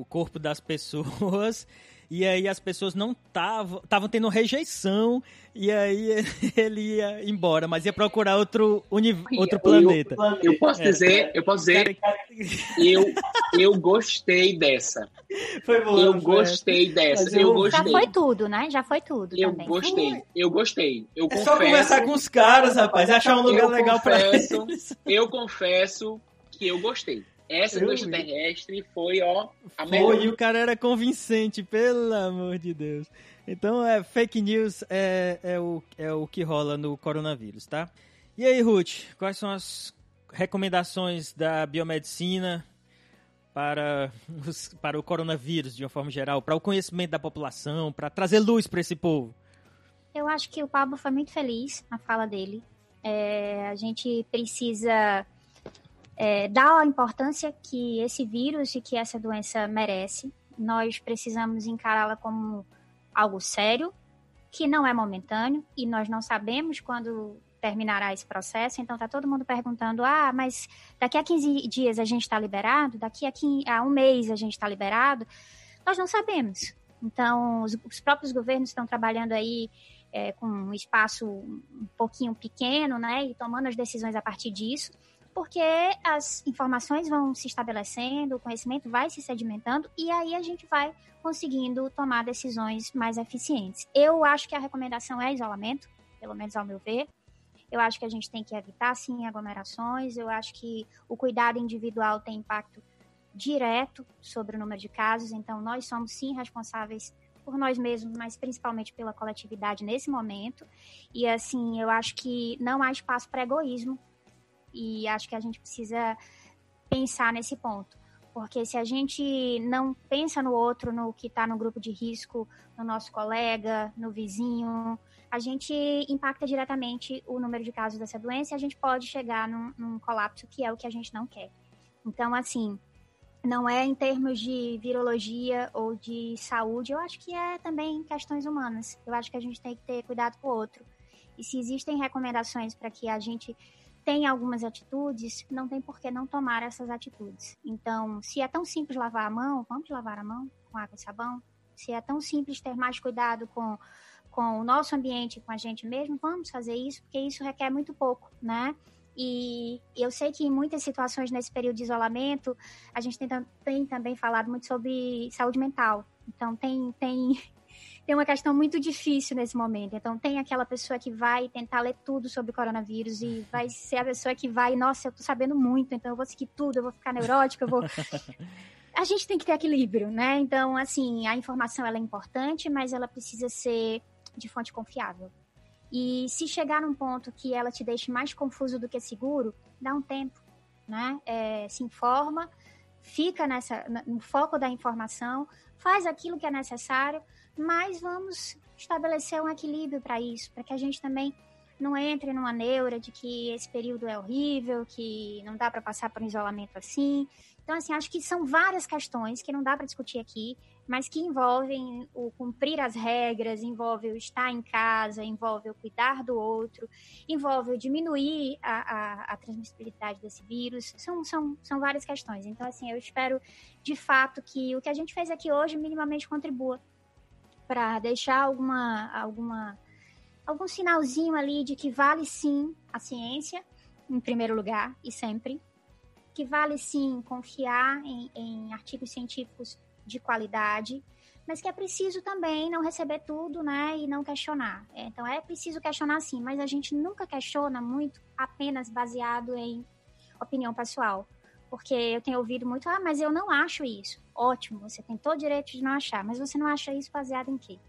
o corpo das pessoas e aí as pessoas não estavam estavam tendo rejeição e aí ele ia embora, mas ia procurar outro outro planeta. Eu, eu posso é. dizer, eu posso dizer, eu eu gostei dessa. Foi bom. Eu gostei dessa. Eu, eu, gostei. Já foi tudo, né? Já foi tudo eu também. gostei. Eu gostei. Eu é confesso, só conversar com os caras, rapaz, achar um lugar legal para eles. Eu confesso que eu gostei. Essa eu do extraterrestre vi. foi, ó, a Foi, e o cara era convincente, pelo amor de Deus. Então, é, fake news é, é, o, é o que rola no coronavírus, tá? E aí, Ruth, quais são as recomendações da biomedicina para, os, para o coronavírus, de uma forma geral, para o conhecimento da população, para trazer luz para esse povo? Eu acho que o Pablo foi muito feliz na fala dele. É, a gente precisa é, dá a importância que esse vírus e que essa doença merece. Nós precisamos encará-la como algo sério, que não é momentâneo, e nós não sabemos quando terminará esse processo. Então, está todo mundo perguntando: ah, mas daqui a 15 dias a gente está liberado? Daqui a, 15, a um mês a gente está liberado? Nós não sabemos. Então, os, os próprios governos estão trabalhando aí é, com um espaço um pouquinho pequeno, né, e tomando as decisões a partir disso porque as informações vão se estabelecendo, o conhecimento vai se sedimentando e aí a gente vai conseguindo tomar decisões mais eficientes. Eu acho que a recomendação é isolamento, pelo menos ao meu ver. Eu acho que a gente tem que evitar, sim, aglomerações. Eu acho que o cuidado individual tem impacto direto sobre o número de casos. Então, nós somos, sim, responsáveis por nós mesmos, mas principalmente pela coletividade nesse momento. E, assim, eu acho que não há espaço para egoísmo e acho que a gente precisa pensar nesse ponto. Porque se a gente não pensa no outro, no que está no grupo de risco, no nosso colega, no vizinho, a gente impacta diretamente o número de casos dessa doença e a gente pode chegar num, num colapso que é o que a gente não quer. Então, assim, não é em termos de virologia ou de saúde, eu acho que é também questões humanas. Eu acho que a gente tem que ter cuidado com o outro. E se existem recomendações para que a gente tem algumas atitudes, não tem por que não tomar essas atitudes. Então, se é tão simples lavar a mão, vamos lavar a mão com água e sabão. Se é tão simples ter mais cuidado com, com o nosso ambiente, com a gente mesmo, vamos fazer isso, porque isso requer muito pouco, né? E eu sei que em muitas situações nesse período de isolamento, a gente tem, tem também falado muito sobre saúde mental. Então, tem, tem tem uma questão muito difícil nesse momento. Então, tem aquela pessoa que vai tentar ler tudo sobre o coronavírus e vai ser a pessoa que vai, nossa, eu tô sabendo muito, então eu vou seguir tudo, eu vou ficar neurótica, eu vou. a gente tem que ter equilíbrio, né? Então, assim, a informação ela é importante, mas ela precisa ser de fonte confiável. E se chegar num ponto que ela te deixe mais confuso do que seguro, dá um tempo, né? É, se informa, fica nessa, no foco da informação, faz aquilo que é necessário, mas vamos estabelecer um equilíbrio para isso, para que a gente também não entre numa neura de que esse período é horrível, que não dá para passar por um isolamento assim. Então, assim, acho que são várias questões que não dá para discutir aqui. mas que envolvem o cumprir as regras, envolve o estar em casa, envolve o cuidar do outro, envolve o diminuir a, a, a transmissibilidade desse vírus. São, são, são várias questões. Então, assim, eu espero de fato que o que a gente fez aqui hoje minimamente contribua para deixar alguma, alguma, algum sinalzinho ali de que vale sim a ciência, em primeiro lugar e sempre, que vale sim confiar em, em artigos científicos de qualidade, mas que é preciso também não receber tudo, né, e não questionar. É, então é preciso questionar sim, mas a gente nunca questiona muito apenas baseado em opinião pessoal. Porque eu tenho ouvido muito, ah, mas eu não acho isso. Ótimo, você tem todo o direito de não achar, mas você não acha isso baseado em quê?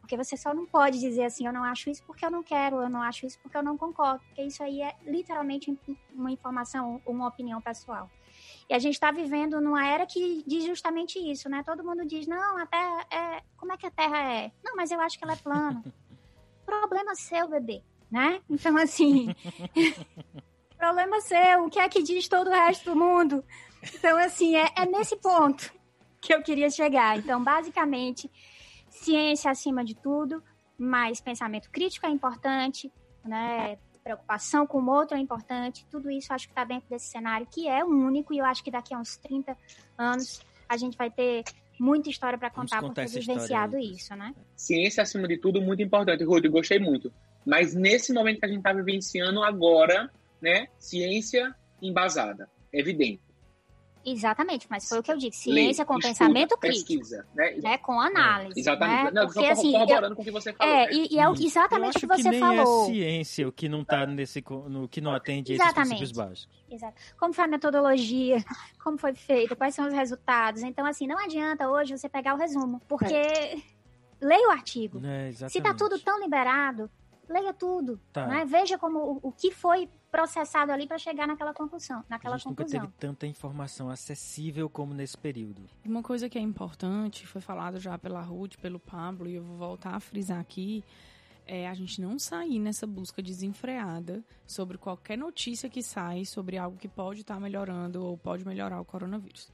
Porque você só não pode dizer assim, eu não acho isso porque eu não quero, eu não acho isso porque eu não concordo, porque isso aí é literalmente uma informação, uma opinião pessoal. E a gente está vivendo numa era que diz justamente isso, né? Todo mundo diz, não, a Terra é. Como é que a Terra é? Não, mas eu acho que ela é plana. Problema seu, bebê, né? Então, assim. problema seu, o que é que diz todo o resto do mundo? Então, assim, é, é nesse ponto que eu queria chegar. Então, basicamente, ciência acima de tudo, mas pensamento crítico é importante, né? preocupação com o outro é importante, tudo isso acho que está dentro desse cenário que é único e eu acho que daqui a uns 30 anos a gente vai ter muita história para contar por ter vivenciado isso, né? Ciência acima de tudo muito importante, Rodrigo, gostei muito. Mas nesse momento que a gente está vivenciando agora, né, ciência embasada, evidente. Exatamente, mas foi o que eu disse. Ciência Lê, com estuda, pensamento crítico. Pesquisa, né? né? Com análise. É, exatamente. Né? Não, Porque, assim, corroborando eu, com o que você falou. É, né? e, e, é exatamente o que você que nem falou. É ciência o que não tá nesse. No, que não atende exatamente. esses princípios básicos. Exato. Como foi a metodologia, como foi feito, quais são os resultados. Então, assim, não adianta hoje você pegar o resumo, porque é. leia o artigo. É, Se tá tudo tão liberado, leia tudo. Tá. Né? Veja como o, o que foi processado ali para chegar naquela conclusão. Naquela a gente conclusão. nunca teve tanta informação acessível como nesse período. Uma coisa que é importante, foi falado já pela Ruth, pelo Pablo, e eu vou voltar a frisar aqui, é a gente não sair nessa busca desenfreada sobre qualquer notícia que sai sobre algo que pode estar tá melhorando ou pode melhorar o coronavírus.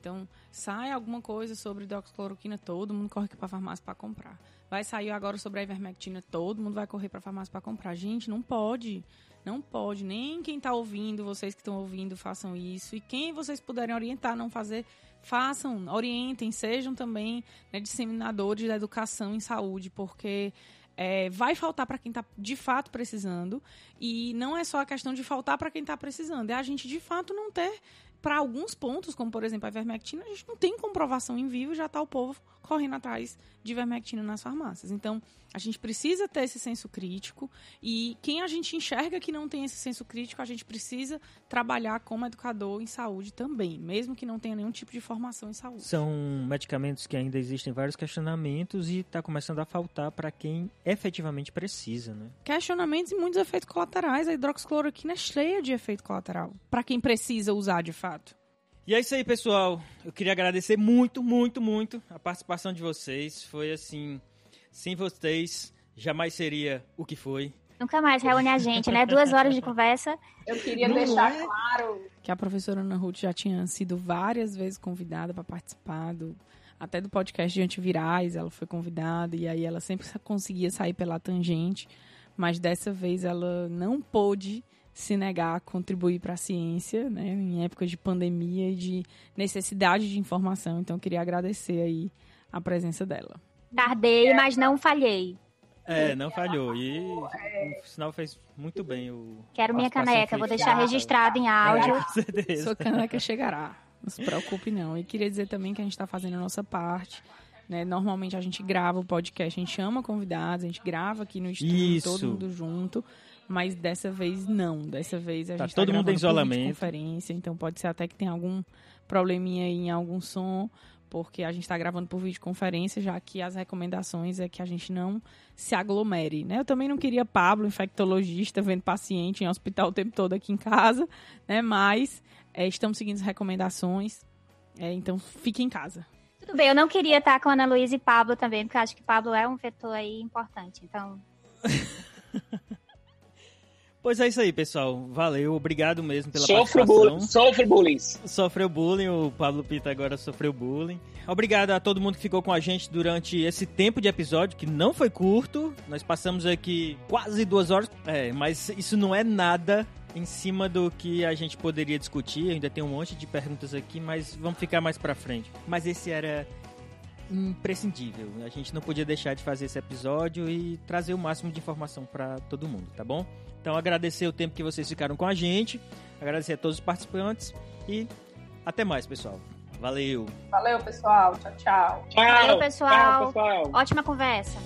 Então, sai alguma coisa sobre doxicloroquina, todo mundo corre para a farmácia para comprar. Vai sair agora sobre a ivermectina, todo mundo vai correr para a farmácia para comprar. Gente, não pode. Não pode, nem quem está ouvindo, vocês que estão ouvindo, façam isso. E quem vocês puderem orientar, não fazer, façam, orientem, sejam também né, disseminadores da educação em saúde, porque é, vai faltar para quem está de fato precisando. E não é só a questão de faltar para quem está precisando, é a gente de fato não ter para alguns pontos, como por exemplo a ivermectina, a gente não tem comprovação em vivo, já está o povo correndo atrás de ivermectina nas farmácias. Então, a gente precisa ter esse senso crítico e quem a gente enxerga que não tem esse senso crítico, a gente precisa trabalhar como educador em saúde também, mesmo que não tenha nenhum tipo de formação em saúde. São medicamentos que ainda existem vários questionamentos e está começando a faltar para quem efetivamente precisa, né? Questionamentos e muitos efeitos colaterais. A hidroxicloroquina é cheia de efeito colateral para quem precisa usar de fato. E é isso aí, pessoal. Eu queria agradecer muito, muito, muito a participação de vocês. Foi assim, sem vocês, jamais seria o que foi. Nunca mais reúne a gente, né? Duas horas de conversa. Eu queria Não deixar é? claro que a professora Ana Ruth já tinha sido várias vezes convidada para participar do, até do podcast de antivirais, ela foi convidada e aí ela sempre conseguia sair pela tangente, mas dessa vez ela não pôde se negar a contribuir para a ciência, né, em épocas de pandemia e de necessidade de informação. Então, eu queria agradecer aí a presença dela. Tardei, mas não falhei. É, não falhou. E o sinal fez muito bem. O Quero minha caneca, vou deixar registrado em áudio. É, com certeza. Sua caneca chegará. Não se preocupe, não. E queria dizer também que a gente está fazendo a nossa parte. Né? Normalmente a gente grava o podcast, a gente chama convidados, a gente grava aqui no estúdio, Isso. todo mundo junto mas dessa vez não. Dessa vez a tá gente tá todo mundo em isolamento. conferência, então pode ser até que tenha algum probleminha aí em algum som, porque a gente está gravando por videoconferência, já que as recomendações é que a gente não se aglomere, né? Eu também não queria Pablo, infectologista, vendo paciente em hospital o tempo todo aqui em casa, né? Mas é, estamos seguindo as recomendações, é, então fique em casa. Tudo bem, eu não queria estar com a Ana Luísa e Pablo também, porque eu acho que Pablo é um vetor aí importante, então... Pois é isso aí, pessoal. Valeu, obrigado mesmo pela Sofre participação. bullying, sofre bullying. Sofreu bullying, o Pablo Pita agora sofreu bullying. Obrigado a todo mundo que ficou com a gente durante esse tempo de episódio, que não foi curto. Nós passamos aqui quase duas horas. É, mas isso não é nada em cima do que a gente poderia discutir. Ainda tem um monte de perguntas aqui, mas vamos ficar mais pra frente. Mas esse era imprescindível. A gente não podia deixar de fazer esse episódio e trazer o máximo de informação pra todo mundo, tá bom? Então agradecer o tempo que vocês ficaram com a gente, agradecer a todos os participantes e até mais, pessoal. Valeu. Valeu, pessoal. Tchau, tchau. Tchau. Valeu, pessoal. Tchau, pessoal. Ótima conversa.